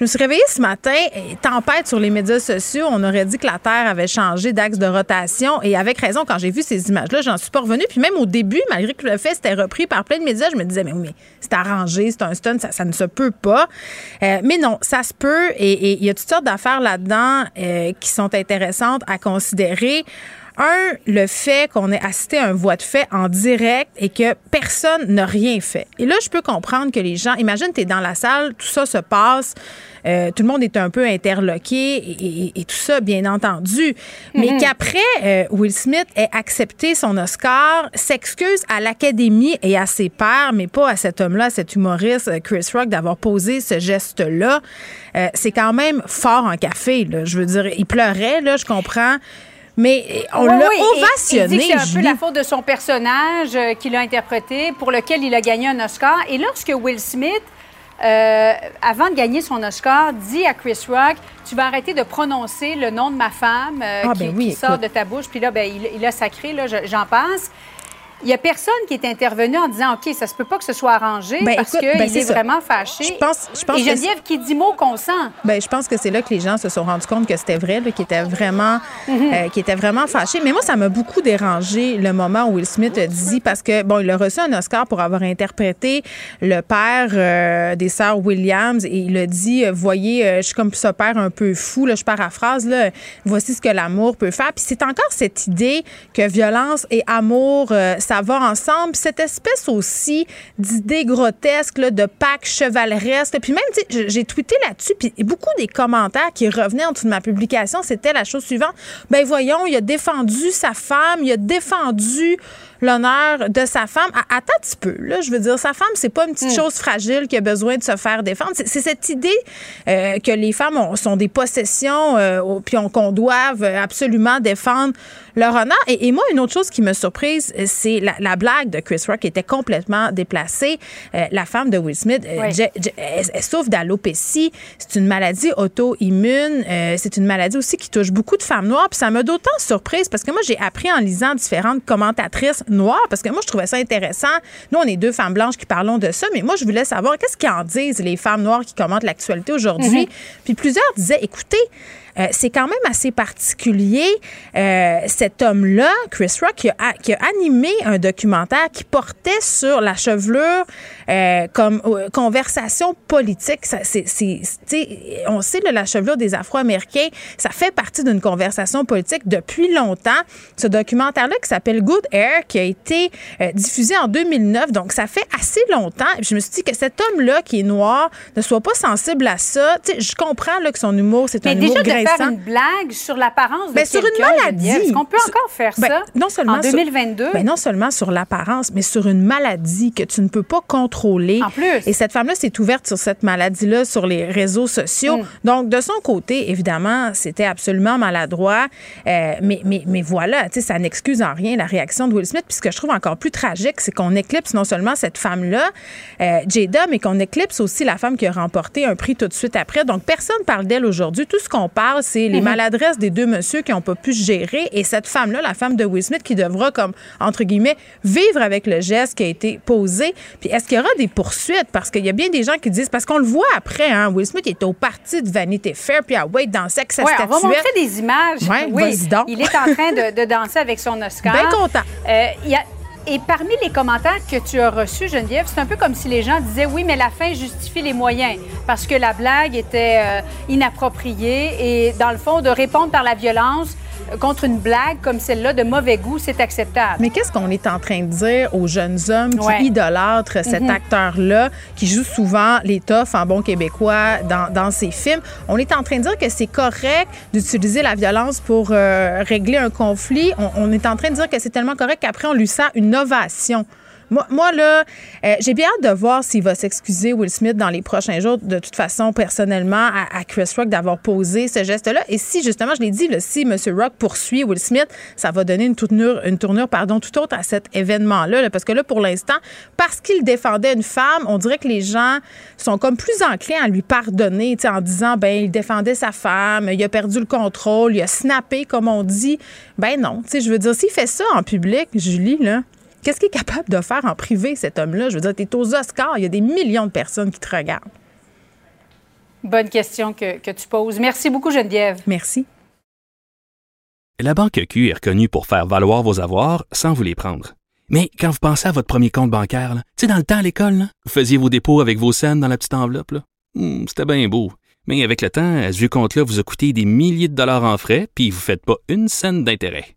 C: Je me suis réveillée ce matin, tempête sur les médias sociaux. On aurait dit que la Terre avait changé d'axe de rotation. Et avec raison, quand j'ai vu ces images-là, j'en suis pas revenue. Puis même au début, malgré que le fait c'était repris par plein de médias, je me disais, mais oui, mais c'est arrangé, c'est un stun, ça, ne se peut pas. Euh, mais non, ça se peut. Et il y a toutes sortes d'affaires là-dedans euh, qui sont intéressantes à considérer. Un, le fait qu'on ait assisté à un voie de fait en direct et que personne n'a rien fait. Et là, je peux comprendre que les gens, imagine, tu es dans la salle, tout ça se passe, euh, tout le monde est un peu interloqué et, tout ça, bien entendu. Mais mhm. qu'après, euh, Will Smith ait accepté son Oscar, s'excuse à l'Académie et à ses pairs, mais pas à cet homme-là, cet humoriste Chris Rock, d'avoir posé ce geste-là. Euh, c'est quand même fort en café. Là. Je veux dire, il pleurait, là, je comprends. Mais on l'a ovationné.
Q: Il, dit que c'est un peu la faute de son personnage euh, qu'il a interprété, pour lequel il a gagné un Oscar. Et lorsque Will Smith, euh, avant de gagner son Oscar, dit à Chris Rock Tu vas arrêter de prononcer le nom de ma femme euh, ah, ben qui, sort de ta bouche. Puis là, ben, il, il, a sacré, j'en passe. Il n'y a personne qui est intervenu en disant OK, ça se peut pas que ce soit arrangé ben, parce qu'il ben, est, vraiment fâché. Je pense, je pense Et Geneviève qui dit mot consent.
C: Ben, je pense que c'est là que les gens se sont rendus compte que c'était vrai, qu'il était vraiment, mhm. euh, était vraiment fâché. Mais moi, ça m'a beaucoup dérangé le moment où Will Smith a dit parce que bon, il a reçu un Oscar pour avoir interprété le père euh, des sœurs Williams et il a dit euh, voyez, je suis comme ce père un peu fou là, je paraphrase là, voici ce que l'amour peut faire. Puis c'est encore cette idée que violence et amour ça va ensemble. Cette espèce aussi d'idée grotesque là, de Pâques chevaleresque. Puis même, j'ai tweeté là-dessus, puis beaucoup des commentaires qui revenaient en dessous de ma publication, c'était la chose suivante. Ben voyons, il a défendu sa femme, il a défendu l'honneur de sa femme. attends un petit peu, là. Je veux dire, sa femme, c'est pas une petite hmm. chose fragile qui a besoin de se faire défendre. C'est cette idée euh, que les femmes sont des possessions, euh, puis qu'on doive absolument défendre honneur. Et, moi, une autre chose qui me surprise, c'est la, blague de Chris Rock qui était complètement déplacée. Euh, la femme de Will Smith, elle, souffre d'alopécie. C'est une maladie auto-immune. c'est une maladie aussi qui touche beaucoup de femmes noires. Puis ça m'a d'autant surprise parce que moi, j'ai appris en lisant différentes commentatrices noires parce que moi, je trouvais ça intéressant. Nous, on est deux femmes blanches qui parlons de ça, mais moi, je voulais savoir qu'est-ce qu'en disent les femmes noires qui commentent l'actualité aujourd'hui. Mm-hmm. Puis plusieurs disaient, écoutez, euh, c'est quand même assez particulier. Euh, cet homme-là, Chris Rock, qui a, qui a, animé un documentaire qui portait sur la chevelure euh, comme conversation politique. Ça, c'est, on sait la chevelure des Afro-Américains, ça fait partie d'une conversation politique depuis longtemps. Ce documentaire-là qui s'appelle Good Air, qui a été diffusé en 2009, donc ça fait assez longtemps. Je me suis dit que cet homme-là qui est noir ne soit pas sensible à ça. je comprends là, que son humour, c'est un humour
Q: faire une blague sur l'apparence de
C: ben, sur une maladie. Est-ce
Q: qu'on peut encore faire ben, ça non seulement en 2022?
C: Sur, ben, non seulement sur l'apparence, mais sur une maladie que tu ne peux pas contrôler.
Q: En plus.
C: Et cette femme-là s'est ouverte sur cette maladie-là sur les réseaux sociaux. Hmm. Donc, de son côté, évidemment, c'était absolument maladroit. Euh, mais, mais, mais voilà, ça n'excuse en rien la réaction de Will Smith. Puis ce que je trouve encore plus tragique, c'est qu'on éclipse non seulement cette femme-là, euh, Jada, mais qu'on éclipse aussi la femme qui a remporté un prix tout de suite après. Donc, personne parle d'elle aujourd'hui. Tout ce qu'on parle, c'est les mhm. maladresses des deux messieurs qui n'ont pas pu gérer et cette femme-là, la femme de Will Smith, qui devra, comme, entre guillemets, vivre avec le geste qui a été posé. Puis est-ce qu'il y aura des poursuites? Parce qu'il y a bien des gens qui disent, parce qu'on le voit après, hein, Will Smith est au parti de Vanity Fair, puis à Wait danser avec sa
Q: ouais,
C: statuette.
Q: On va montrer des images. oui, il est en train de, danser avec son (laughs) Oscar.
C: Bien content.
Q: Euh, il y a et parmi les commentaires que tu as reçus, Geneviève, c'est un peu comme si les gens disaient oui, mais la fin justifie les moyens parce que la blague était euh, inappropriée et dans le fond, de répondre par la violence, contre une blague comme celle-là de mauvais goût, c'est acceptable.
C: Mais qu'est-ce qu'on est en train de dire aux jeunes hommes qui idolâtrent cet mhm. acteur-là, qui joue souvent les toughs en bon québécois dans, dans, ses films? On est en train de dire que c'est correct d'utiliser la violence pour euh, régler un conflit. On, on, est en train de dire que c'est tellement correct qu'après, on lui sent une ovation. Moi, là, euh, j'ai bien hâte de voir s'il va s'excuser, Will Smith, dans les prochains jours, de toute façon, personnellement, à, Chris Rock d'avoir posé ce geste-là. Et si, justement, je l'ai dit, si M. Rock poursuit Will Smith, ça va donner une tournure, une tournure pardon, tout autre à cet événement-là. parce que là, pour l'instant, parce qu'il défendait une femme, on dirait que les gens sont comme plus enclins à lui pardonner, en disant, ben, il défendait sa femme, il a perdu le contrôle, il a snappé, comme on dit. Ben non, tu sais, je veux dire, s'il fait ça en public, Julie, là, Qu'est-ce qu'il est capable de faire en privé, cet homme-là? Je veux dire, tu es aux Oscars, il y a des millions de personnes qui te regardent.
Q: Bonne question que, tu poses. Merci beaucoup, Geneviève.
C: Merci.
E: La Banque Q est reconnue pour faire valoir vos avoirs sans vous les prendre. Mais quand vous pensez à votre premier compte bancaire, tu sais, dans le temps à l'école, vous faisiez vos dépôts avec vos scènes dans la petite enveloppe. Hmm, c'était bien beau. Mais avec le temps, ce vieux compte-là vous a coûté des milliers de dollars en frais, puis vous ne faites pas une scène d'intérêt.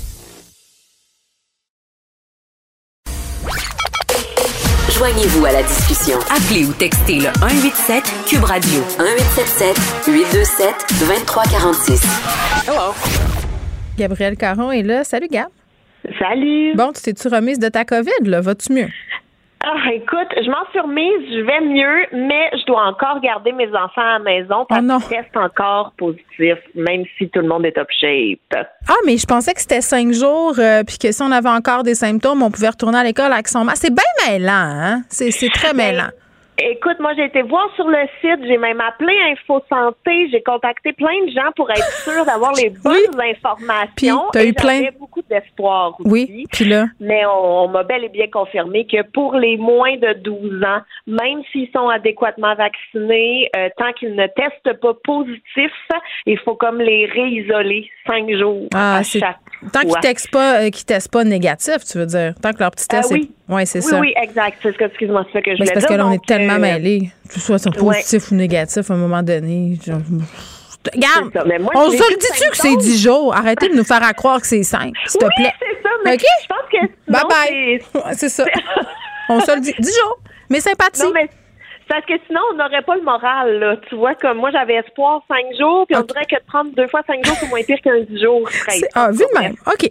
B: Joignez-vous à la discussion. Appelez ou textez le 187 Cube Radio 1877 827 2346.
C: Hello. Gabriel Caron est là. Salut Gab.
R: Salut.
C: Bon, tu t'es-tu remise de ta COVID là, vas-tu mieux?
R: Ah, écoute, je m'en suis remise, je vais mieux, mais je dois encore garder mes enfants à la maison parce oh qu'ils testent encore positif, même si tout le monde est top shape.
C: Ah, mais je pensais que c'était cinq jours, euh, puis que si on avait encore des symptômes, on pouvait retourner à l'école avec son masque. C'est bien mêlant, hein? C'est très ben, mêlant.
R: Écoute, moi, j'ai été voir sur le site, j'ai même appelé Info Santé, j'ai contacté plein de gens pour être sûr d'avoir les (laughs) bonnes informations.
C: Puis, as eu plein.
R: beaucoup d'espoir aussi.
C: Oui, puis là?
R: Mais on, m'a bel et bien confirmé que pour les moins de 12 ans, même s'ils sont adéquatement vaccinés, euh, tant qu'ils ne testent pas positif, il faut comme les réisoler cinq jours ah, à chaque
C: Tant qu'ils testent pas, euh, testent pas négatif, tu veux dire. Tant que leur petit test
R: euh, oui.
C: est. Ouais, c'est ça.
R: Oui, exact. C'est ce que, excuse-moi, c'est ce que je
C: Mais
R: C'est
C: parce
R: que
C: là, on est tellement
R: euh,
C: mêlés. Que ce soit positif ou négatif à un moment donné. Regarde, on se le dit-tu que c'est 10 jours? Arrêtez de nous faire croire que c'est 5, s'il te plaît.
R: c'est ça, mais je pense que
C: Bye bye. C'est ça. (laughs) on se le dit. 10 jours. Mais sympathie.
R: Non, mais parce que sinon, on n'aurait pas le moral, là. Tu vois, comme moi, j'avais espoir cinq jours, puis on dirait que de prendre deux fois cinq jours, c'est moins pire qu'un dix jours. (laughs)
C: Ah, vu de même. OK.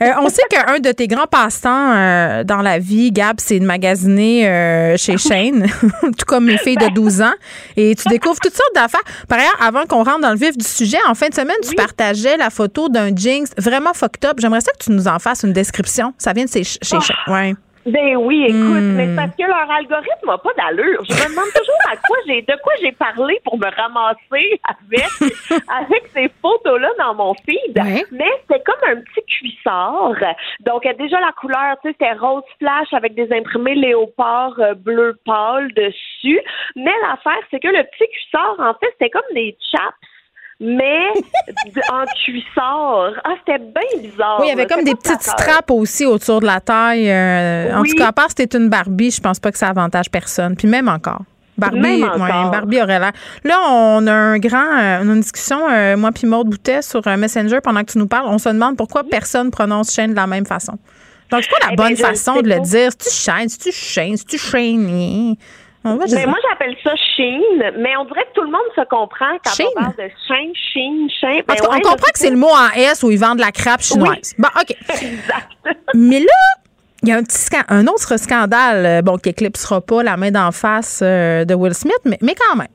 C: Euh, on sait qu'un de tes grands passe-temps euh, dans la vie, Gab, c'est de magasiner euh, chez (laughs) Shane, (laughs) tout comme mes filles de 12 ans. Et tu découvres toutes sortes d'affaires. Par ailleurs, avant qu'on rentre dans le vif du sujet, en fin de semaine, tu partageais la photo d'un jeans vraiment fucked up. J'aimerais ça que tu nous en fasses une description. Ça vient de chez, chez Shane. Ouais.
R: Ben oui, écoute, mais c'est parce que leur algorithme n'a pas d'allure. Je me demande toujours à quoi j'ai de quoi j'ai parlé pour me ramasser avec (laughs) avec ces photos-là dans mon feed. Mais c'est comme un petit cuissard. Donc déjà la couleur, tu sais, c'était rose flash avec des imprimés léopard euh, bleu pâle dessus. Mais l'affaire, c'est que le petit cuissard, en fait, c'était comme des chaps mais en cuissard. Ah, c'était bien bizarre.
C: Oui, il y avait comme des petites straps aussi autour de la taille. Euh, en tout cas, à part si c'était une Barbie, je pense pas que ça avantage personne. Puis même encore. Barbie, Barbie aurait l'air. Là, on a un grand, euh, une discussion, euh, moi puis Maude Boutet, sur Messenger pendant que tu nous parles. On se demande pourquoi personne prononce chaîne de la même façon. Donc, c'est pas la eh bonne façon de le dire. Si tu chaînes, si tu chaînes, si tu chaînes.
R: Ah, mais moi, j'appelle ça Sheen, mais on dirait que tout le monde se comprend quand on parle de Sheen, Sheen, Sheen.
C: Parce qu'on comprend que c'est le mot en S où ils vendent de la crape chinoise. Bon, OK. (laughs)
R: Exact.
C: mais là, il y a un, petit un autre scandale, euh, bon, qui éclipsera pas la main d'en face euh, de Will Smith, mais, mais quand même.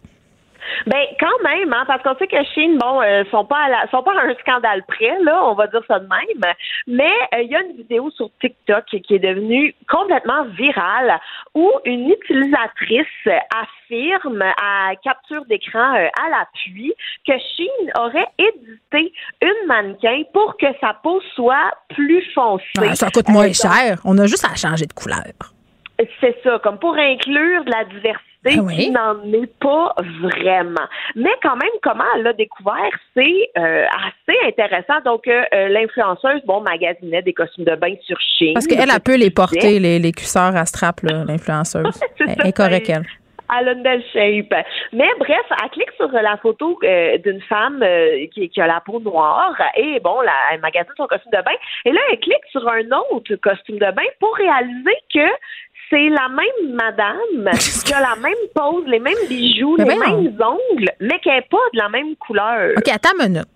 R: Ben quand même, hein, parce qu'on sait que Chine, bon, euh, sont pas à sont pas à un scandale près, là, on va dire ça de même. Mais euh, il y a une vidéo sur TikTok qui est devenue complètement virale où une utilisatrice affirme à capture d'écran euh, à l'appui que Chine aurait édité une mannequin pour que sa peau soit plus foncée.
C: Ah, ça coûte moins cher. On a juste à changer de couleur.
R: C'est ça, comme pour inclure de la diversité ah qui n'en est pas vraiment. Mais quand même, comment elle l'a découvert, c'est euh, assez intéressant. Donc, euh, euh, l'influenceuse, bon, magasinait des costumes de bain sur Chine.
C: Parce qu'elle a pu les porter, les, les cuisseurs à strap, l'influenceuse. (laughs) elle est correcte, elle
R: elle a une belle shape. Mais bref, elle clique sur la photo d'une femme qui, qui, a la peau noire et bon, la, elle magasine son costume de bain. Et là, elle clique sur un autre costume de bain pour réaliser que c'est la même madame (laughs) qui a la même pose, les mêmes bijoux, les mêmes ongles, mais qui n'est pas de la même couleur.
C: OK, attends une minute.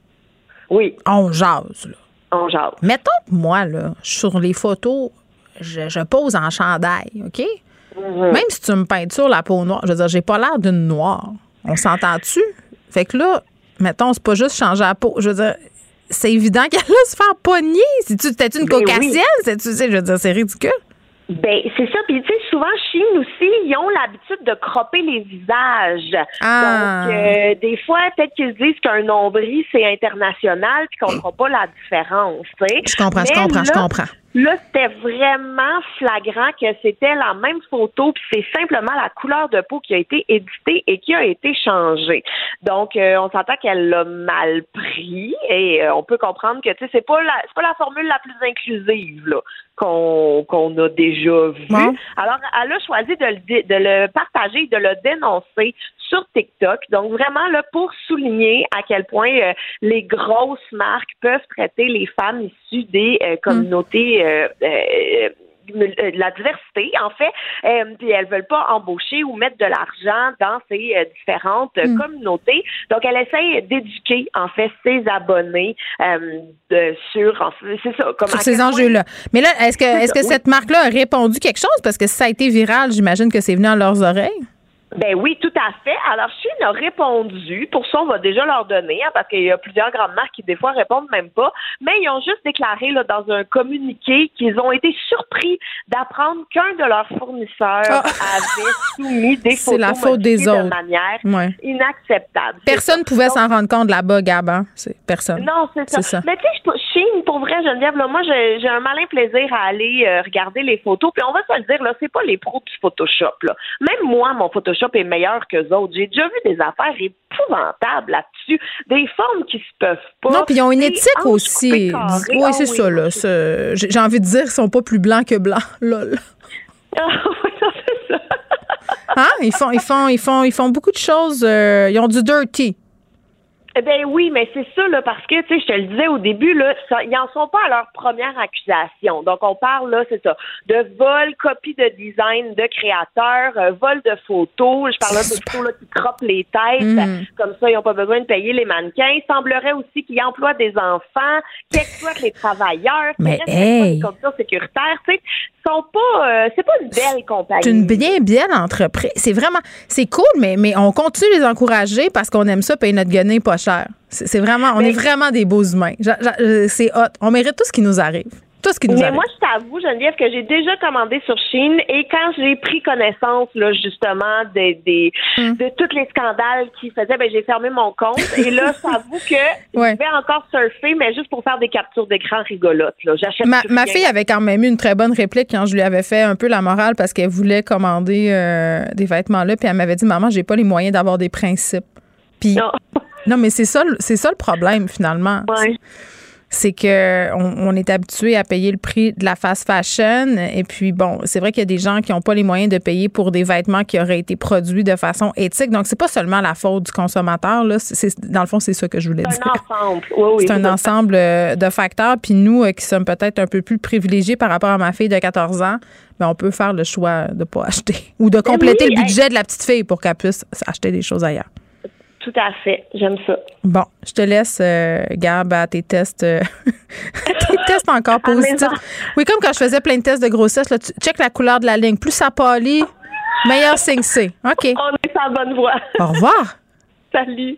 R: Oui.
C: On jase, là.
R: On jase.
C: Mettons que moi, là, sur les photos, je, pose en chandail, OK? Mm-hmm. Même si tu me sur la peau noire, je veux dire, j'ai pas l'air d'une noire. On s'entend-tu? Fait que là, mettons, c'est pas juste changer la peau. Je veux dire, c'est évident (laughs) qu'elle va se faire pogner. Si tu t'es une ben caucasienne, c'est tu sais, je veux dire, c'est ridicule.
R: Ben, c'est ça. Puis, tu sais, souvent, Chine aussi, ils ont l'habitude de cropper les visages. Ah. Donc, euh, des fois, peut-être qu'ils se disent qu'un nombril, c'est international, puis qu'on ne fera pas la différence, tu sais.
C: Je comprends, je comprends, je comprends.
R: Là, c'était vraiment flagrant que c'était la même photo, puis c'est simplement la couleur de peau qui a été éditée et qui a été changée. Donc, euh, on s'entend qu'elle l'a mal pris et euh, on peut comprendre que tu sais, c'est pas la c'est pas la formule la plus inclusive là qu'on qu'on a déjà vue. Alors, elle a choisi de le de le partager, de le dénoncer sur TikTok. Donc vraiment là pour souligner à quel point euh, les grosses marques peuvent traiter les femmes issues des euh, communautés euh, la diversité, en fait, puis elles veulent pas embaucher ou mettre de l'argent dans ces différentes mm. communautés. Donc, elle essaie d'éduquer, en fait, ses abonnés sur, c'est ça,
C: comme sur ces enjeux-là. Mais là, est-ce que, est-ce que cette marque-là a répondu quelque chose? Parce que si ça a été viral, j'imagine que c'est venu à leurs oreilles?
R: Ben oui, tout à fait. Alors, Chine a répondu. Pour ça, on va déjà leur donner, hein, parce qu'il y a plusieurs grandes marques qui, des fois, répondent même pas. Mais ils ont juste déclaré là, dans un communiqué qu'ils ont été surpris d'apprendre qu'un de leurs fournisseurs ah. avait soumis des photos
C: la faute des autres.
R: de manière inacceptable.
C: Personne ne pouvait s'en rendre compte là-bas, Gab. Hein? Personne.
R: Non, c'est ça. Mais tu sais, Pour vrai, Geneviève, là, moi, j'ai un malin plaisir à aller euh, regarder les photos. Puis on va se le dire, là, c'est pas les pros du Photoshop. Là. Même moi, mon Photoshop est meilleur que autres. J'ai déjà vu des affaires épouvantables là-dessus, des formes qui se peuvent pas.
C: Non, puis ils ont une éthique aussi. Oui, ah c'est ça, là. J'ai envie de dire qu'ils sont pas plus blancs que blancs, (laughs) lol.
R: Ah oui, c'est ça.
C: hein? Ils font, ils font, ils font, ils font beaucoup de choses. Euh, ils ont du dirty.
R: Eh ben oui, mais c'est ça là parce que tu sais, je te le disais au début là, ça, ils en sont pas à leur première accusation. Donc on parle là, c'est ça, de vol, copie de design de créateurs, euh, vol de photos. Je parle là de photos là, qui croppent les têtes, mm. comme ça ils n'ont pas besoin de payer les mannequins. Il semblerait aussi qu'ils emploient des enfants, qu'ils exploitent les travailleurs,
C: mais hey.
R: des conditions sécuritaires. Tu sais, sont pas, euh, c'est pas une belle compagnie.
C: C'est une bien belle entreprise. C'est vraiment, c'est cool, mais mais on continue de les encourager parce qu'on aime ça payer notre guenille pas cher. C'est vraiment, on est vraiment des beaux humains. C'est hot. On mérite tout ce qui nous arrive. Tout ce qui nous
R: Mais moi, je t'avoue, Geneviève, que j'ai déjà commandé sur Chine et quand j'ai pris connaissance, là, justement, des, des hmm. de tous les scandales qui faisaient, ben, j'ai fermé mon compte. Et là, j'avoue que je vais encore surfer, mais juste pour faire des captures d'écran rigolotes. J'achète
C: ma, ma fille avait quand même eu une très bonne réplique quand je lui avais fait un peu la morale parce qu'elle voulait commander euh, des vêtements là, puis elle m'avait dit, maman, j'ai pas les moyens d'avoir des principes. Puis non, mais c'est ça, c'est ça le problème finalement. C'est que on, est habitué à payer le prix de la fast fashion et puis bon, c'est vrai qu'il y a des gens qui n'ont pas les moyens de payer pour des vêtements qui auraient été produits de façon éthique. Donc c'est pas seulement la faute du consommateur là, c'est dans le fond c'est ça que je voulais dire.
R: C'est un ensemble. Oui,
C: c'est un ensemble euh, de facteurs puis nous euh, qui sommes peut-être un peu plus privilégiés par rapport à ma fille de 14 ans, ben on peut faire le choix de pas acheter (laughs) ou de compléter le budget de la petite fille pour qu'elle puisse acheter des choses ailleurs.
R: Tout à fait. J'aime ça.
C: Bon, je te laisse, euh, Gab, à tes tests. Euh, (laughs) tes tests encore positifs. Oui, comme quand je faisais plein de tests de grossesse, là, tu check la couleur de la ligne. Plus ça pâlit, meilleur signe c'est. OK.
R: On est en bonne voie.
C: Au revoir. (laughs)
R: Salut.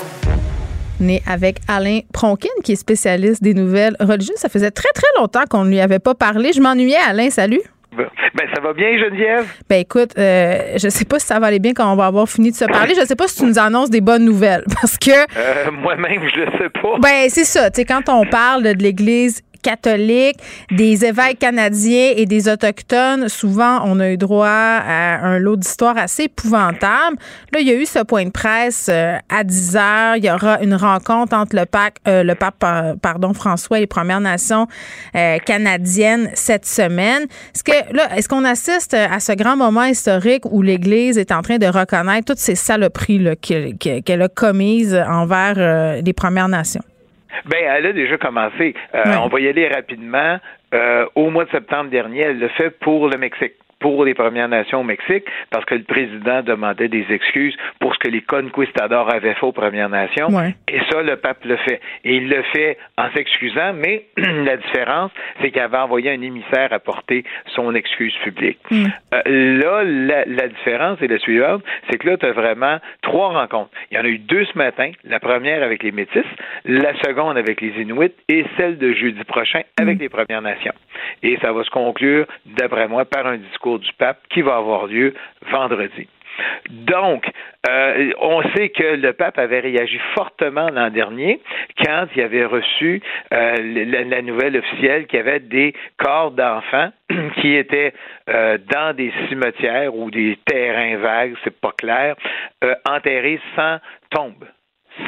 C: On est avec Alain Pronkin, qui est spécialiste des nouvelles religieuses. Ça faisait très, très longtemps qu'on ne lui avait pas parlé. Je m'ennuyais, Alain. Salut.
S: Ben, ça va bien, Geneviève?
C: Ben, écoute, euh, je sais pas si ça va aller bien quand on va avoir fini de se parler. Je sais pas si tu nous annonces des bonnes nouvelles (laughs) parce que.
S: Euh, moi-même, je ne sais pas.
C: Ben, c'est ça. Tu sais, quand on parle de l'Église catholiques, des évêques canadiens et des autochtones, souvent, on a eu droit à un lot d'histoires assez épouvantable. Là, il y a eu ce point de presse euh, à 10 heures. Il y aura une rencontre entre le, pape, euh, le pape pardon, François et les Premières Nations euh, canadiennes cette semaine. Est-ce que là, est-ce qu'on assiste à ce grand moment historique où l'Église est en train de reconnaître toutes ces saloperies qu'elle a commises envers les Premières Nations?
S: Ben, elle a déjà commencé. Euh, on va y aller rapidement. Euh, au mois de septembre dernier, elle le fait pour le Mexique pour les Premières Nations au Mexique parce que le président demandait des excuses pour ce que les conquistadors avaient fait aux Premières Nations. Et ça, le pape le fait. Et il le fait en s'excusant, mais (clears throat) la différence, c'est qu'il avait envoyé un émissaire apporter son excuse publique. Mm. Euh, là, la, différence est la suivante, c'est que là, tu as vraiment trois rencontres. Il y en a eu deux ce matin, la première avec les Métis, la seconde avec les Inuits et celle de jeudi prochain avec mm. les Premières Nations. Et ça va se conclure, d'après moi, par un discours du pape qui va avoir lieu vendredi. Donc, euh, on sait que le pape avait réagi fortement l'an dernier quand il avait reçu euh, la, nouvelle officielle qu'il y avait des corps d'enfants (clears throat) qui étaient euh, dans des cimetières ou des terrains vagues, c'est pas clair, enterrés sans tombe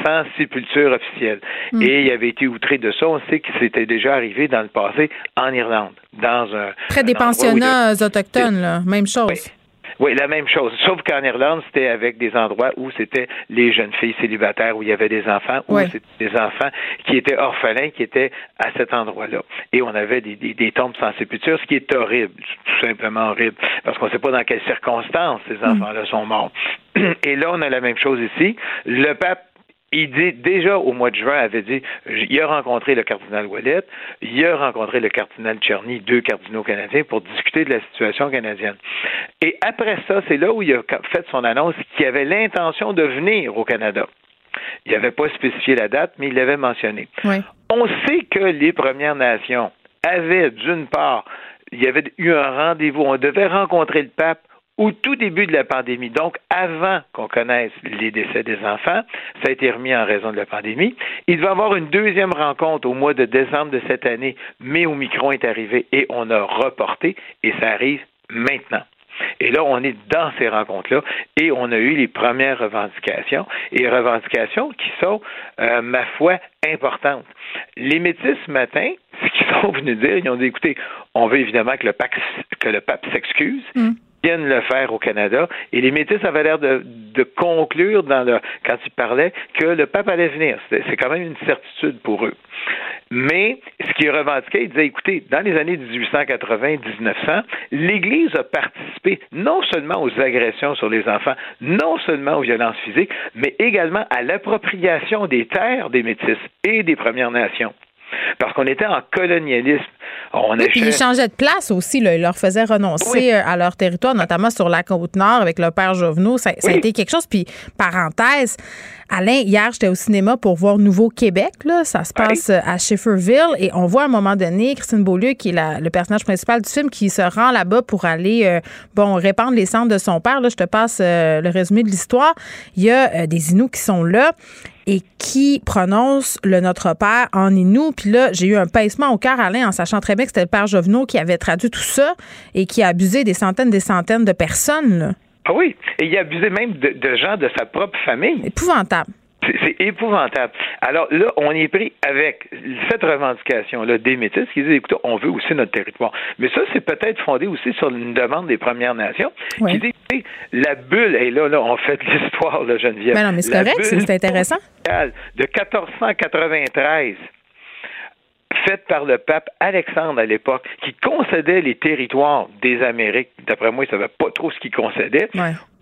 S: sans sépulture officielle. Hmm. Et il avait été outré de ça. On sait que c'était déjà arrivé dans le passé en Irlande, dans un...
C: Près des pensionnats autochtones, là. même chose.
S: Oui, la même chose. Sauf qu'en Irlande, c'était avec des endroits où c'était les jeunes filles célibataires, où il y avait des enfants, où c'était des enfants qui étaient orphelins, qui étaient à cet endroit-là. Et on avait des, des, tombes sans sépulture, ce qui est horrible, tout simplement horrible, parce qu'on ne sait pas dans quelles circonstances ces mm. enfants-là sont morts. (clears throat) Et là, on a la même chose ici. Le pape il dit déjà au mois de juin, avait dit, il a rencontré le cardinal Ouellet, il a rencontré le cardinal Cherny, deux cardinaux canadiens, pour discuter de la situation canadienne. Et après ça, c'est là où il a fait son annonce qu'il avait l'intention de venir au Canada. Il n'avait pas spécifié la date, mais il l'avait mentionné. On sait que les Premières Nations avaient, d'une part, il y avait eu un rendez-vous, on devait rencontrer le pape au tout début de la pandémie, donc avant qu'on connaisse les décès des enfants, ça a été remis en raison de la pandémie. Il va y avoir une deuxième rencontre au mois de décembre de cette année, mais Omicron est arrivé et on a reporté et ça arrive maintenant. Et là, on est dans ces rencontres-là et on a eu les premières revendications et revendications qui sont, euh, ma foi, importantes. Les métis ce matin, ce qu'ils sont venus dire, ils ont dit, écoutez, on veut évidemment que le, pape, que le pape s'excuse. Mm viennent le faire au Canada. Et les métis avaient l'air de, conclure dans le, quand ils parlaient que le pape allait venir. C'est quand même une certitude pour eux. Mais ce qui est revendiqué, il disait, écoutez, dans les années 1880-1900, l'Église a participé non seulement aux agressions sur les enfants, non seulement aux violences physiques, mais également à l'appropriation des terres des métis et des Premières Nations parce qu'on était en colonialisme.
C: On oui, puis ils changeaient de place aussi. Là. Ils leur faisaient renoncer euh, à leur territoire, notamment sur la côte nord avec le père Jovenot. Ça, a été quelque chose. Puis, parenthèse, Alain, hier, j'étais au cinéma pour voir Nouveau Québec. Là. Ça se passe euh, à Schifferville. Et on voit à un moment donné Christine Beaulieu, qui est le personnage principal du film, qui se rend là-bas pour aller euh, bon répandre les cendres de son père. Là, je te passe le résumé de l'histoire. Il y a des Inuits qui sont là et qui prononce le Notre Père en Inou. Puis là, j'ai eu un pincement au cœur, Alain, en sachant très bien que c'était le Père Jovenot qui avait traduit tout ça et qui a abusé des centaines des centaines de personnes.
S: Ah oui, et il a abusé même de gens de sa propre famille.
C: Épouvantable.
S: C'est épouvantable. Alors là, on est pris avec cette revendication-là des métis qui disent, écoutez, on veut aussi notre territoire. Mais ça, c'est peut-être fondé aussi sur une demande des Premières Nations qui dit, la bulle, et là, là, on fait l'histoire, là, Geneviève.
C: Mais non, mais c'est correct, c'est intéressant.
S: De 1493 faite par le pape Alexandre à l'époque, qui concédait les territoires des Amériques, d'après moi, il ne savait pas trop ce qu'il concédait,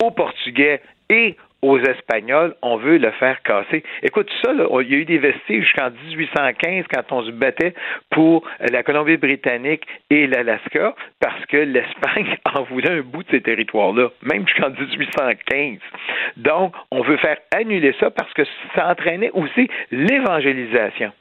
S: aux Portugais et aux Espagnols, on veut le faire casser. Écoute, ça, il y a eu des vestiges jusqu'en 1815 quand on se battait pour la Colombie-Britannique et l'Alaska parce que l'Espagne (laughs) en voulait un bout de ces territoires-là, même jusqu'en 1815. Donc, on veut faire annuler ça parce que ça entraînait aussi l'évangélisation.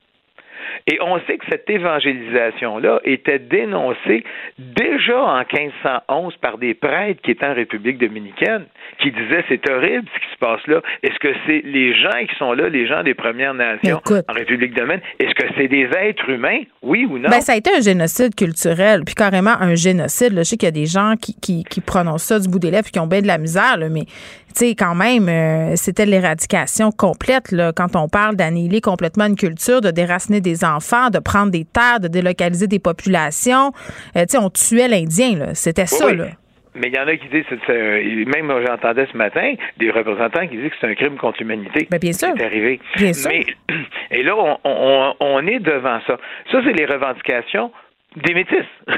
S: Et on sait que cette évangélisation-là était dénoncée déjà en 1511 par des prêtres qui étaient en République dominicaine, qui disaient c'est horrible ce qui se passe là. Est-ce que c'est les gens qui sont là, les gens des Premières Nations en République dominicaine, est-ce que c'est des êtres humains, oui ou non?
C: Ben, ça a été un génocide culturel, puis carrément un génocide. Je sais qu'il y a des gens qui, qui, qui, prononcent ça du bout des lèvres et qui ont bien de la misère, mais tu sais, quand même, euh, c'était l'éradication complète, là, quand on parle d'annihiler complètement une culture, de déraciner des enfants, de prendre des terres, de délocaliser des populations. Euh, tu sais, on tuait l'Indien, C'était ça, là.
S: Mais il y en a qui disent, même j'entendais ce matin des représentants qui disent que c'est un crime contre l'humanité.
C: Ben, bien sûr.
S: C'est arrivé.
C: Bien sûr. Mais, (clears throat)
S: et là, on, on, on est devant ça. Ça, c'est les revendications des métis. (laughs)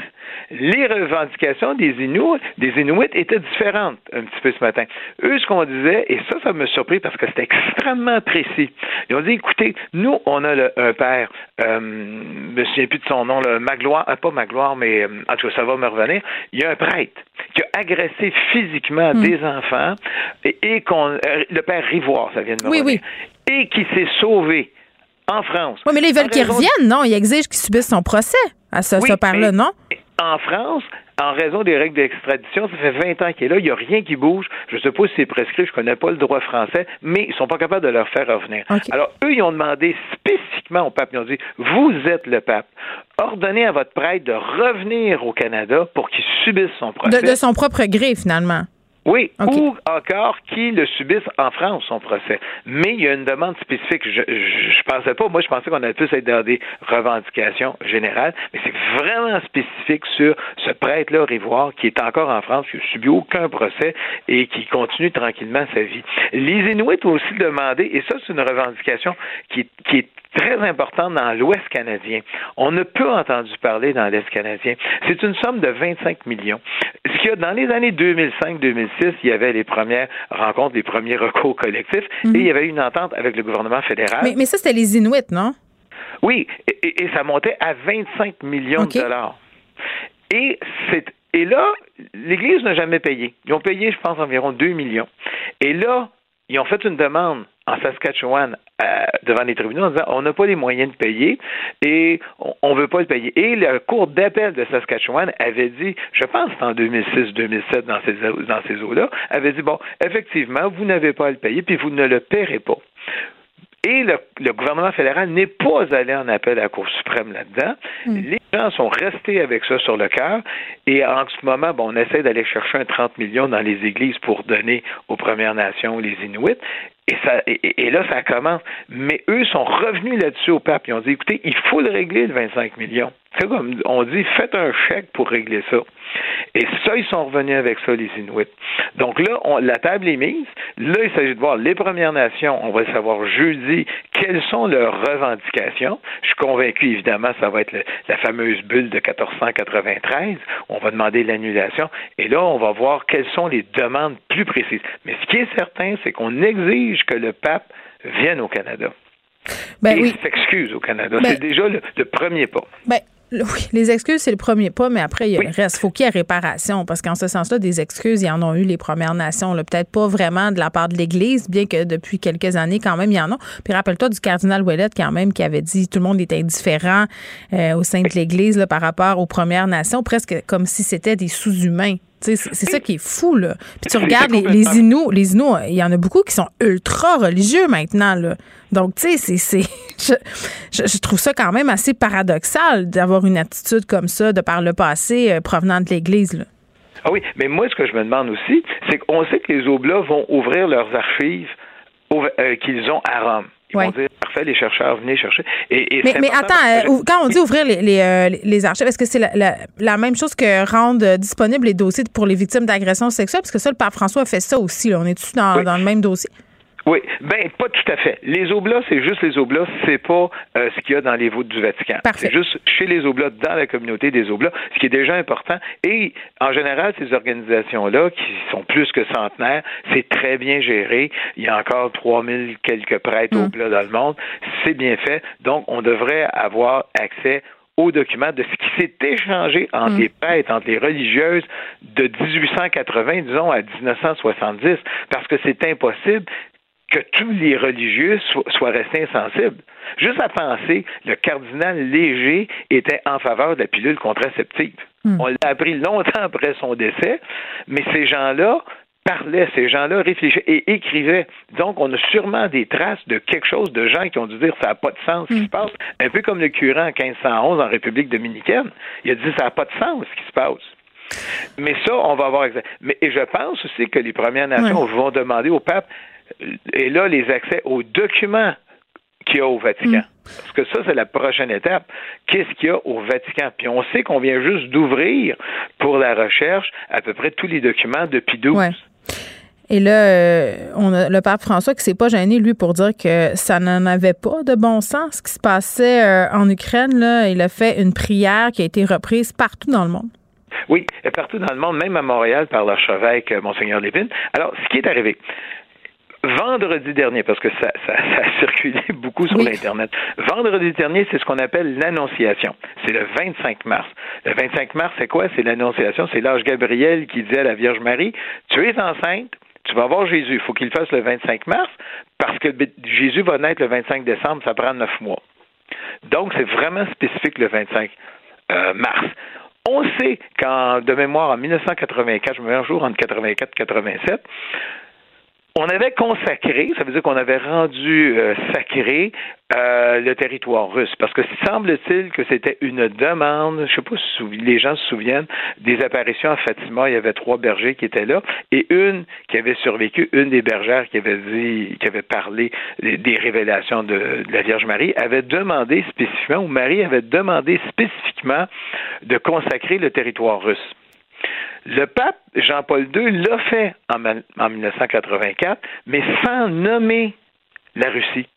S: Les revendications des Inuits, des Inuits étaient différentes un petit peu ce matin. Eux, ce qu'on disait, et ça, ça me surpris parce que c'était extrêmement précis. Ils ont dit, écoutez, nous, on a le, un père, euh, je me souviens plus de son nom, le Magloire, euh, pas Magloire, mais euh, en tout cas, ça va me revenir. Il y a un prêtre qui a agressé physiquement hmm. des enfants et, qu'on, euh, le père Rivoire, ça vient de me
C: oui,
S: revenir,
C: oui.
S: et qui s'est sauvé en France.
C: Oui, mais là, ils veulent qu'il revienne, non? Ils exigent qu'il subisse son procès à ce, ce père-là, non?
S: En France, en raison des règles d'extradition, ça fait 20 ans qu'il est là, il n'y a rien qui bouge. Je ne sais pas si c'est prescrit, je ne connais pas le droit français, mais ils ne sont pas capables de leur faire revenir. Alors, eux, ils ont demandé spécifiquement au pape, ils ont dit, vous êtes le pape, ordonnez à votre prêtre de revenir au Canada pour qu'il subisse son procès.
C: De, son propre gré, finalement.
S: Oui, ou encore qui le subissent en France, son procès. Mais il y a une demande spécifique. Je, je, pensais pas, moi je pensais qu'on allait plus être dans des revendications générales, mais c'est vraiment spécifique sur ce prêtre-là, Rivoire, qui est encore en France, qui n'a subi aucun procès et qui continue tranquillement sa vie. Les Inuits ont aussi demandé, et ça c'est une revendication qui, qui est très importante dans l'Ouest canadien. On ne peut entendu parler dans l'Est canadien. C'est une somme de 25 millions. Ce qu'il y a dans les années 2005-2006, il y avait les premières rencontres, les premiers recours collectifs, et il y avait une entente avec le gouvernement fédéral.
C: Mais, ça, c'était les Inuits, non?
S: Oui, et, ça montait à 25 millions de dollars. Et c'est et là, l'Église n'a jamais payé. Ils ont payé, je pense, environ 2 millions. Et là, ils ont fait une demande en Saskatchewan euh, devant les tribunaux en disant on n'a pas les moyens de payer et on ne veut pas le payer. Et la Cour d'appel de Saskatchewan avait dit, je pense en 2006-2007 dans ces, dans ces eaux-là, avait dit bon, effectivement, vous n'avez pas à le payer puis vous ne le paierez pas. Et le, gouvernement fédéral n'est pas allé en appel à la Cour suprême là-dedans. Hmm. Les gens sont restés avec ça sur le cœur. Et en ce moment, bon, on essaie d'aller chercher un 30 millions dans les églises pour donner aux Premières Nations, les Inuits. Et, ça, et, là, ça commence. Mais eux sont revenus là-dessus au pape. Ils ont dit, écoutez, il faut le régler, le 25 millions. C'est comme on dit, faites un chèque pour régler ça. Et ça, ils sont revenus avec ça, les Inuits. Donc là, la table est mise. Là, il s'agit de voir les Premières Nations. On va savoir jeudi quelles sont leurs revendications. Je suis convaincu, évidemment, ça va être la fameuse bulle de 1493. On va demander l'annulation. Et là, on va voir quelles sont les demandes plus précises. Mais ce qui est certain, c'est qu'on exige que le pape vienne au Canada.
C: Ben
S: et
C: oui.
S: s'excuse au Canada. Ben c'est déjà le, premier pas.
C: Ben, oui, les excuses, c'est le premier pas, mais après, il reste. faut qu'il y ait réparation, parce qu'en ce sens-là, des excuses, il y en ont eu les Premières Nations. Peut-être pas vraiment de la part de l'Église, bien que depuis quelques années, quand même, il y en a. Puis rappelle-toi du cardinal Ouellet, quand même, qui avait dit tout le monde était indifférent euh, au sein de l'Église par rapport aux Premières Nations, presque comme si c'était des sous-humains. C'est ça qui est fou, là. Puis tu regardes les, les Inuits, les Inuits, il y en a beaucoup qui sont ultra religieux maintenant, là. Donc, tu sais, c'est. (laughs) Je, je, trouve ça quand même assez paradoxal d'avoir une attitude comme ça de par le passé euh, provenant de l'Église, là.
S: Ah oui, mais moi, ce que je me demande aussi, c'est qu'on sait que les Oblats vont ouvrir leurs archives euh, qu'ils ont à Rome. Ils vont dire, parfait, les chercheurs, venez chercher. Et,
C: mais, attends, euh, quand on dit ouvrir les, les, euh, archives, est-ce que c'est la, la, même chose que rendre disponibles les dossiers pour les victimes d'agressions sexuelles? Parce que ça, le pape François a fait ça aussi. Là. On est-tu dans, dans le même dossier?
S: Oui, ben pas tout à fait. Les oblats, c'est juste les oblats, c'est pas euh, ce qu'il y a dans les voûtes du Vatican. C'est juste chez les oblats, dans la communauté des oblats, ce qui est déjà important. Et en général, ces organisations-là, qui sont plus que centenaires, c'est très bien géré. Il y a encore 3000 quelques prêtres mm. oblats dans le monde. C'est bien fait. Donc, on devrait avoir accès aux documents de ce qui s'est échangé entre mm. les prêtres, entre les religieuses de 1880, disons, à 1970, parce que c'est impossible que tous les religieux soient restés insensibles. Juste à penser, le cardinal Léger était en faveur de la pilule contraceptive. Hmm. On l'a appris longtemps après son décès, mais ces gens-là parlaient, ces gens-là réfléchissaient et écrivaient. Donc, on a sûrement des traces de quelque chose, de gens qui ont dû dire ça n'a pas de sens ce qui hmm. se passe. Un peu comme le curé en 1511 en République dominicaine. Il a dit ça n'a pas de sens ce qui se passe. Mais ça, on va avoir. Mais et je pense aussi que les Premières Nations vont demander au pape et là, les accès aux documents qu'il y a au Vatican. Mm. Parce que ça, c'est la prochaine étape. Qu'est-ce qu'il y a au Vatican? Puis on sait qu'on vient juste d'ouvrir pour la recherche à peu près tous les documents depuis 12.
C: Et là, euh, on a le pape François qui s'est pas gêné, lui, pour dire que ça n'en avait pas de bon sens. Ce qui se passait euh, en Ukraine, là, il a fait une prière qui a été reprise partout dans le monde.
S: Oui, partout dans le monde, même à Montréal par l'archevêque euh, Monseigneur Lévin. Alors, ce qui est arrivé, vendredi dernier, parce que ça, ça, (laughs) ça a circulé beaucoup sur l'Internet. Vendredi dernier, c'est ce qu'on appelle l'Annonciation. C'est le 25 mars. Le 25 mars, c'est quoi? C'est l'Annonciation. C'est l'âge Gabriel qui dit à la Vierge Marie, tu es enceinte, tu vas voir Jésus. Il faut qu'il fasse le 25 mars, parce que Jésus va naître le 25 décembre, ça prend neuf mois. Donc, c'est vraiment spécifique le 25 euh, mars. On sait qu'en, de mémoire, en 1984, je me mets un jour entre 84 et 87, on avait consacré, ça veut dire qu'on avait rendu euh, sacré euh, le territoire russe, parce que semble-t-il que c'était une demande, je ne sais pas si les gens se souviennent, des apparitions à Fatima, il y avait trois bergers qui étaient là, et une qui avait survécu, une des bergères qui avait dit, qui avait parlé des révélations de, de la Vierge Marie, avait demandé spécifiquement, ou Marie avait demandé spécifiquement de consacrer le territoire russe. Le pape Jean-Paul II l'a fait en, 1984, mais sans nommer la Russie.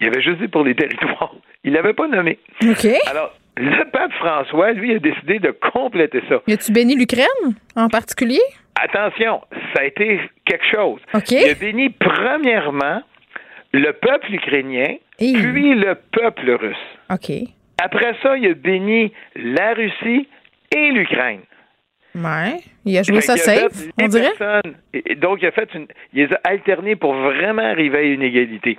S: Il avait juste dit pour les territoires. Il l'avait pas nommé.
C: OK.
S: Alors, le pape François, lui, a décidé de compléter ça.
C: Y a-tu béni l'Ukraine en particulier?
S: Attention, ça a été quelque chose.
C: OK.
S: Il a béni premièrement le peuple ukrainien, puis le peuple russe.
C: OK.
S: Après ça, il a béni la Russie et l'Ukraine.
C: Ouais. Il a joué ça safe, on dirait.
S: donc, il a fait une. Il les a alternés pour vraiment arriver à une égalité.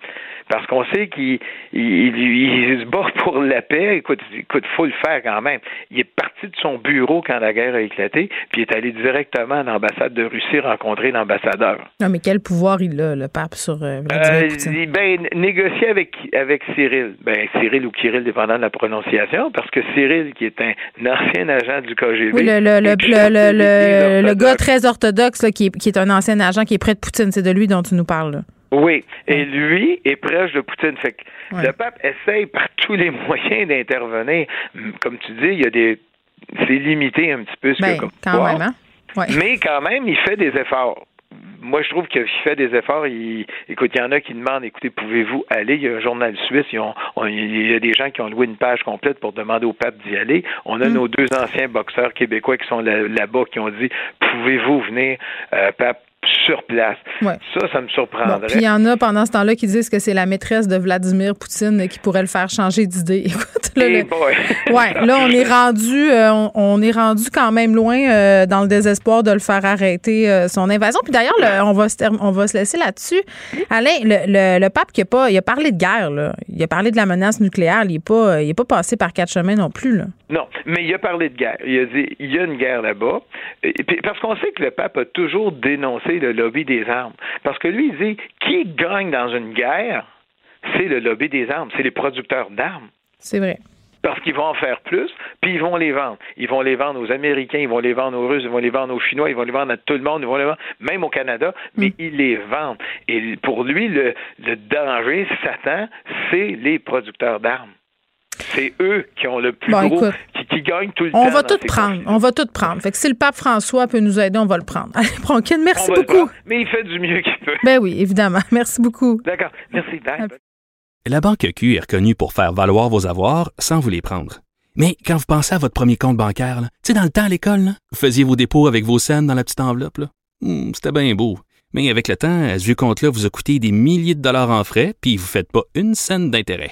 S: Parce qu'on sait qu'il il, se bat (laughs) pour la paix. Écoute, écoute, faut le faire quand même. Il est parti de son bureau quand la guerre a éclaté, puis il est allé directement à l'ambassade de Russie rencontrer l'ambassadeur.
C: Non, mais quel pouvoir il a, le pape, sur euh, Vladimir euh, Poutine?
S: Ben, négocier avec, avec Cyril. Ben, Cyril ou Kirill, dépendant de la prononciation, parce que Cyril, qui est un ancien agent du KGB.
C: Oui, le, le, le, le, gars très orthodoxe, là, qui, est, qui est un ancien agent qui est près de Poutine, c'est de lui dont tu nous parles. Là.
S: Oui, et lui est proche de Poutine. Fait que le pape essaye par (laughs) tous les moyens d'intervenir. Comme tu dis, il y a des. C'est limité un petit peu ce
C: ben,
S: que
C: quand même, hein?
S: Mais quand même, il fait des efforts. Moi, je trouve qu'il fait des efforts. Il, écoute, il y en a qui demandent, écoutez, pouvez-vous aller? Il y a un journal suisse, ils ont, il y a des gens qui ont loué une page complète pour demander au pape d'y aller. On a mm. nos deux anciens boxeurs québécois qui sont là-bas qui ont dit, pouvez-vous venir, euh, pape? Sur place. Ça, ça me surprendrait.
C: puis il y en a pendant ce temps-là qui disent que c'est la maîtresse de Vladimir Poutine qui pourrait le faire changer d'idée. (laughs) Écoute, là, (laughs) ouais, là on est rendu, euh, on, est rendu quand même loin euh, dans le désespoir de le faire arrêter euh, son invasion. Puis d'ailleurs, on va se on va se laisser là-dessus. Alain, le, le, pape qui a pas, il a parlé de guerre là. Il a parlé de la menace nucléaire. Il est pas, il est pas passé par quatre chemins non plus là.
S: Non, mais il a parlé de guerre. Il a dit, il y a une guerre là-bas. Parce qu'on sait que le pape a toujours dénoncé le lobby des armes. Parce que lui, il dit, qui gagne dans une guerre, c'est le lobby des armes, c'est les producteurs d'armes.
C: C'est vrai.
S: Parce qu'ils vont en faire plus, puis ils vont les vendre. Ils vont les vendre aux Américains, ils vont les vendre aux Russes, ils vont les vendre aux Chinois, ils vont les vendre à tout le monde, ils vont les vendre même au Canada, mais mm. ils les vendent. Et pour lui, le, le danger, Satan, c'est les producteurs d'armes. C'est eux qui ont le plus gros, qui, gagnent tout le
C: on
S: temps.
C: Va tout prendre, on va tout prendre. Fait que si le pape François peut nous aider, on va le prendre. (laughs) Allez, Bronquin, merci beaucoup.
S: Mais il fait du mieux qu'il peut.
C: Ben oui, évidemment. (laughs) Merci beaucoup.
S: D'accord. Merci.
E: La Banque Q est reconnue pour faire valoir vos avoirs sans vous les prendre. Mais quand vous pensez à votre premier compte bancaire, tu sais, dans le temps à l'école, vous faisiez vos dépôts avec vos scènes dans la petite enveloppe. Hmm, c'était bien beau. Mais avec le temps, ce vieux compte-là vous a coûté des milliers de dollars en frais, puis vous ne faites pas une scène d'intérêt.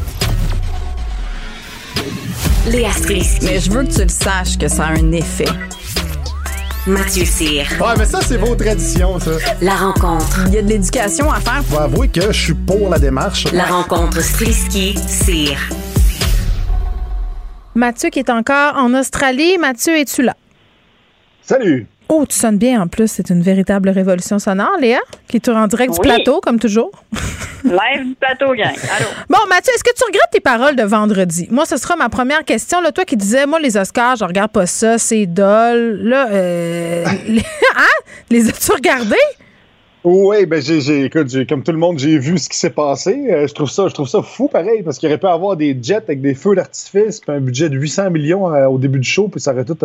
B: Léa
T: Mais je veux que tu le saches que ça a un effet.
B: Mathieu Cyr.
U: Ouais, mais ça, c'est vos traditions, ça.
B: La rencontre.
T: Il y a de l'éducation à faire.
U: Faut avouer que je suis pour la démarche.
B: La rencontre Strisky-Cyr.
C: Mathieu qui est encore en Australie. Mathieu, es-tu là?
U: Salut.
C: Oh, tu sonnes bien en plus. C'est une véritable révolution sonore, Léa, qui est en direct du plateau, comme toujours.
V: Live du plateau, gang. Allô?
C: Bon, Mathieu, est-ce que tu regrettes tes paroles de vendredi? Moi, ce sera ma première question. Là, toi qui disais, moi, les Oscars, je regarde pas ça, c'est dol. Là, euh, (laughs) hein? Les as-tu regardés?
U: Oui, ben j'ai, comme tout le monde, j'ai vu ce qui s'est passé. Euh, je trouve ça, je trouve ça fou, pareil, parce qu'il aurait pu avoir des jets avec des feux d'artifice, puis un budget de 800 millions euh, au début du show, puis ça aurait tout,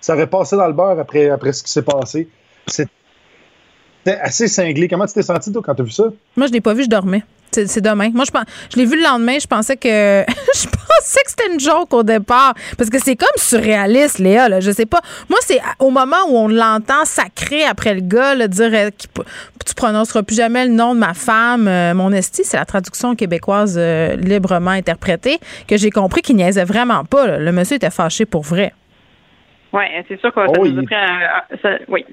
U: ça aurait passé dans le beurre après, après ce qui s'est passé. C'était assez cinglé. Comment tu t'es senti, toi, quand tu as vu ça?
C: Moi, je l'ai pas vu, je dormais. C'est demain. Moi, je, pense, je l'ai vu le lendemain. Je pensais que (laughs) je pensais que c'était une joke au départ. Parce que c'est comme surréaliste, Léa. Là. Je sais pas. Moi, c'est au moment où on l'entend sacré après le gars, là, dire euh, tu prononceras plus jamais le nom de ma femme. Euh, mon esti, c'est la traduction québécoise euh, librement interprétée, que j'ai compris qu'il niaisait vraiment pas. Le monsieur était fâché pour vrai.
V: Oui, c'est sûr que ça oh, nous a pris un, oui.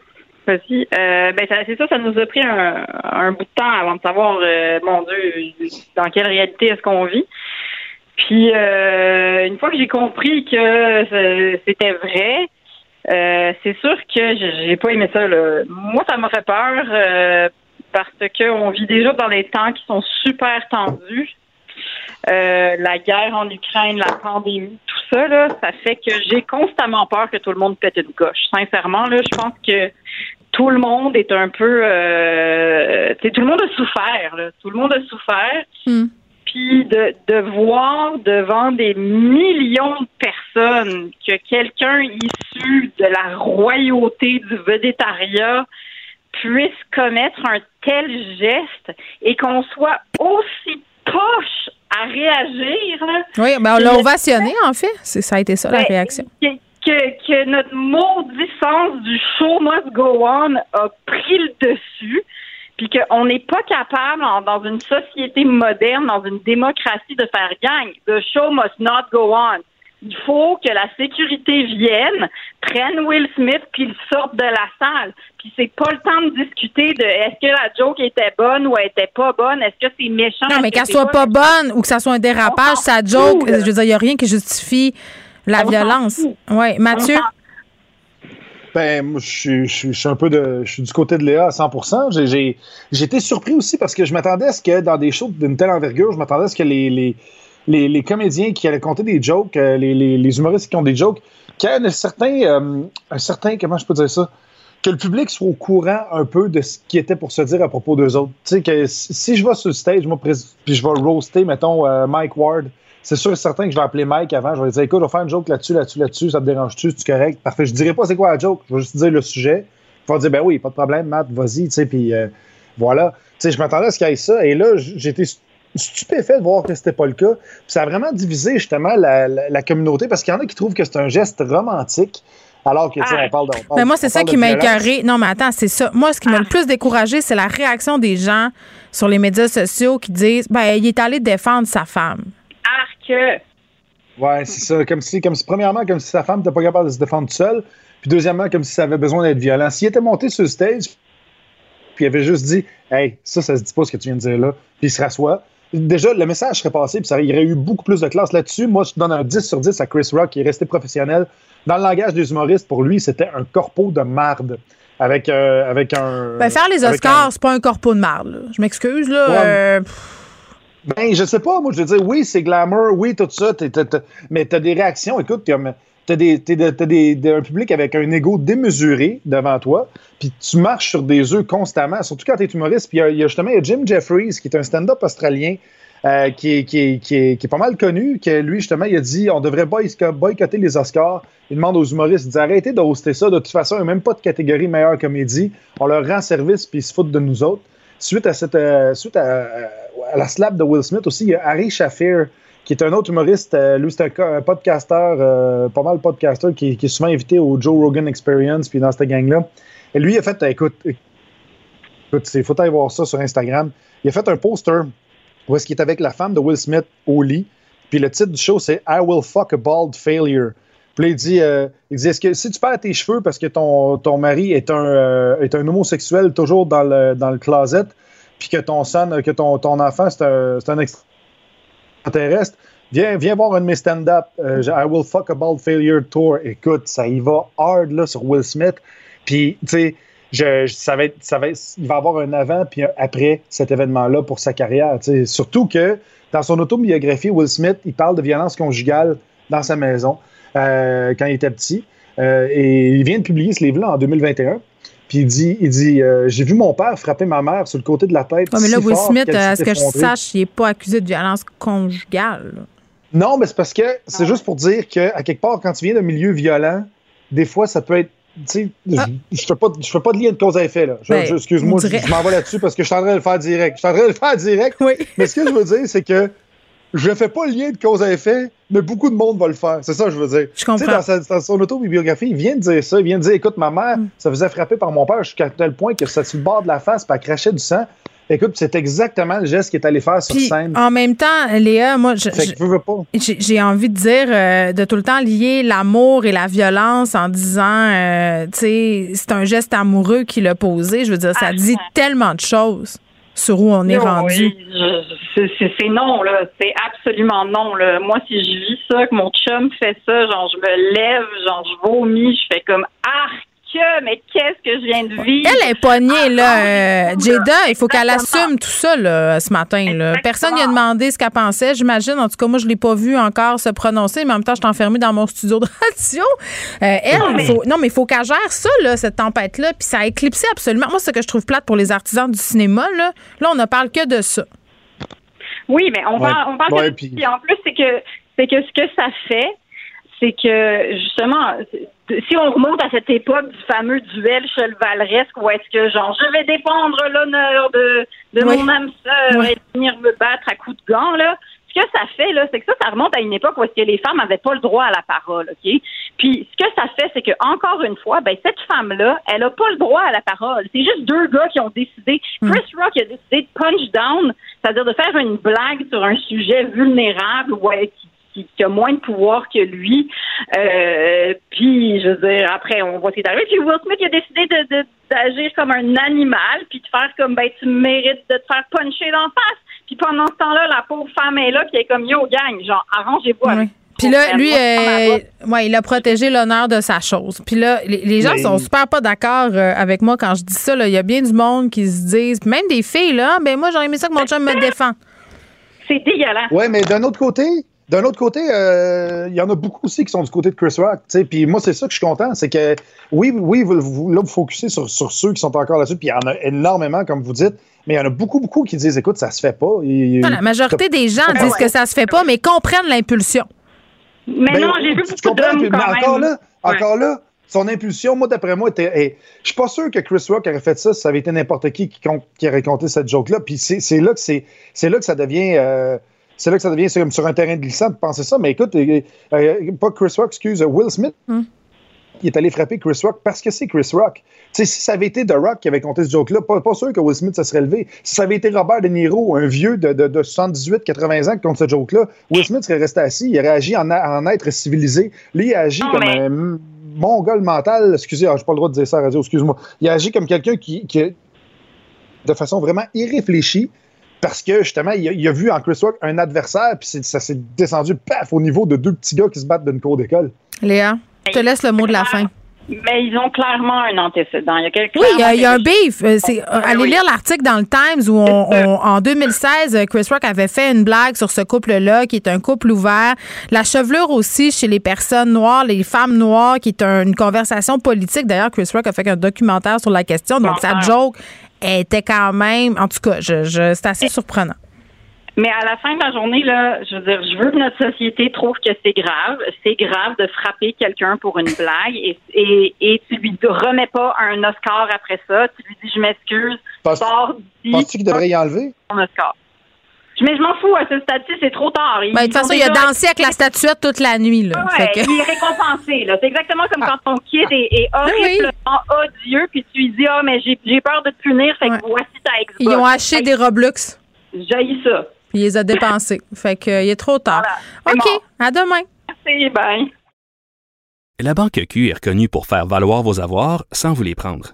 V: Euh, ben c'est ça, ça nous a pris un, bout de temps avant de savoir, euh, mon Dieu, dans quelle réalité est-ce qu'on vit. Puis euh, une fois que j'ai compris que c'était vrai, c'est sûr que j'ai pas aimé ça. Moi, ça m'a fait peur parce qu'on vit déjà dans des temps qui sont super tendus. La guerre en Ukraine, la pandémie, tout ça, là, ça fait que j'ai constamment peur que tout le monde pète une gauche. Sincèrement, là, je pense que tout le monde est un peu euh, tout le monde a souffert là. tout le monde a souffert hmm. puis de, de voir devant des millions de personnes que quelqu'un issu de la royauté du védétariat puisse commettre un tel geste et qu'on soit aussi poche à réagir. Là.
C: Oui, ben on l'a ovationné, en fait. Ça a été ça, la ben, réaction
V: que, que notre maudissance du show must go on a pris le dessus, puis qu'on n'est pas capable, dans une société moderne, dans une démocratie, de faire gang. The show must not go on. Il faut que la sécurité vienne, prenne Will Smith, puis il sorte de la salle. Puis c'est pas le temps de discuter de est-ce que la joke était bonne ou elle était pas bonne, est-ce que c'est méchant?
C: Non, mais qu'elle soit pas bonne ou que ça soit un dérapage, sa joke, je veux dire, il n'y a rien qui justifie la violence. Oui. Mathieu?
U: Ben, moi, je suis, un peu de, je suis du côté de Léa à 100 J'ai été surpris aussi parce que je m'attendais à ce que dans des shows d'une telle envergure, je m'attendais à ce que les, les, les, comédiens qui allaient compter des jokes, euh, les, humoristes qui ont des jokes, qu'il y ait un certain, euh, un certain, comment je peux dire ça, que le public soit au courant un peu de ce qui était pour se dire à propos d'eux autres. Tu sais, que si je vais sur le stage, moi, puis je vais roaster, mettons, euh, Mike Ward, c'est sûr et certain que je vais appeler Mike avant. Je vais lui dire, écoute, on va faire une joke là-dessus, là-dessus, là-dessus. Ça te dérange-tu? C'est correct? Parfait. Je dirai pas c'est quoi la joke. Je vais juste dire le sujet. Il va dire, ben oui, pas de problème, Matt, vas-y, tu sais, puis voilà. Tu sais, je m'attendais à ce qu'il y ait ça. Et là, j'étais stupéfait de voir que c'était pas le cas. Puis ça a vraiment divisé justement la, communauté parce qu'il y en a qui trouvent que c'est un geste romantique. Alors que, tu sais, on parle de.
C: mais moi, c'est ça qui m'a écœuré. Non, mais attends, c'est ça. Moi, ce qui m'a le plus découragé, c'est la réaction des gens sur les médias sociaux qui disent, ben, il est allé défendre sa femme.
U: Ouais, c'est ça. Comme si, comme si, premièrement, comme si sa femme n'était pas capable de se défendre seule. Puis deuxièmement, comme si ça avait besoin d'être violent. S'il était monté sur le stage, puis il avait juste dit Hey, ça, ça se dit pas ce que tu viens de dire là, puis il se rassoit. Déjà, le message serait passé, puis ça, il y aurait eu beaucoup plus de classe là-dessus. Moi, je donne un 10 sur 10 à Chris Rock, qui est resté professionnel. Dans le langage des humoristes, pour lui, c'était un corpo de marde. Avec, euh, avec un.
C: Ben, faire les Oscars, c'est pas un corpo de marde. Je m'excuse, là. Euh,
U: ben, je sais pas, moi, je veux dire, oui, c'est glamour, oui, tout ça, mais t'as des réactions, écoute, t'as des, des, un public avec un ego démesuré devant toi, puis tu marches sur des œufs constamment, surtout quand t'es humoriste. Puis il y, a justement Jim Jeffries, qui est un stand-up australien, euh, qui, qui, qui, est, pas mal connu, que lui, justement, il a dit on devrait boycotter les Oscars. Il demande aux humoristes, il dit arrêtez ça, de toute façon, il n'y a même pas de catégorie meilleure comédie. On leur rend service, puis ils se foutent de nous autres. Suite à cette euh, suite à, la slap de Will Smith aussi, il y a Harry Shafir, qui est un autre humoriste. Euh, lui, c'est un, podcasteur, euh, pas mal podcasteur, qui, qui, est souvent invité au Joe Rogan Experience, puis dans cette gang-là. Et lui, il a fait, écoute, écoute, il faut aller voir ça sur Instagram. Il a fait un poster où est-ce qu'il est avec la femme de Will Smith au lit. Puis le titre du show, c'est I Will Fuck a Bald Failure. Puis là, il dit, il dit est-ce que si tu perds tes cheveux parce que ton, ton mari est un, est un homosexuel toujours dans le, dans le closet, puis que ton son, que ton, ton enfant, c'est un, un extraterrestre, viens, viens voir un de mes stand-up, euh, I Will Fuck a Bald Failure Tour. Écoute, ça y va hard là, sur Will Smith. Puis, tu sais, je, ça va être, ça va il va avoir un avant puis un après cet événement-là pour sa carrière. Surtout que dans son autobiographie, Will Smith, il parle de violence conjugale dans sa maison. Euh, quand il était petit. Euh, et il vient de publier ce livre-là en 2021. Puis il dit, il dit euh, J'ai vu mon père frapper ma mère sur le côté de la tête.
C: mais là, Will Smith, à ce que je sache, il n'est pas accusé de violence conjugale.
U: Non, mais c'est parce que c'est juste pour dire qu'à quelque part, quand tu viens d'un milieu violent, des fois, ça peut être sais, ah. je, fais pas, je fais pas de lien de cause à effet, là. Ben, excuse-moi, je, m'en vais là-dessus parce que je suis en train de le faire direct. Je suis en train de le faire direct. (laughs)
C: Oui.
U: Mais ce que je veux dire, c'est que je fais pas le lien de cause à effet, mais beaucoup de monde va le faire. C'est ça que je veux dire.
C: Je comprends.
U: Dans, sa, dans, son autobiographie, il vient de dire ça. Il vient de dire, écoute, ma mère, mm. ça faisait frapper par mon père jusqu'à tel point que ça sur le bord de la face, puis elle crachait du sang. Écoute, c'est exactement le geste qu'il est allé faire sur scène.
C: En même temps, Léa, moi, j'ai envie de dire euh, de tout le temps lier l'amour et la violence en disant, euh, tu sais, c'est un geste amoureux qu'il a posé. Je veux dire, ça dit tellement de choses sur où on est rendu.
V: c'est non, là. C'est absolument non, là. Moi, si je vis ça, que mon chum fait ça, genre, je me lève, genre, je vomis, je fais comme arc mais qu'est-ce que je viens de vivre?
C: Elle est poignée, là. Euh, Jada, il faut qu'elle assume tout ça, là, ce matin, là. Personne lui a demandé ce qu'elle pensait, j'imagine. En tout cas, moi, je l'ai pas vu encore se prononcer, mais en même temps, je suis enfermée dans mon studio de radio. Euh, elle, non, mais... Faut, non, mais il faut qu'elle gère ça, là, cette tempête-là, puis ça a éclipsé absolument. Moi, ce que je trouve plate pour les artisans du cinéma, là, là on ne parle que de ça.
V: Oui, mais on parle, on parle de... Puis en plus, c'est que, c'est que ce que ça fait, c'est que justement, si on remonte à cette époque du fameux duel chevaleresque où est-ce que genre je vais défendre l'honneur de, de mon âme sœur et venir me battre à coups de gants là, ce que ça fait là, c'est que ça, ça remonte à une époque où est-ce que les femmes n'avaient pas le droit à la parole, ok? Puis ce que ça fait, c'est que encore une fois, ben cette femme là, elle a pas le droit à la parole. C'est juste deux gars qui ont décidé. Mm. Chris Rock a décidé de punch down, c'est-à-dire de faire une blague sur un sujet vulnérable ou qui qui, a moins de pouvoir que lui. Euh, puis, je veux dire, après, on voit ce qui est arrivé. Puis Will Smith il a décidé de, d'agir comme un animal, puis de faire comme, ben, tu mérites de te faire puncher d'en face. Puis pendant ce temps-là, la pauvre femme est là, puis elle est comme, yo, gang, genre, arrangez-vous
C: Puis là, lui, euh, ouais, il a protégé l'honneur de sa chose. Puis là, les, gens sont super pas d'accord euh, avec moi quand je dis ça. Il y a bien du monde qui se disent, même des filles, là, ben moi, j'aurais aimé ça que mon chum me défend.
V: C'est dégueulasse.
U: Oui, mais d'un autre côté, d'un autre côté, euh, il y en a beaucoup aussi qui sont du côté de Chris Rock. Puis moi, c'est ça que je suis content. C'est que oui, oui, vous, vous, là, vous focussez sur, sur ceux qui sont encore là-dessus. Puis il y en a énormément, comme vous dites. Mais il y en a beaucoup, beaucoup qui disent écoute, ça se fait pas.
C: la majorité des gens disent que ça se fait pas, mais comprennent l'impulsion.
V: Mais ben, non, j'ai vu beaucoup de
U: mais encore là, encore là, son impulsion, moi, d'après moi, était. je suis pas sûr que Chris Rock aurait fait ça si ça avait été n'importe qui qui, qui aurait compté cette joke-là. Puis c'est là que c'est là que ça devient. Euh, c'est là que ça devient comme sur un terrain de glissant de penser ça. Mais écoute, euh, euh, pas Chris Rock, excuse, Will Smith. Hmm. qui est allé frapper Chris Rock parce que c'est Chris Rock. si ça avait été The Rock qui avait compté ce joke-là, pas, sûr que Will Smith se serait levé. Si ça avait été Robert De Niro, un vieux de, 78-80 ans qui compte ce joke-là, Will Smith serait resté assis, il aurait agi en, être civilisé. Lui, il a agi comme un mongol mental. Excusez, ah, j'ai pas le droit de dire ça à la radio, excuse-moi. Il a agi comme quelqu'un qui, qui, de façon vraiment irréfléchie, parce que justement, il a, vu en Chris Rock un adversaire, puis ça s'est descendu paf au niveau de deux petits gars qui se battent d'une cour d'école.
C: Léa, je te laisse le mot de la fin.
V: Mais ils ont clairement un antécédent. Il y a
C: oui, il y a, un beef. Euh, euh, allez lire l'article dans le Times où en 2016, Chris Rock avait fait une blague sur ce couple-là, qui est un couple ouvert. La chevelure aussi chez les personnes noires, les femmes noires, qui est une conversation politique. D'ailleurs, Chris Rock a fait un documentaire sur la question. Donc, sa joke était quand même, en tout cas, je, je c'est assez surprenant.
V: Mais à la fin de la journée, là, je veux dire, je veux que notre société trouve que c'est grave. C'est grave de frapper quelqu'un pour une blague et, et, et tu lui remets pas un Oscar après ça. Tu lui dis, je m'excuse.
U: Penses-tu qu'il devrait y enlever?
V: Un Oscar. Mais je m'en fous, à ce stade-ci, c'est trop tard.
C: Ben, de toute façon, il a dansé avec la statuette toute la nuit. Là.
V: Ouais, Il est récompensé. C'est exactement comme quand ton kid est, est ah horriblement odieux, puis tu lui dis Ah, oh, mais j'ai peur de te punir, fait que voici ta Xbox.
C: Ils ont acheté des Roblox.
V: J'ai ça.
C: Il les a dépensés. fait que, euh, il est trop tard. OK, à demain.
V: Merci, bye.
E: La Banque Q est reconnue pour faire valoir vos avoirs sans vous les prendre.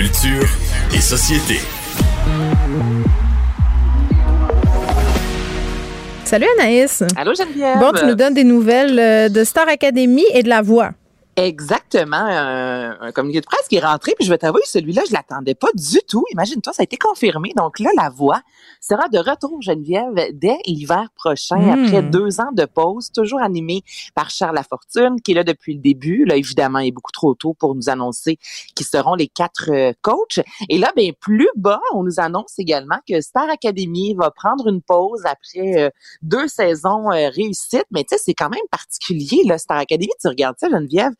A: Culture et société.
C: Salut Anaïs.
W: Allô Geneviève.
C: Bon, tu nous donnes des nouvelles euh, de Star Academy et de La Voix.
W: Exactement, un, un, communiqué de presse qui est rentré, puis je vais t'avouer, celui-là, je l'attendais pas du tout. Imagine-toi, ça a été confirmé. Donc là, la voix sera de retour, Geneviève, dès l'hiver prochain,
C: Hmm.
W: après deux ans de pause, toujours animé par Charles Lafortune, qui est là depuis le début. Là, évidemment, il est beaucoup trop tôt pour nous annoncer qui seront les quatre euh, coachs. Et là, ben plus bas, on nous annonce également que Star Academy va prendre une pause après euh, deux saisons euh, réussites. Mais tu sais, c'est quand même particulier, là, Star Academy. Tu regardes ça, Geneviève,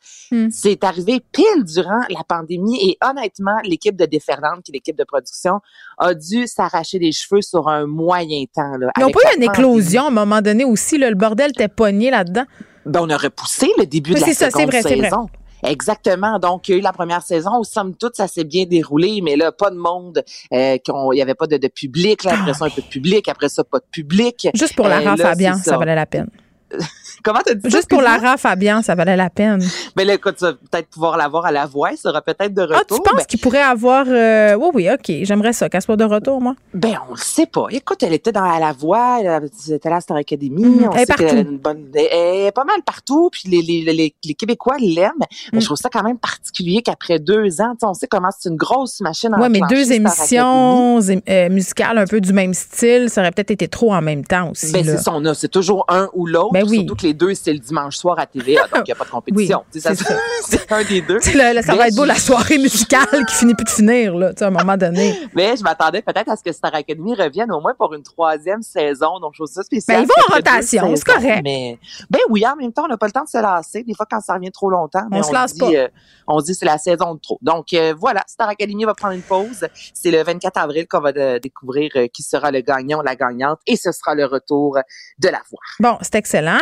W: c'est arrivé pile durant la pandémie et honnêtement, l'équipe de Déferlante, qui est l'équipe de production, a dû s'arracher les cheveux sur un moyen temps. Là,
C: Ils n'ont pas eu
W: la
C: une éclosion à un moment donné aussi. là, le bordel était pogné là-dedans.
W: Ben, on a repoussé le début de la
C: ça,
W: seconde
C: vrai,
W: saison. Exactement. Donc, il y a eu la première saison où, somme toute, ça s'est bien déroulé, mais là, pas de monde. euh, Il y avait pas de, de public. Là, après ça, un peu de public. Après ça, pas de public.
C: Juste pour
W: Euh,
C: Lara
W: là,
C: Fabian,
W: c'est
C: ça. valait la peine. (laughs)
W: Comment t'as dit ça,
C: Juste pour
W: excuse-moi?
C: Lara Fabian, ça valait la peine.
W: Mais là, écoute, tu vas peut-être pouvoir l'avoir à la voix. Il sera peut-être de retour.
C: Ah, tu penses
W: Ben,
C: qu'il pourrait avoir. euh, Oui, oui, OK. J'aimerais ça, qu'elle soit de retour, moi.
W: Ben, on le sait pas. Écoute, elle était dans à la voix, elle était à la Star Academy.
C: Mhm.
W: On
C: Elle est
W: sait a
C: partout.
W: une bonne, elle est pas mal partout. Puis les, les, les, les Québécois l'aiment. Mais je trouve ça quand même particulier qu'après deux ans, on sait comment c'est une grosse machine à
C: Oui, mais deux émissions euh, musicales un peu du même style, ça aurait peut-être été trop en même temps aussi.
W: Ben, c'est ça, on a, c'est toujours un ou l'autre.
C: Ben oui.
W: Surtout que les deux, c'est le dimanche soir à TVA, donc il n'y a pas de compétition.
C: Oui, c'est ça.
W: c'est un des deux.
C: Là, là, ça
W: Mais
C: va être beau la soirée musicale qui finit plus de finir, là, à un moment donné.
W: Mais je m'attendais peut-être à ce que Star Academy revienne au moins pour une troisième saison. Donc, je trouve ça spécial.
C: Ben, ils vont en rotation, c'est correct.
W: Mais, ben oui, en même temps, on n'a pas le temps de se lasser. Des fois, quand ça revient trop longtemps,
C: On se lasse
W: dit,
C: pas.
W: euh, on se dit c'est la saison de trop. Donc, euh, voilà, Star Academy va prendre une pause. C'est le 24 avril qu'on va de- découvrir euh, qui sera le gagnant la gagnante. Et ce sera le retour de la voix.
C: Bon, c'est excellent.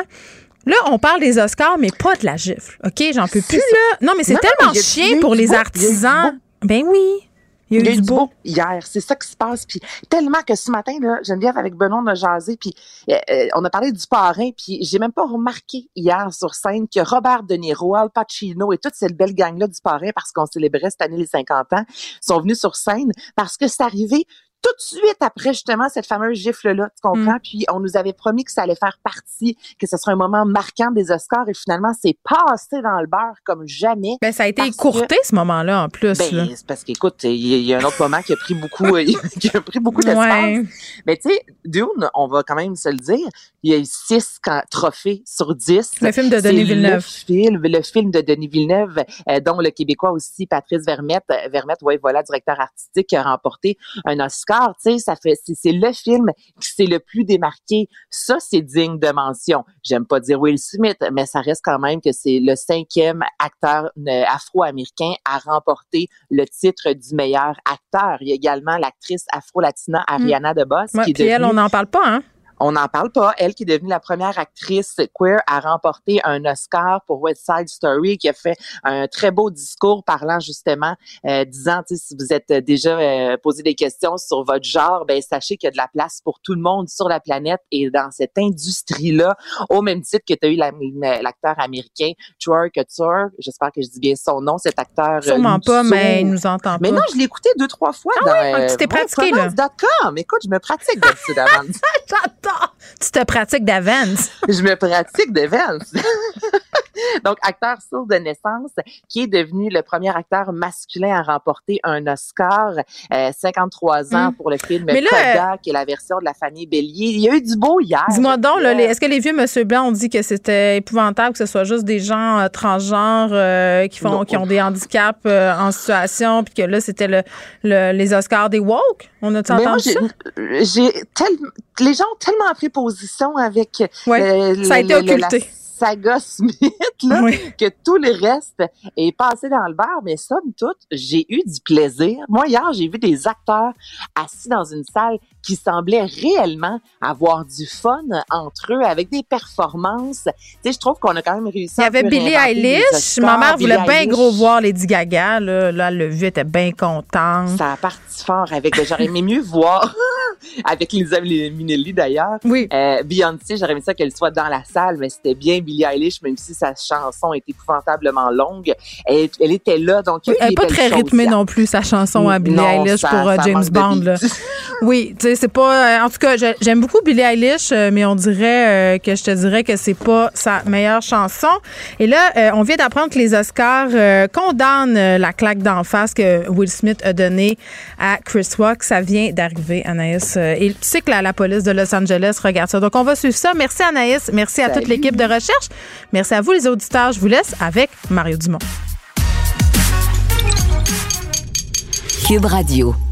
C: Là, on parle des Oscars, mais pas de la gifle. OK, j'en peux plus, là. Non, mais c'est tellement
W: eu
C: pour les artisans. Ben oui. Il y a eu du beau.
W: hier. C'est ça qui se passe. Puis tellement que ce matin, là, Geneviève, avec Benoît, on a jasé. Puis euh, euh, on a parlé du parrain. Puis j'ai même pas remarqué hier sur scène que Robert De Niro, Al Pacino et toute cette belle gang-là du parrain, parce qu'on célébrait cette année les 50 ans, sont venus sur scène parce que c'est arrivé tout de suite après justement cette fameuse gifle-là, tu comprends?
C: Mm.
W: Puis on nous avait promis que ça allait faire partie, que ce serait un moment marquant des Oscars et finalement c'est passé dans le beurre comme jamais.
C: Ben, ça a été écourté,
W: que-
C: ce moment-là, en plus.
W: ben, c'est parce qu'écoute, il y, a- il y a un autre moment qui a pris beaucoup, euh, (laughs) qui a pris beaucoup d'espace.
C: Ouais.
W: Mais tu sais, Dune, on va quand même se le dire, il y a eu six trophées sur dix.
C: Le film de Denis Villeneuve.
W: Le film, le film de Denis Villeneuve, euh, dont le Québécois aussi, Patrice Vermette, euh, Vermette, ouais, voilà, directeur artistique, qui a remporté un Oscar. Tu sais, ça fait, c'est le film qui s'est le plus démarqué. Ça, c'est digne de mention. J'aime pas dire Will Smith, mais ça reste quand même que c'est le cinquième acteur euh, afro-américain à remporter le titre du meilleur acteur. Il y a également l'actrice afro-latina Ariana DeBose
C: Ouais,
W: qui est
C: puis elle,
W: devenue-
C: on n'en parle pas, hein?
W: On n'en parle pas. Elle qui est devenue la première actrice queer à remporter un Oscar pour West Side Story, qui a fait un très beau discours parlant justement, euh, disant, si vous êtes déjà euh, posé des questions sur votre genre, ben sachez qu'il y a de la place pour tout le monde sur la planète et dans cette industrie-là, au même titre que tu as eu la- l'acteur américain Troy Couture, j'espère que je dis bien son nom, cet acteur. euh,
C: Sûrement pas, mais il nous entend pas.
W: Mais non, je l'ai écouté deux, trois fois
C: Ah
W: dans
C: ouais?
W: euh,
C: Tu t'es pratiqué, là?
W: Écoute, je me pratique d'habitude avant. (laughs)
C: Tu te pratiques d'avance.
W: je me pratique de Vance. (laughs) (laughs) Donc, acteur sourd de naissance, qui est devenu le premier acteur masculin à remporter un Oscar, euh, 53 ans
C: Mm.
W: pour le film
C: Mais
W: qui est la version de la famille Bélier. Il y a eu du beau hier.
C: Dis-moi donc, là, est-ce que les vieux Monsieur Blanc ont dit que c'était épouvantable que ce soit juste des gens euh, transgenres euh, qui font
W: Non.
C: qui ont des handicaps euh, en situation, puis que là, c'était le, le- les Oscars des woke? On a-tu entendu
W: j'ai,
C: ça?
W: j'ai tel- les gens ont tellement pris position avec
C: Ouais,
W: euh,
C: ça a
W: le-
C: été
W: le-
C: occulté.
W: Saga (laughs) Smith, là, que tout le reste est passé dans le bar. Mais somme toute, j'ai eu du plaisir. Moi, hier, j'ai vu des acteurs assis dans une salle qui semblaient réellement avoir du fun entre eux avec des performances. Tu sais, je trouve qu'on a quand même réussi
C: Il y avait Billie Eilish. Ma mère voulait bien gros voir Lady Gaga. Là, là le vieux était bien content.
W: Ça a parti fort avec. J'aurais aimé mieux voir (laughs) avec Lisa Minnelli d'ailleurs.
C: Oui.
W: Euh, Beyoncé, j'aurais aimé ça qu'elle soit dans la salle, mais c'était bien Billie Eilish, même si sa chanson est épouvantablement longue. Elle, elle était là, donc
C: Elle n'est pas très rythmée non plus, sa chanson à Billie Eilish pour euh, James Bond. Là. oui, tu sais, c'est pas... Euh, en tout cas, j'aime beaucoup Billie Eilish, euh, mais on dirait que je te dirais que c'est pas sa meilleure chanson. Et là, on vient d'apprendre que les Oscars condamnent la claque d'en face que Will Smith a donnée à Chris Rock. Ça vient d'arriver, Anaïs. Et tu sais que la, police de Los Angeles regarde ça. Donc, on va suivre ça. Merci, Anaïs. Merci à toute l'équipe de recherche. Merci à vous, les auditeurs. Je vous laisse avec Mario Dumont.
B: Cube Radio.